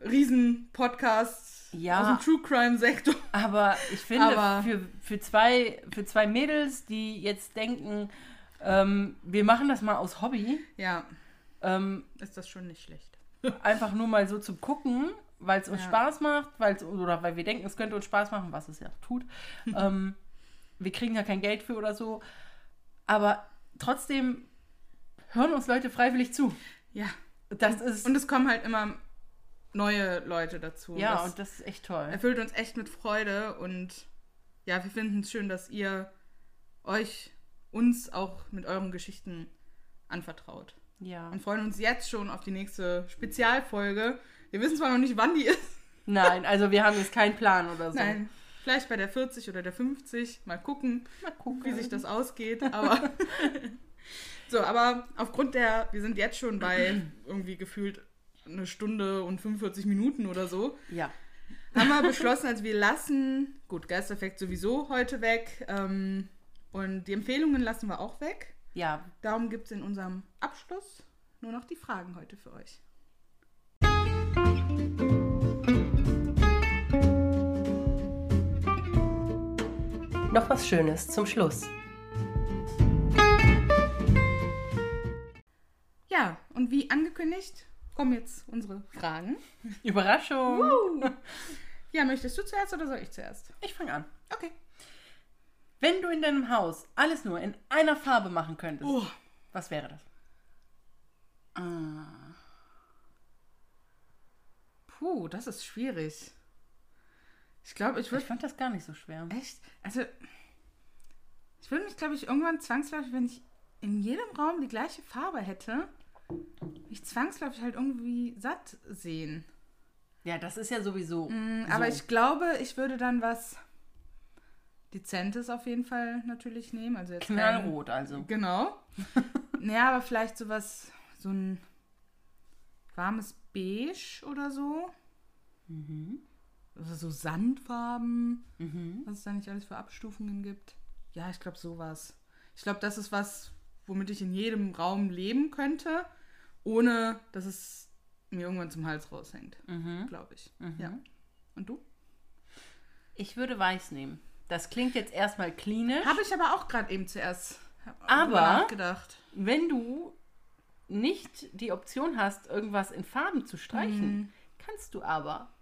riesen Podcast Ja. aus dem True Crime Sektor. aber ich finde, Aber- für, für, zwei, für zwei Mädels, die jetzt denken, ähm, wir machen das mal aus Hobby, Ja, ähm, ist das schon nicht schlecht. einfach nur mal so zum Gucken, weil es uns Ja. Spaß macht, weil's, oder weil wir denken, es könnte uns Spaß machen, was es ja tut. ähm, wir kriegen ja kein Geld für oder so. Aber trotzdem hören uns Leute freiwillig zu. Ja. Das ist. Und es kommen halt immer neue Leute dazu. ja, das und das ist echt toll. erfüllt uns echt mit Freude und ja, wir finden es schön, dass ihr euch uns auch mit euren Geschichten anvertraut. Ja. Und freuen uns jetzt schon auf die nächste Spezialfolge. Wir wissen zwar noch nicht, wann die ist. Nein, also wir haben jetzt keinen Plan oder so. Nein, vielleicht bei der 40 oder der 50. Mal gucken, Mal gucken. wie sich das ausgeht. Aber so, aber aufgrund der, wir sind jetzt schon bei irgendwie gefühlt eine Stunde und 45 Minuten oder so. Ja. haben wir beschlossen, also wir lassen, gut, Geisteffekt sowieso heute weg. Ähm, und die Empfehlungen lassen wir auch weg. Ja. Darum gibt es in unserem Abschluss nur noch die Fragen heute für euch. Noch was Schönes zum Schluss. Ja, und wie angekündigt, kommen jetzt unsere Fragen. Überraschung. Ja, möchtest du zuerst oder soll ich zuerst? Ich fange an. Okay. Wenn du in deinem Haus alles nur in einer Farbe machen könntest, Oh. was wäre das? Ah. Puh, das ist schwierig. Ich glaube, ich Ich würde. fand das gar nicht so schwer. Echt? Also, ich würde mich, glaube ich, irgendwann zwangsläufig, wenn ich in jedem Raum die gleiche Farbe hätte, mich zwangsläufig halt irgendwie satt sehen. Ja, das ist ja sowieso. Mm, so. Aber ich glaube, ich würde dann was Dezentes auf jeden Fall natürlich nehmen. Also jetzt kein- Knallrot also. Genau. naja, aber vielleicht sowas, so ein warmes Beige oder so. Oder so Sandfarben. Mhm. Was es da nicht alles für Abstufungen gibt. Ja, ich glaube sowas. Ich glaube, das ist was, womit ich in jedem Raum leben könnte, ohne dass es mir irgendwann zum Hals raushängt. Mhm. Glaube ich. Ja. Und du? Ich würde weiß nehmen. Das klingt jetzt erstmal klinisch. Habe ich aber auch gerade eben zuerst Aber-. Wenn du nicht die Option hast, irgendwas in Farben zu streichen, Mhm. kannst du aber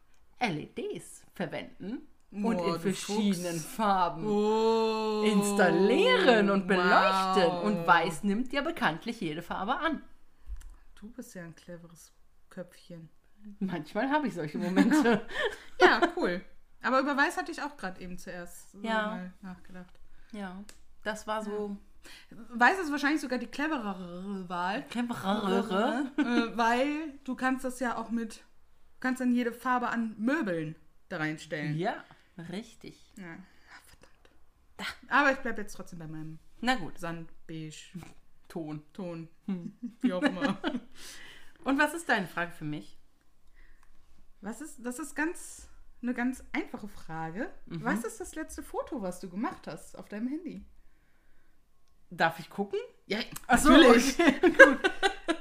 LEDs verwenden und Oh, in verschiedenen Fuchs. Farben Oh, installieren und beleuchten. wow. Und weiß nimmt ja bekanntlich jede Farbe an. Du bist ja ein cleveres Köpfchen. Manchmal habe ich solche Momente. Ja, cool. Aber über Weiß hatte ich auch gerade eben zuerst so Ja. mal nachgedacht. ja, das war so. Weiß ist wahrscheinlich sogar die cleverere Wahl. Cleverere. äh, weil du kannst das ja auch mit, du kannst dann jede Farbe an Möbeln da reinstellen. Ja, richtig. Ja. Verdammt. Aber ich bleibe jetzt trotzdem bei meinem Na gut, Sand, Beige, Ton. Ton, wie auch immer. Und was ist deine Frage für mich? Was ist, das ist ganz, eine ganz einfache Frage. Mhm. Was ist das letzte Foto, was du gemacht hast auf deinem Handy? Darf ich gucken? Ja, Ach so, natürlich. okay, gut.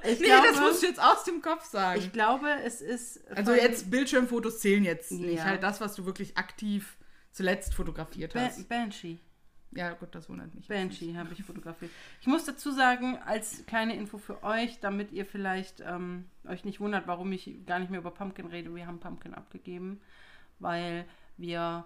Ich Nee, glaube, das musst du jetzt aus dem Kopf sagen. ich glaube, es ist. also jetzt Bildschirmfotos zählen jetzt nicht. Ja. Halt das, was du wirklich aktiv zuletzt fotografiert hast. Banshee. Ja, gut, das wundert mich. Banshee habe ich fotografiert. Ich muss dazu sagen, als kleine Info für euch, damit ihr vielleicht ähm, euch nicht wundert, warum ich gar nicht mehr über Pumpkin rede. Wir haben Pumpkin abgegeben, weil wir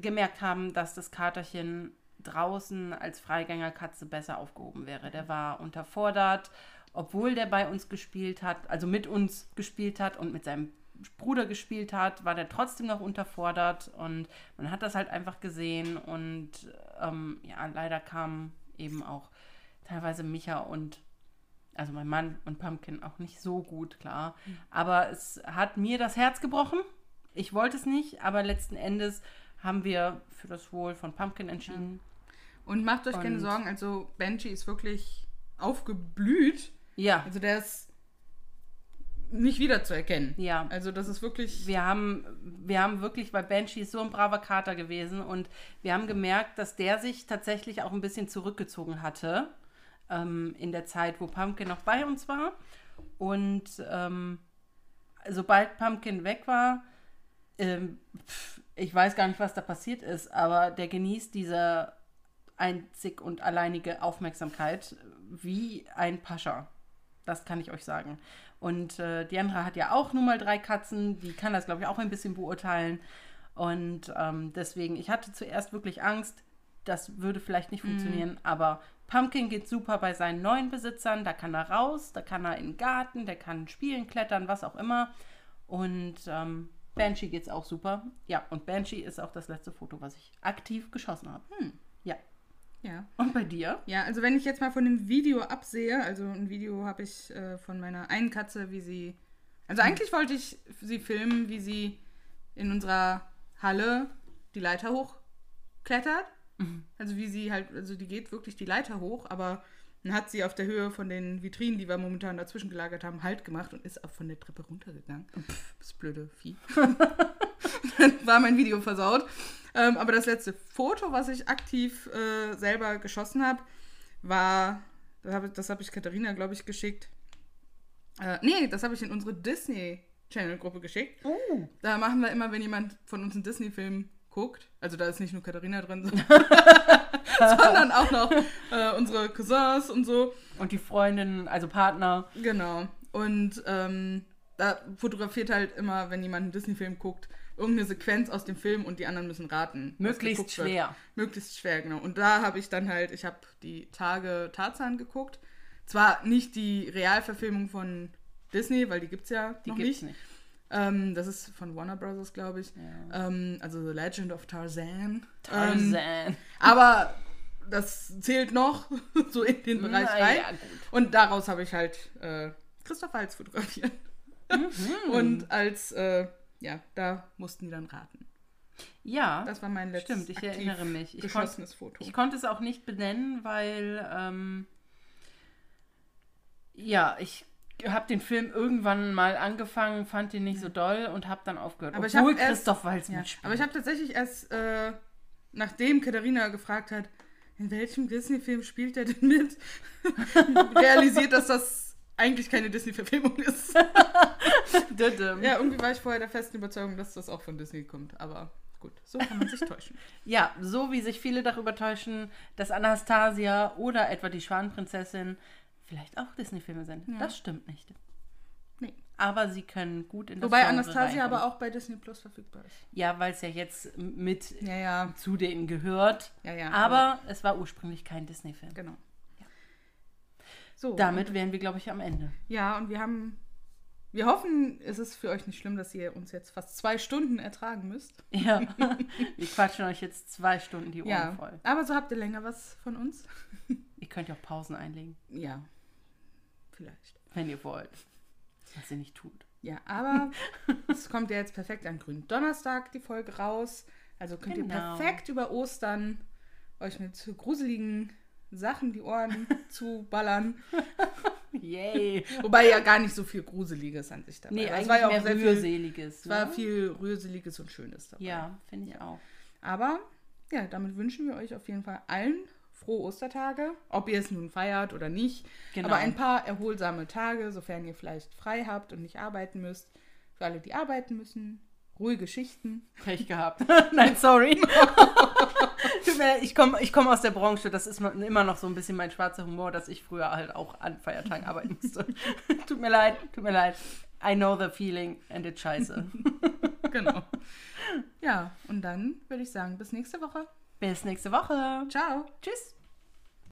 gemerkt haben, dass das Katerchen draußen als Freigängerkatze besser aufgehoben wäre. Der war unterfordert, obwohl der bei uns gespielt hat, also mit uns gespielt hat und mit seinem Bruder gespielt hat, war der trotzdem noch unterfordert und man hat das halt einfach gesehen und ähm, ja, leider kamen eben auch teilweise Micha und also mein Mann und Pumpkin auch nicht so gut klar. Aber es hat mir das Herz gebrochen. Ich wollte es nicht, aber letzten Endes haben wir für das Wohl von Pumpkin entschieden. Und macht euch keine Und- Sorgen, also Banshee ist wirklich aufgeblüht. Ja, Also der ist nicht wiederzuerkennen. ja. Also das ist wirklich. Wir haben, wir haben wirklich, weil Banshee ist so ein braver Kater gewesen und wir haben gemerkt, dass der sich tatsächlich auch ein bisschen zurückgezogen hatte ähm, in der Zeit, wo Pumpkin noch bei uns war. Und ähm, sobald Pumpkin weg war, ähm, pf, ich weiß gar nicht, was da passiert ist, aber der genießt diese einzig und alleinige Aufmerksamkeit wie ein Pascha. Das kann ich euch sagen. Und äh, Diandra hat ja auch nun mal drei Katzen, die kann das, glaube ich, auch ein bisschen beurteilen. Und ähm, deswegen, ich hatte zuerst wirklich Angst, das würde vielleicht nicht funktionieren, aber Pumpkin geht super bei seinen neuen Besitzern. Da kann er raus, da kann er in den Garten, der kann spielen, klettern, was auch immer. Und ähm, Banshee geht's auch super. Ja, und Banshee ist auch das letzte Foto, was ich aktiv geschossen habe. Ja. Ja. Und bei dir? Ja, also wenn ich jetzt mal von dem Video absehe, also ein Video habe ich äh, von meiner einen Katze, wie sie. Also eigentlich wollte ich sie filmen, wie sie in unserer Halle die Leiter hochklettert. Also wie sie halt, also die geht wirklich die Leiter hoch, aber dann hat sie auf der Höhe von den Vitrinen, die wir momentan dazwischen gelagert haben, Halt gemacht und ist auch von der Treppe runtergegangen. Pff, das blöde Vieh. dann war mein Video versaut. Ähm, aber das letzte Foto, was ich aktiv äh, selber geschossen habe, war, das habe ich Katharina, glaube ich, geschickt. Äh, nee, das habe ich in unsere Disney Channel Gruppe geschickt. Oh. Da machen wir immer, wenn jemand von uns einen Disney-Film guckt, also da ist nicht nur Katharina drin, sondern auch noch äh, unsere Cousins und so. Und die Freundin, also Partner. Genau. Und ähm, da fotografiert halt immer, wenn jemand einen Disney-Film guckt, irgendeine Sequenz aus dem Film und die anderen müssen raten. Möglichst geguckt wird. schwer. Möglichst schwer, genau. Und da habe ich dann halt, ich habe die Tage Tarzan geguckt. Zwar nicht die Realverfilmung von Disney, weil die gibt es ja Die noch gibt's nicht. nicht. Ähm, das ist von Warner Brothers, glaube ich. Ja. Ähm, also The Legend of Tarzan. Ähm, Tarzan. aber das zählt noch so in den Bereich Na rein. ja. Und daraus habe ich halt äh, Christoph Waltz fotografiert. Mhm. Und als, äh, ja, da mussten die dann raten. Ja, Das war mein letztes stimmt, ich erinnere mich. Ich, geschossenes Foto. ich konnte es auch nicht benennen, weil, ähm, ja, ich habe den Film irgendwann mal angefangen, fand ihn nicht so doll und habe dann aufgehört. Aber ich obwohl hab erst- Christoph Waltz Ja, mitspielt. aber ich habe tatsächlich erst, äh, nachdem Katharina gefragt hat, in welchem Disney-Film spielt er denn mit, realisiert, dass das eigentlich keine Disney-Verfilmung ist. Ja, irgendwie war ich vorher der festen Überzeugung, dass das auch von Disney kommt. Aber gut, so kann man sich täuschen. Ja, so wie sich viele darüber täuschen, dass Anastasia oder etwa die Schwanenprinzessin vielleicht auch Disney-Filme sind. Ja. Das stimmt nicht. Nee. Aber sie können gut in das Wobei Genre Anastasia reinkommen. aber auch bei Disney Plus verfügbar ist. Ja, weil es ja jetzt mit Ja, ja, zu denen gehört. ja, ja. Aber es war ursprünglich kein Disney-Film. genau. So. Damit wären wir, glaube ich, am Ende. Ja, und wir haben. Wir hoffen, es ist für euch nicht schlimm, dass ihr uns jetzt fast zwei Stunden ertragen müsst. Ja, wir quatschen euch jetzt zwei Stunden die Ohren Ja, voll. aber so habt ihr länger was von uns. Ihr könnt ja auch Pausen einlegen, Ja, vielleicht. wenn ihr wollt. Was ihr nicht tut. Ja, aber es kommt ja jetzt perfekt an grünen Donnerstag die Folge raus. Also könnt ihr Genau. perfekt über Ostern euch mit gruseligen Sachen die Ohren zu ballern. Yay. Wobei ja gar nicht so viel Gruseliges an sich dabei Nee, war. eigentlich Es war ja auch sehr viel, rührseliges. es war ne? viel Rührseliges und Schönes dabei. Ja, finde ich auch. Aber ja, damit wünschen wir euch auf jeden Fall allen frohe Ostertage, ob ihr es nun feiert oder nicht. Genau. Aber ein paar erholsame Tage, sofern ihr vielleicht frei habt und nicht arbeiten müsst. Für alle, die arbeiten müssen, ruhige Schichten. Pech gehabt. Nein, sorry. Tut mir leid, ich komme ich komm aus der Branche, das ist immer noch so ein bisschen mein schwarzer Humor, dass ich früher halt auch an Feiertagen arbeiten musste. tut mir leid, tut mir leid. I know the feeling and it's scheiße. Genau. ja, und dann würde ich sagen, bis nächste Woche. Bis nächste Woche. Ciao. Tschüss.